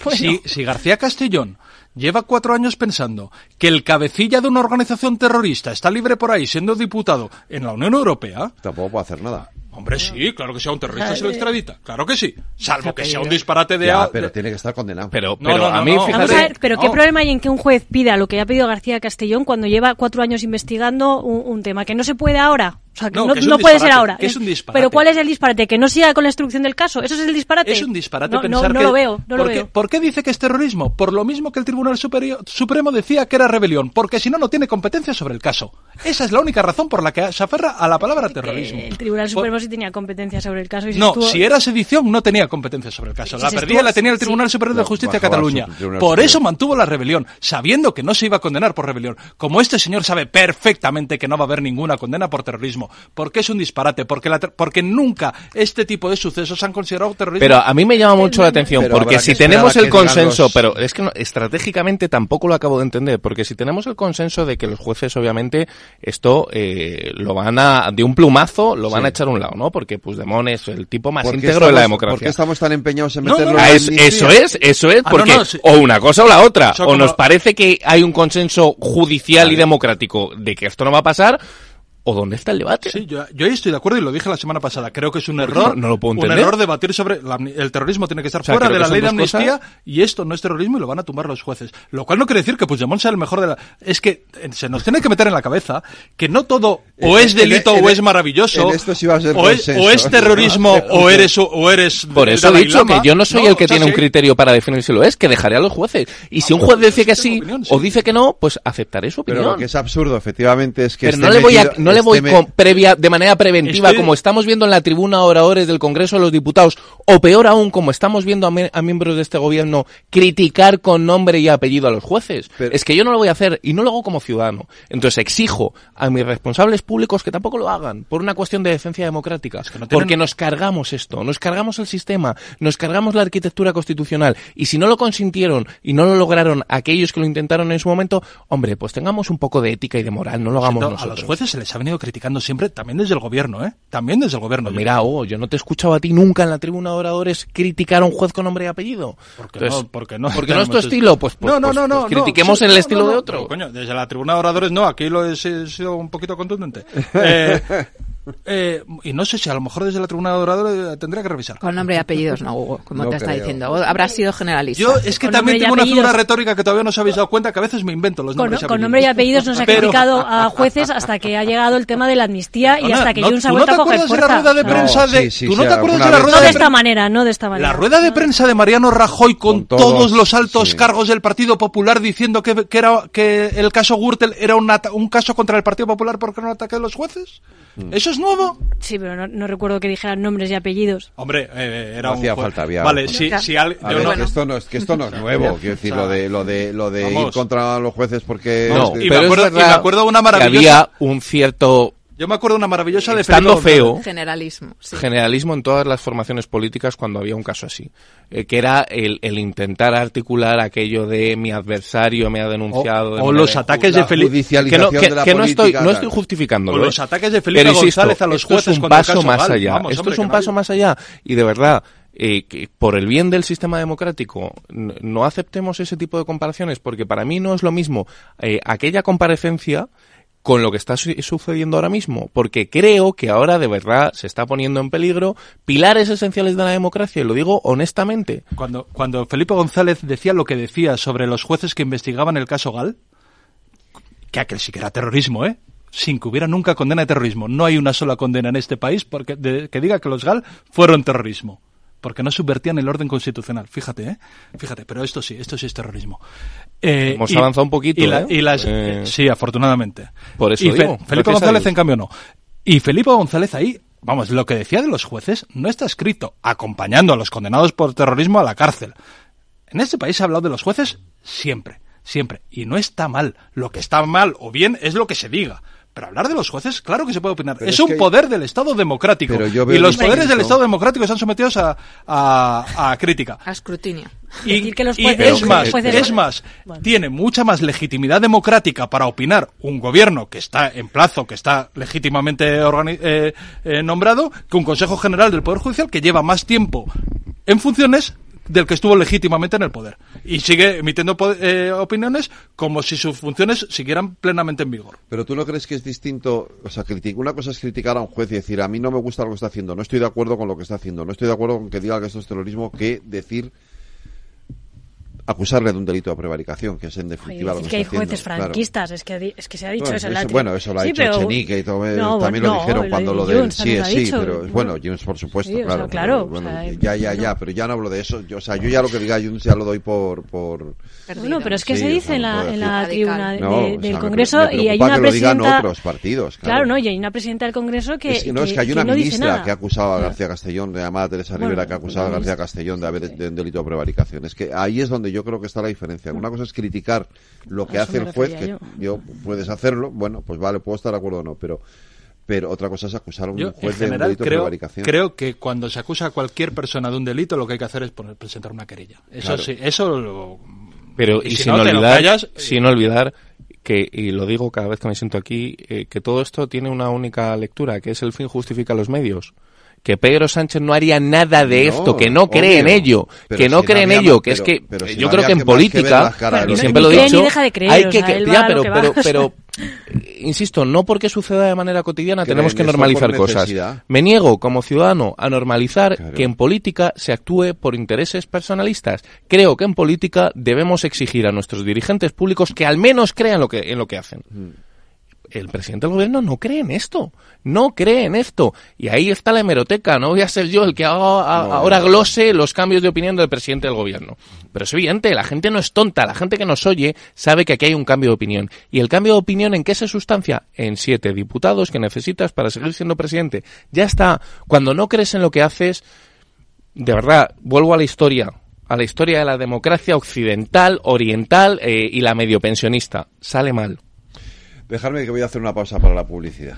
si García Castellón lleva cuatro años pensando que el cabecilla de una organización terrorista está libre por ahí siendo diputado en la Unión Europea. Tampoco puede hacer nada. Hombre, sí, claro que sea un terrorista se lo extradita. Claro que sí. Salvo que sea un disparate de... Ya, pero tiene que estar condenado. Pero, pero a mí, fíjate... pero ¿qué problema hay en que un juez pida lo que ha pedido García Castellón cuando lleva cuatro años investigando un tema que no se puede ahora? O sea, que no, puede ser ahora. es un Pero ¿cuál es el disparate? ¿Que no siga con la instrucción del caso? ¿Eso es el disparate? Es un disparate no, pensar no, que... lo veo, no lo veo. ¿Por qué dice que es terrorismo? Por lo mismo que el Tribunal Superior, Supremo decía que era rebelión, porque si no, no tiene competencia sobre el caso. Esa es la única razón por la que se aferra a la palabra terrorismo. El Tribunal Supremo sí tenía competencia sobre el caso. no, si era sedición, no tenía competencia sobre el caso. La perdía la tenía el Tribunal Superior de Justicia de Cataluña. Por eso mantuvo la rebelión, sabiendo que no se iba a condenar por rebelión. Como este señor sabe perfectamente que no va a haber ninguna condena por terrorismo, porque es un disparate, porque, la porque nunca este tipo de sucesos han considerado terrorismo. Pero a mí me llama mucho la atención, porque si tenemos el consenso, pero es que estratégicamente tampoco lo acabo de entender, porque si tenemos el consenso de que los jueces obviamente esto eh, lo van a, de un plumazo, lo van a echar a un lado, ¿no? Porque Puigdemont es el tipo más íntegro de la democracia. ¿Por qué estamos tan empeñados en meterlo Eso es, eso es, ah, porque o una cosa o la otra, o, nos parece que hay un consenso judicial y democrático de que esto no va a pasar, ¿O dónde está el debate? Sí, yo, yo, ahí estoy de acuerdo y lo dije la semana pasada. Creo que es un error. No, lo puedo un error debatir sobre el terrorismo tiene que estar fuera de la ley de amnistía y esto no es terrorismo y lo van a tumbar los jueces. Lo cual no quiere decir que Puigdemont sea el mejor de la. Es que se nos tiene que meter en la cabeza que no todo o es delito o es maravilloso. esto sí va a ser o, es, o, es, terrorismo o eres o eres. Por eso he dicho que yo no soy el que tiene un criterio para definir si lo es, que dejaré a los jueces. Y si un juez dice que sí o dice que no, pues aceptaré su opinión. Pero lo que es absurdo, efectivamente, es que. Pero no le voy a, no le voy con, previa, de manera preventiva, como estamos viendo en la tribuna oradores del Congreso de los Diputados, o peor aún, como estamos viendo a, miembros de este gobierno criticar con nombre y apellido a los jueces. es que yo no lo voy a hacer y no lo hago como ciudadano. Entonces exijo a mis responsables públicos que tampoco lo hagan, por una cuestión de decencia democrática. Porque nos cargamos esto, nos cargamos el sistema, nos cargamos la arquitectura constitucional. Y si no lo consintieron y no lo lograron aquellos que lo intentaron en su momento, hombre, pues tengamos un poco de ética y de moral, no lo hagamos nosotros. A los jueces se les ha venido criticando siempre, también desde el gobierno, ¿eh? También desde el gobierno. Pues mira, Hugo, yo no te he escuchado a ti nunca en la tribuna de oradores criticar a un juez con nombre y apellido. Porque no, porque no. Porque no es tu estilo, pues, pues, no, no, pues, no, pues critiquemos en el estilo de otro. coño, desde la tribuna de oradores no, aquí lo he, sido un poquito contundente. Eh, eh, y no sé si a lo mejor desde la tribuna de oradores eh, tendría que revisar. Con nombre y apellidos, no, Hugo, como te está diciendo. Habrá sido generalista. Yo es que también tengo una figura retórica que todavía no os habéis dado cuenta que a veces me invento los nombres. Con, nombre y apellidos no se ha criticado a jueces hasta que ha llegado el tema de la amnistía y hasta que Junts ha vuelto a coger fuerza. La rueda de prensa de, ¿Tú no te acuerdas de la rueda no de esta manera, no de esta manera. La rueda de prensa de Mariano Rajoy con, todos, los altos cargos del Partido Popular diciendo que, que, era, que el caso Gürtel era un, un caso contra el Partido Popular porque no ataque a los jueces. Mm. ¿Eso es nuevo? Sí, pero no, recuerdo que dijeran nombres y apellidos. Hombre, eh, eh, era no hacía falta, había. Vale, si, si al... que esto no es que esto no es nuevo, quiero decir lo de lo de lo de ir contra los jueces porque no, y, me acuerdo, y me acuerdo una maravillosa que había un cierto yo me acuerdo una maravillosa de Estando feo. Generalismo. Generalismo en todas las formaciones políticas cuando había un caso así. Eh, que era el, el, intentar articular aquello de mi adversario me ha denunciado. O, los ataques de Felipe. Que no, que, no estoy, no estoy justificándolo. O los ataques de Felipe González a los jueces. Esto es un paso más allá. esto es un paso más allá. Y de verdad, eh, que por el bien del sistema democrático no aceptemos ese tipo de comparaciones porque para mí no es lo mismo eh, aquella comparecencia con lo que está sucediendo ahora mismo, porque creo que ahora de verdad se está poniendo en peligro pilares esenciales de la democracia, y lo digo honestamente. Cuando, cuando Felipe González decía lo que decía sobre los jueces que investigaban el caso Gal, que aquel sí que era terrorismo, ¿eh? sin que hubiera nunca condena de terrorismo. No hay una sola condena en este país porque que diga que los GAL fueron terrorismo porque no subvertían el orden constitucional. Fíjate, ¿eh? Fíjate, pero esto sí, esto sí es terrorismo. Eh, Hemos avanzado un poquito. Y, ¿eh? las, eh, sí, afortunadamente. Por eso digo, Felipe González, en cambio, no. Y Felipe González ahí, vamos, lo que decía de los jueces no está escrito acompañando a los condenados por terrorismo a la cárcel. En este país se ha hablado de los jueces siempre, siempre. Y no está mal. Lo que está mal o bien es lo que se diga. Pero hablar de los jueces, claro que se puede opinar. es, un poder del Estado democrático. y los poderes del Estado democrático están sometidos a, a, crítica. A escrutinio. Y, es más, es más tiene mucha más legitimidad democrática para opinar un gobierno que está en plazo, que está legítimamente eh, eh, nombrado, que un Consejo General del Poder Judicial que lleva más tiempo en funciones del que estuvo legítimamente en el poder. Y sigue emitiendo eh, opiniones como si sus funciones siguieran plenamente en vigor. Pero tú no crees que es distinto, o sea, una cosa es criticar a un juez y decir, a mí no me gusta lo que está haciendo, no estoy de acuerdo con lo que está haciendo, no estoy de acuerdo con que diga que esto es terrorismo, que decir acusarle de un delito de prevaricación, que es en definitiva lo que, es que hay jueces franquistas, es, que, es que se ha dicho bueno, eso. eso bueno, eso lo ha dicho Chenique y también lo dijeron cuando lo, del sí sí, pero bueno, Jones por supuesto, claro. claro ya, ya, ya, pero ya no hablo de eso. Yo, o sea, yo ya lo que diga Jones ya lo doy por... por bueno, pero es que se dice en la, en la tribuna del Congreso y hay una presidenta... otros partidos. Claro. no, y hay una presidenta del Congreso que No, es que hay una ministra que ha acusado a García Castellón, llamada Teresa Rivera, que ha acusado a García Castellón de haber de un delito de prevaricación. Es que ahí es donde yo creo que está la diferencia una cosa es criticar lo que hace el juez, que yo. puedes hacerlo, bueno, pues vale, puedo estar de acuerdo o no, pero pero otra cosa es acusar a un juez de un delito creo, de prevaricación. Creo que cuando se acusa a cualquier persona de un delito, lo que hay que hacer es poner, presentar una querella. Eso sí, eso lo... Pero y, sin, olvidar, sin olvidar que, y lo digo cada vez que me siento aquí, eh, que todo esto tiene una única lectura, que es el fin justifica los medios que Pedro Sánchez no haría nada de esto, que no cree en ello, que no cree en ello, que es que yo creo que en política, y siempre lo he dicho, hay que, pero, pero, pero, insisto, no porque suceda de manera cotidiana tenemos que normalizar cosas. Me niego como ciudadano a normalizar que en política se actúe por intereses personalistas. Creo que en política debemos exigir a nuestros dirigentes públicos que al menos crean lo que, en lo que hacen. Mm el presidente del gobierno no cree en esto, no cree en esto. Y ahí está la hemeroteca, no voy a ser yo el que ahora glose los cambios de opinión del presidente del gobierno. Pero es evidente, la gente no es tonta, la gente que nos oye sabe que aquí hay un cambio de opinión. ¿Y el cambio de opinión en qué se sustancia? En siete diputados que necesitas para seguir siendo presidente. Ya está. Cuando no crees en lo que haces, de verdad, vuelvo a la historia a la historia de la democracia occidental, oriental eh, y la medio pensionista. Sale mal. Dejarme que voy a hacer una pausa para la publicidad.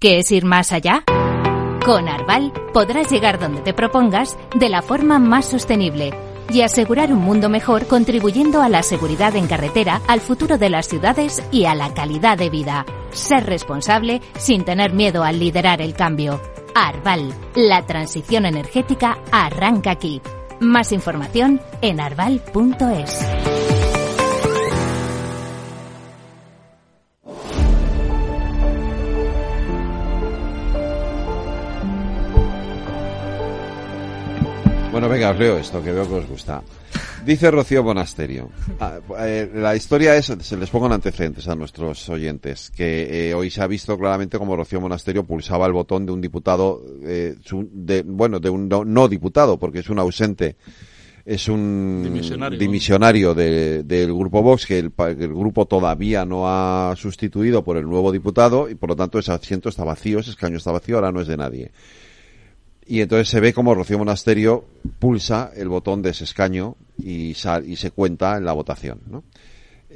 ¿Qué es ir más allá? Con Arval podrás llegar donde te propongas de la forma más sostenible y asegurar un mundo mejor contribuyendo a la seguridad en carretera, al futuro de las ciudades y a la calidad de vida. Ser responsable sin tener miedo al liderar el cambio. Arval, la transición energética arranca aquí. Más información en arval.es. Bueno, venga, os leo esto, que veo que os gusta. Dice Rocío Monasterio. Ah, eh, la historia es, se les pongo en antecedentes a nuestros oyentes, que eh, hoy se ha visto claramente como Rocío Monasterio pulsaba el botón de un diputado, eh, de, bueno, de un no, diputado, porque es un ausente, es un dimisionario, del grupo Vox, que el, el, grupo todavía no ha sustituido por el nuevo diputado y por lo tanto ese asiento está vacío, ese escaño está vacío, ahora no es de nadie y entonces se ve como Rocío Monasterio pulsa el botón de ese escaño y, y se cuenta en la votación, ¿no?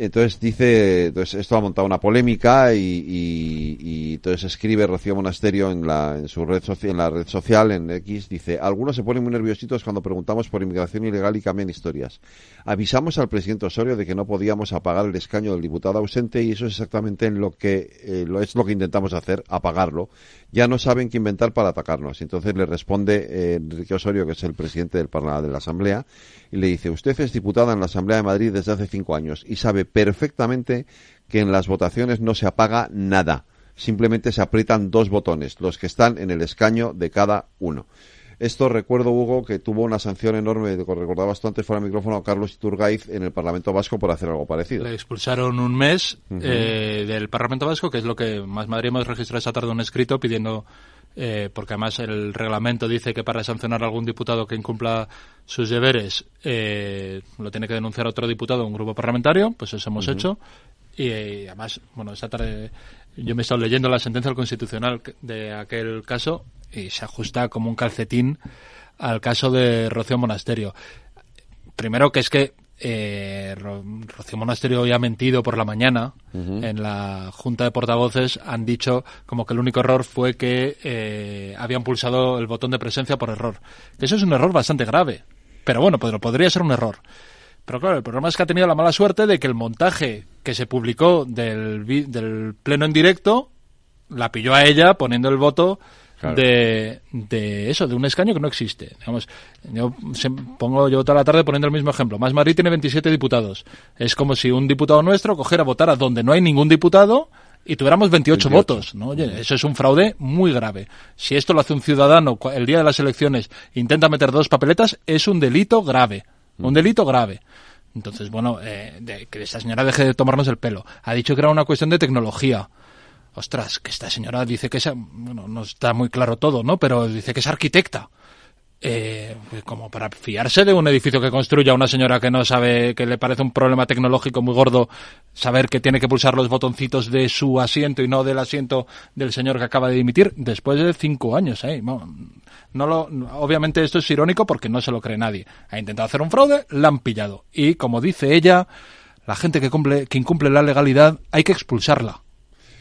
Entonces dice, entonces esto ha montado una polémica y, y, y, entonces escribe Rocío Monasterio en la, en su red social, en la red social, en X, dice, algunos se ponen muy nerviositos cuando preguntamos por inmigración ilegal y cambian historias. Avisamos al presidente Osorio de que no podíamos apagar el escaño del diputado ausente y eso es exactamente en lo que, eh, lo, es lo que intentamos hacer, apagarlo. Ya no saben qué inventar para atacarnos. Entonces le responde eh, Enrique Osorio, que es el presidente del Parlamento de la Asamblea, y le dice, usted es diputada en la Asamblea de Madrid desde hace cinco años y sabe perfectamente que en las votaciones no se apaga nada. Simplemente se aprietan dos botones, los que están en el escaño de cada uno. Esto recuerdo, Hugo, que tuvo una sanción enorme, recordabas tú antes fuera del micrófono, a Carlos Iturgaiz en el Parlamento Vasco por hacer algo parecido. Le expulsaron un mes eh, del Parlamento Vasco, que es lo que más Madrid hemos registrado esa tarde un escrito pidiendo eh, porque además el reglamento dice que para sancionar a algún diputado que incumpla sus deberes eh, lo tiene que denunciar otro diputado o un grupo parlamentario, pues eso hemos hecho. Y, además, bueno, esta tarde yo me he estado leyendo la sentencia del Constitucional de aquel caso y se ajusta como un calcetín al caso de Rocío Monasterio. Primero que es que eh, Rocío Monasterio hoy ha mentido por la mañana en la Junta de Portavoces. Han dicho como que el único error fue que eh, habían pulsado el botón de presencia por error. Eso es un error bastante grave. Pero bueno, podría ser un error. Pero claro, el problema es que ha tenido la mala suerte de que el montaje que se publicó del, del pleno en directo la pilló a ella poniendo el voto de, de, eso, de un escaño que no existe. Digamos, yo pongo yo toda la tarde poniendo el mismo ejemplo. Más Madrid tiene 27 diputados. Es como si un diputado nuestro cogiera a votar a donde no hay ningún diputado y tuviéramos 28, votos. ¿no? Oye, eso es un fraude muy grave. Si esto lo hace un ciudadano el día de las elecciones intenta meter dos papeletas, es un delito grave. Un delito grave. Entonces, bueno, eh, que esta señora deje de tomarnos el pelo. Ha dicho que era una cuestión de tecnología ostras, que esta señora dice que es, bueno, no está muy claro todo, ¿no? Pero dice que es arquitecta. eh, como para fiarse de un edificio que construya una señora que no sabe, que le parece un problema tecnológico muy gordo, saber que tiene que pulsar los botoncitos de su asiento y no del asiento del señor que acaba de dimitir, después de cinco años. ¿eh? Obviamente esto es irónico porque no se lo cree nadie. Ha intentado hacer un fraude, la han pillado. Y como dice ella, la gente que, cumple, que incumple la legalidad hay que expulsarla.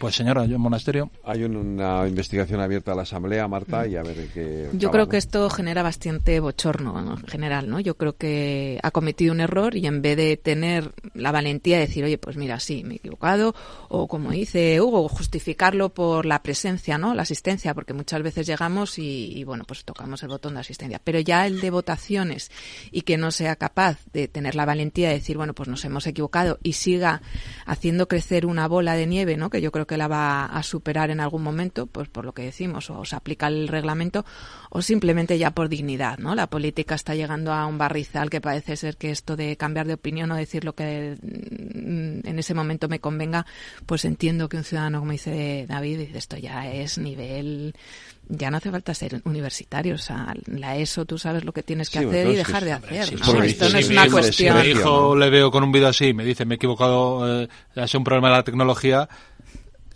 Pues señora, yo en monasterio. Hay una investigación abierta a la Asamblea, Marta, y a ver qué. Yo creo que esto genera bastante bochorno en general, ¿no? Yo creo que ha cometido un error y en vez de tener la valentía de decir, oye, pues mira, sí, me he equivocado, o como dice Hugo, justificarlo por la presencia, ¿no? La asistencia, porque muchas veces llegamos y, bueno, pues tocamos el botón de asistencia. Pero ya el de votaciones y que no sea capaz de tener la valentía de decir, bueno, pues nos hemos equivocado y siga haciendo crecer una bola de nieve, ¿no? Que yo creo que la va a superar en algún momento, pues por lo que decimos, o se aplica el reglamento, o simplemente ya por dignidad, ¿no? La política está llegando a un barrizal que parece ser que esto de cambiar de opinión o decir lo que mm, en ese momento me convenga, pues entiendo que un ciudadano, como dice David, dice esto ya es nivel ya no hace falta ser universitario, o sea, la ESO tú sabes lo que tienes que hacer y dejar de hacer. ¿no? Esto no es una cuestión. Si mi hijo le veo con un vídeo así, me dice me he equivocado, eh, es un problema de la tecnología,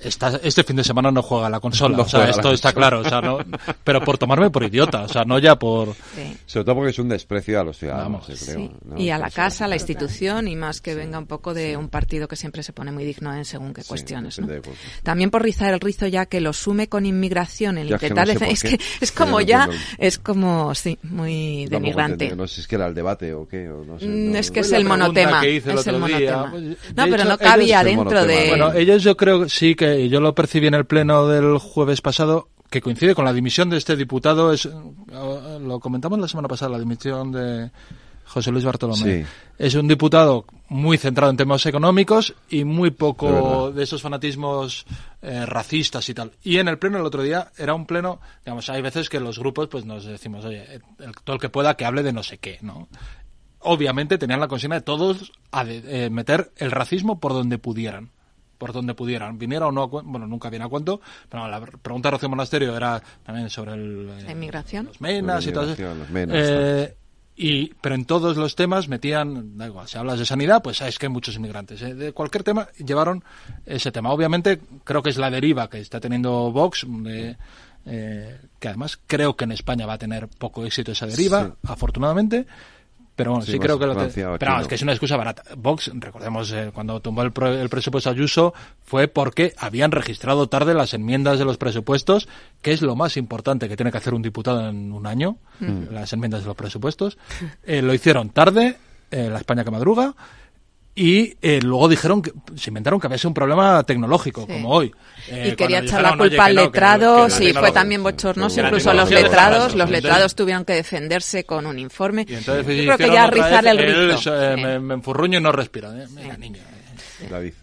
este fin de semana no juega la consola, o sea, esto está claro, o sea, no, pero por tomarme por idiota, o sea, no ya por... Sobre todo porque es un desprecio a los ciudadanos, creo. Y a la casa, a la institución, y más que venga un poco de un partido que siempre se pone muy digno en según qué cuestiones. También por rizar el rizo ya que lo sume con inmigración, el intentar... es que es como ya, es como, sí, muy denigrante. No sé si es que era el debate o qué, mm, Es que es el monotema, es el monotema. no, pero no cabía dentro de... Bueno, ellos yo creo sí que y yo lo percibí en el pleno del jueves pasado, que coincide con la dimisión de este diputado, es, lo comentamos la semana pasada, la dimisión de José Luis Bartolomé. Es un diputado muy centrado en temas económicos y muy poco de, esos fanatismos eh, racistas y tal. Y en el pleno el otro día era un pleno, digamos, hay veces que los grupos pues nos decimos, oye, todo el que pueda que hable de no sé qué, ¿no? Obviamente tenían la consigna de todos a eh, meter el racismo por donde pudieran por donde pudieran. Viniera o no, bueno, nunca viene a cuento pero la pregunta de Rocío Monasterio era también sobre el, la inmigración. Los menas y todo eso. Eh, y, pero en todos los temas metían, da igual, si hablas de sanidad, pues sabes que hay muchos inmigrantes. Eh, de cualquier tema llevaron ese tema. Obviamente creo que es la deriva que está teniendo Vox, eh, que además creo que en España va a tener poco éxito esa deriva, afortunadamente. Pero bueno, sí, creo que lo Pero es que es una excusa barata. Vox, recordemos, eh, cuando tumbó el, el, presupuesto Ayuso, fue porque habían registrado tarde las enmiendas de los presupuestos, que es lo más importante que tiene que hacer un diputado en un año, mm. las enmiendas de los presupuestos. Eh, lo hicieron tarde, eh, la España que madruga, y eh, luego dijeron que se inventaron que había sido un problema tecnológico, como hoy. Eh, y quería echar la culpa al letrado, sí, fue también bochornoso, incluso los letrados, los letrados tuvieron que defenderse con un informe. Y entonces, Yo creo que ya rizar el ritmo. Eh, me, me, enfurruño y no respira. Venga, niño. David.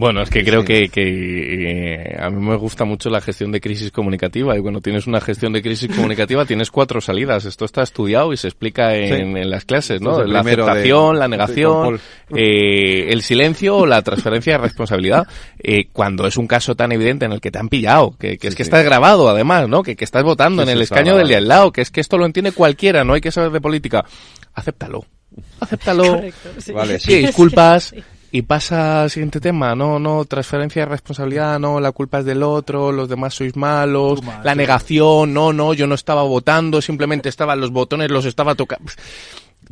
Bueno, es que creo que, que eh, a mí me gusta mucho la gestión de crisis comunicativa y cuando tienes una gestión de crisis comunicativa tienes cuatro salidas. Esto está estudiado y se explica en, en las clases, ¿no? la aceptación, la negación, eh, el silencio o la transferencia de responsabilidad. Eh, cuando es un caso tan evidente en el que te han pillado, que, que es que estás grabado además, ¿no? Que, que estás votando en el escaño del de al lado, que es que esto lo entiende cualquiera, no hay que saber de política. Acéptalo. Acéptalo. vale, sí. disculpas y pasa al siguiente tema, no, no, transferencia de responsabilidad, no, la culpa es del otro, los demás sois malos, la negación, no, no, yo no estaba votando, simplemente estaban los botones, los estaba tocando.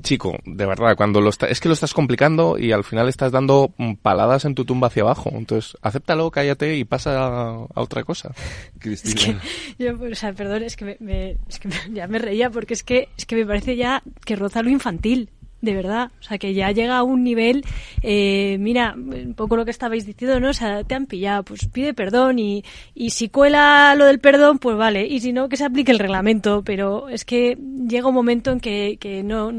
Chico, de verdad, cuando lo está, es que lo estás complicando y al final estás dando paladas en tu tumba hacia abajo. Entonces, acéptalo, cállate y pasa a, otra cosa. Cristina. yo, o sea, perdón, es que, me, es que ya me reía porque es que, es que me parece ya que roza lo infantil de verdad. O sea, que ya llega a un nivel, eh, mira, un poco lo que estabais diciendo, ¿no? O sea, te han pillado, pues pide perdón y, y si cuela lo del perdón, pues vale. Y si no, que se aplique el reglamento. Pero es que llega un momento en que, que no,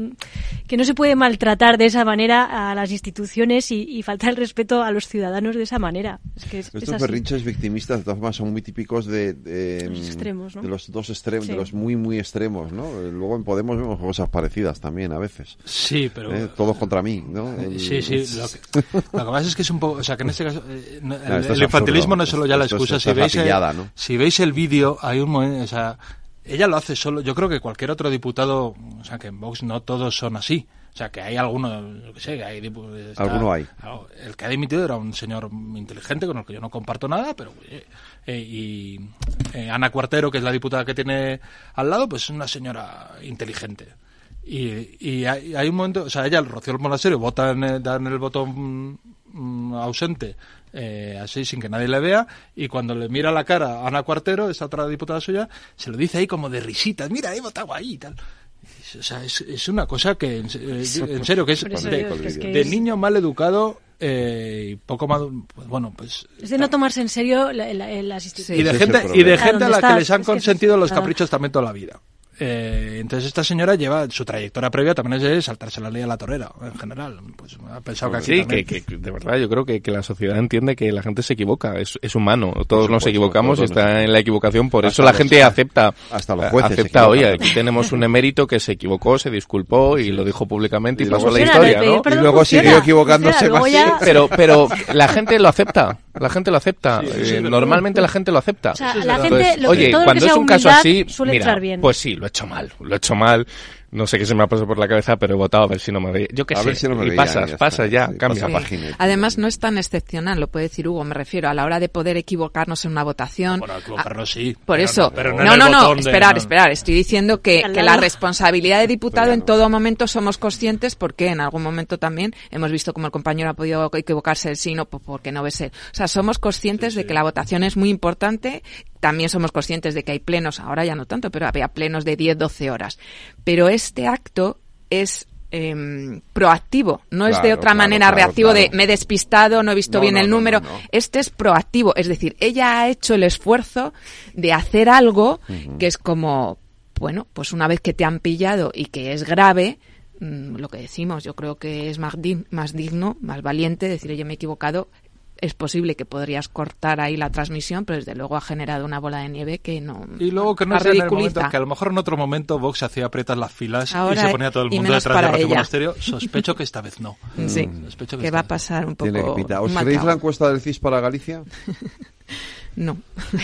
que no se puede maltratar de esa manera a las instituciones y, y faltar el respeto a los ciudadanos de esa manera. Es que Estos berrinches victimistas, de todas formas, son muy típicos de, de, los extremos, ¿no? de los dos extremos, de los muy, muy extremos, ¿no? Luego en Podemos vemos cosas parecidas también a veces. Sí, pero... ¿Eh? Todos contra mí, ¿no? Sí, sí. Lo que, lo que, pasa es que es un poco... O sea, que en este caso... Eh, el, infantilismo no es solo ya la excusa. Si veis, el, si veis el vídeo, hay un momento... O sea, ella lo hace solo. Yo creo que cualquier otro diputado, o sea, que en Vox no todos son así. O sea, que hay algunos, yo que sé, que hay... Alguno hay. El que ha dimitido era un señor inteligente con el que yo no comparto nada, pero... Eh, y eh, Ana Cuartero, que es la diputada que tiene al lado, pues es una señora inteligente. Y, hay, un momento, o sea, ella, el Rocío Monasterio, vota en, el, en el botón mm, ausente eh, así sin que nadie le vea y cuando le mira la cara a Ana Cuartero, esa otra diputada suya, se lo dice ahí como de risitas, mira, he votado ahí y tal. O sea, es, es una cosa que, en, eh, serio, que es de, niño mal educado eh, y poco más pues, bueno pues es de no tomarse en serio las instituciones y de gente y de gente a la que les han consentido los caprichos también toda la vida eh, entonces esta señora lleva su trayectoria previa también es de saltarse la ley a la torera en general. Pues ha pensado que aquí sí que, de verdad yo creo que, la sociedad entiende que la gente se equivoca es, es humano. Todos nos equivocamos y está en la equivocación por eso la gente acepta hasta los jueces acepta oye aquí tenemos un emérito que se equivocó se disculpó y lo dijo públicamente y, pasó la historia ¿no? y luego siguió equivocándose más pero pero la gente lo acepta la gente lo acepta eh, normalmente la gente lo acepta. Oye cuando es un caso así mira, bien. pues sí lo hecho mal, lo he hecho mal, no sé qué se me ha pasado por la cabeza, pero he votado a ver si no me veía. Yo qué sé. y pasas, pasas ya, cambia. Además, no es tan excepcional, lo puede decir Hugo, me refiero, a la hora de poder equivocarnos en una votación. Bueno, equivocarnos sí. Por eso. No, no, no, esperar, esperar. Estoy diciendo que, que la responsabilidad de diputado en todo momento somos conscientes porque en algún momento también hemos visto como el compañero ha podido equivocarse el sí, no, porque no ves él. O sea, somos conscientes de que la votación es muy importante. También somos conscientes de que hay plenos, ahora ya no tanto, pero había plenos de 10, 12 horas. Pero es este acto es em, proactivo, no es de otra manera reactivo de me he despistado, no he visto bien el número. Este es proactivo, es decir, ella ha hecho el esfuerzo de hacer algo que es como, bueno, pues una vez que te han pillado y que es grave, mm, lo que decimos, yo creo que es más, más digno, más valiente decir, oye, me he equivocado, es posible que podrías cortar ahí la transmisión, pero desde luego ha generado una bola de nieve que no. Y luego que no sea en el momento, que a lo mejor en otro momento Vox hacía aprietas las filas y se ponía todo el mundo detrás del Monasterio. Sospecho que esta vez no. Sí, que, va a pasar un poco. ¿Os creéis la encuesta del CIS para Galicia? No,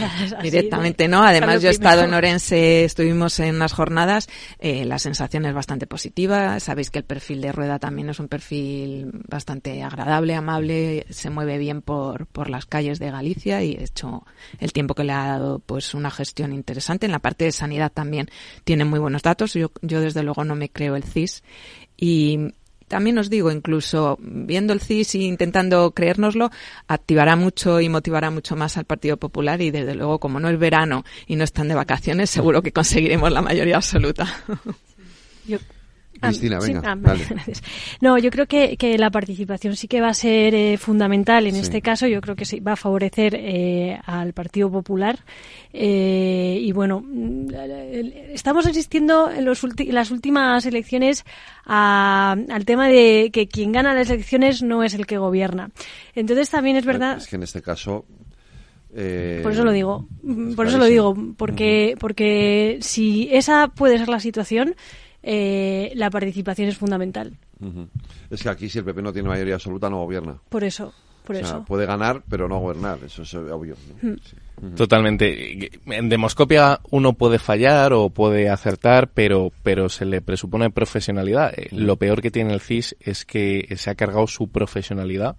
directamente no. Además, yo he estado en Orense, estuvimos en unas jornadas, eh, la sensación es bastante positiva. Sabéis que el perfil de Rueda también es un perfil bastante agradable, amable, se mueve bien por, por las calles de Galicia y, de hecho, el tiempo que le ha dado, pues, una gestión interesante. En la parte de sanidad también tiene muy buenos datos. Yo, yo desde luego, no me creo el CIS. Y, también os digo, incluso viendo el CIS e intentando creérnoslo, activará mucho y motivará mucho más al Partido Popular y desde luego, como no es verano y no están de vacaciones, seguro que conseguiremos la mayoría absoluta. Cristina, venga. Ah, no, yo creo que, que, la participación sí que va a ser eh, fundamental en este caso. Yo creo que sí, va a favorecer eh, al Partido Popular. Eh, y bueno, mm, estamos asistiendo en los las últimas elecciones al tema de que quien gana las elecciones no es el que gobierna. Entonces también es verdad. Es que en este caso. por eso lo digo, por eso lo digo, porque, porque si esa puede ser la situación, eh, la participación es fundamental. Es que aquí si el PP no tiene mayoría absoluta no gobierna. Por eso, por eso. Puede ganar, pero no gobernar, eso es obvio. Totalmente. En demoscopia uno puede fallar o puede acertar, pero, pero se le presupone profesionalidad. Eh, lo peor que tiene el CIS es que se ha cargado su profesionalidad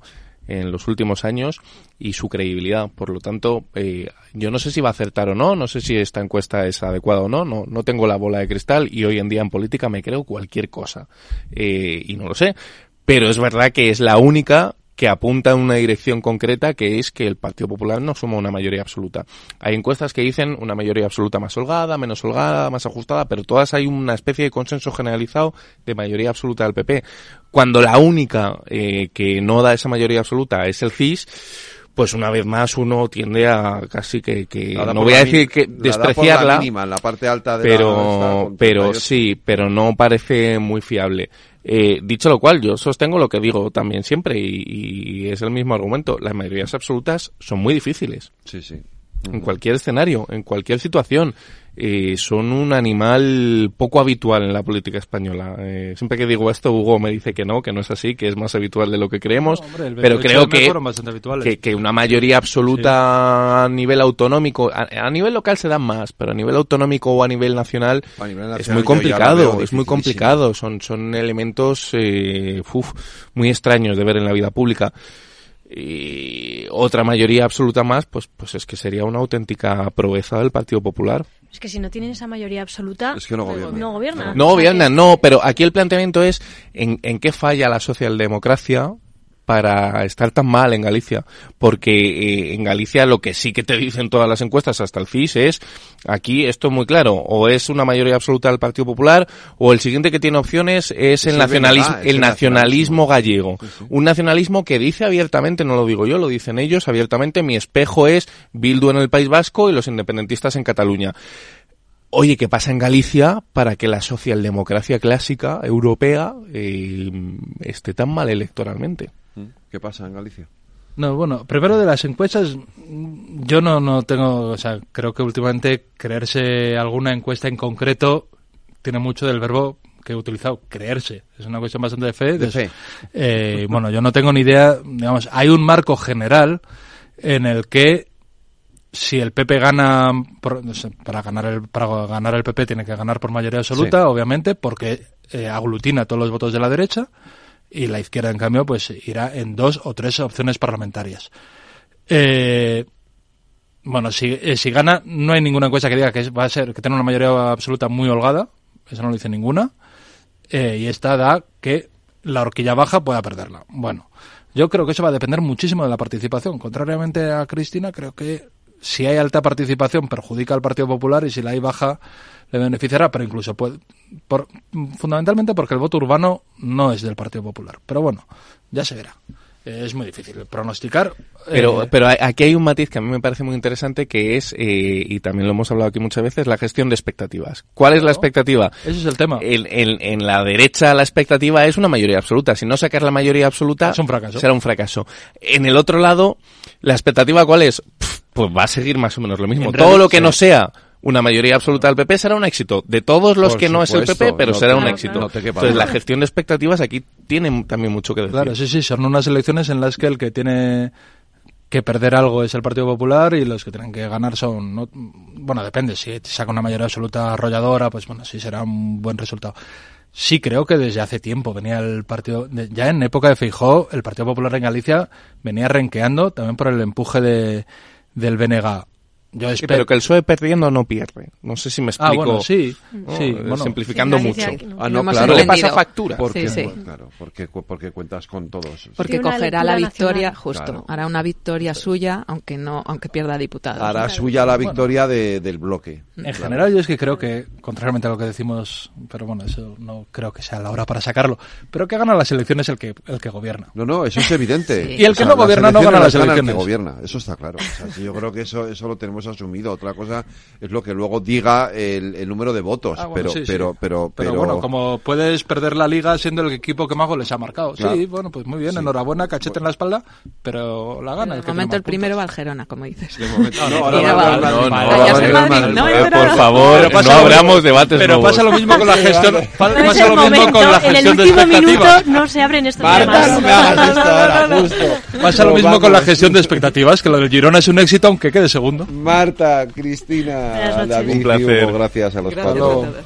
en los últimos años y su credibilidad. Por lo tanto, eh, yo no sé si va a acertar o no, no sé si esta encuesta es adecuada o no, no, no tengo la bola de cristal y hoy en día en política me creo cualquier cosa eh, y no lo sé. Pero es verdad que es la única que apunta en una dirección concreta que es que el Partido Popular no suma una mayoría absoluta. Hay encuestas que dicen una mayoría absoluta más holgada, menos holgada, más ajustada, pero todas hay una especie de consenso generalizado de mayoría absoluta del PP. Cuando la única eh, que no da esa mayoría absoluta es el CIS, pues una vez más uno tiende a casi que, que no voy a decir que despreciarla, la, parte alta de pero, pero sí, pero no parece muy fiable. Eh, dicho lo cual, yo sostengo lo que digo también siempre y, es el mismo argumento. Las mayorías absolutas son muy difíciles. Sí, sí. En cualquier escenario, en cualquier situación. Eh, son un animal poco habitual en la política española. Eh, siempre que digo esto, Hugo me dice que no, que no es así, que es más habitual de lo que creemos. pero creo que, que, una mayoría absoluta a nivel autonómico, a, nivel local se dan más, pero a nivel autonómico o a nivel nacional, es muy complicado, es muy complicado. Son, son elementos eh, muy extraños de ver en la vida pública y otra mayoría absoluta más, pues, pues es que sería una auténtica proeza del Partido Popular. Es que si no tienen esa mayoría absoluta, es que no gobierna. No gobierna, no, gobierna, no, pero aquí el planteamiento es en, en qué falla la socialdemocracia para estar tan mal en Galicia, porque eh, en Galicia lo que sí que te dicen todas las encuestas hasta el FIS es, aquí esto es muy claro, o es una mayoría absoluta del Partido Popular, o el siguiente que tiene opciones es el, nacionalismo, el nacionalismo gallego. Un nacionalismo que dice abiertamente, no lo digo yo, lo dicen ellos abiertamente, mi espejo es Bildu en el País Vasco y los independentistas en Cataluña. Oye, ¿qué pasa en Galicia para que la socialdemocracia clásica europea eh, esté tan mal electoralmente? ¿Qué pasa en Galicia? No, bueno, primero de las encuestas, yo no, no tengo, o sea, creo que últimamente creerse alguna encuesta en concreto tiene mucho del verbo que he utilizado, creerse. Es una cuestión bastante de fe. De fe. Eh, bueno, yo no tengo ni idea, digamos, hay un marco general en el que si el PP gana, para ganar el para ganar el PP tiene que ganar por mayoría absoluta, obviamente, porque eh, aglutina todos los votos de la derecha y la izquierda, en cambio, pues irá en dos o tres opciones parlamentarias. Eh, bueno, si, eh, si gana, no hay ninguna encuesta que diga que va a ser que tiene una mayoría absoluta muy holgada, eso no lo dice ninguna, eh, y esta da que la horquilla baja pueda perderla. Bueno, yo creo que eso va a depender muchísimo de la participación. Contrariamente a Cristina, creo que si hay alta participación perjudica al Partido Popular y si la hay baja le beneficiará, pero incluso puede, por, fundamentalmente porque el voto urbano no es del Partido Popular. Pero bueno, ya se verá. Es muy difícil pronosticar. Pero, eh, pero aquí hay un matiz que a mí me parece muy interesante que es, eh, y también lo hemos hablado aquí muchas veces, la gestión de expectativas. ¿Cuál es la expectativa? Ese es el tema. En, en, la derecha la expectativa es una mayoría absoluta. Si no sacas la mayoría absoluta, es un fracaso. será un fracaso. En el otro lado, la expectativa cuál es? pues va a seguir más o menos lo mismo. Todo lo que no sea una mayoría absoluta del PP será un éxito. De todos los que no es el PP, pero será un éxito. Entonces, la gestión de expectativas aquí tiene también mucho que decir. Claro, sí, sí, son unas elecciones en las que el que tiene que perder algo es el Partido Popular y los que tienen que ganar son... No, bueno, depende, si saca una mayoría absoluta arrolladora, pues bueno, sí será un buen resultado. Sí creo que desde hace tiempo venía el partido, ya en época de Feijó, el Partido Popular en Galicia venía renqueando también por el empuje de, del BNG pero que el PSOE perdiendo no pierde. No sé si me explico. Ah, bueno, sí. sí simplificando mucho. Ah, no, claro. le pasa factura. Porque, Claro, porque, porque cuentas con todos. Porque cogerá la victoria, justo. Hará una victoria suya, aunque no aunque pierda diputados. Hará suya la victoria de, del bloque. En general, yo es que creo que, contrariamente a lo que decimos, pero bueno, eso no creo que sea la hora para sacarlo, pero que gana las elecciones el que, el que gobierna. No, no, eso es evidente. Y el que no gobierna no gana las elecciones. El que gobierna, eso está claro. yo creo que eso, eso lo tenemos asumido. Otra cosa es lo que luego diga el, número de votos. Ah, pero, pero, pero, pero, bueno, como puedes perder la liga siendo el equipo que más goles ha marcado. Sí, bueno, pues muy bien, enhorabuena, cachete en la espalda, pero la gana. el momento el primero va al Gerona, como dices. Por favor, no abramos debates Pero pasa lo mismo con la gestión. Pasa lo mismo con la gestión de expectativas. No se abren estos Pasa lo mismo con la gestión de expectativas, que lo del Girona es un éxito aunque quede segundo. Marta, Cristina, David, un placer. gracias a los padres.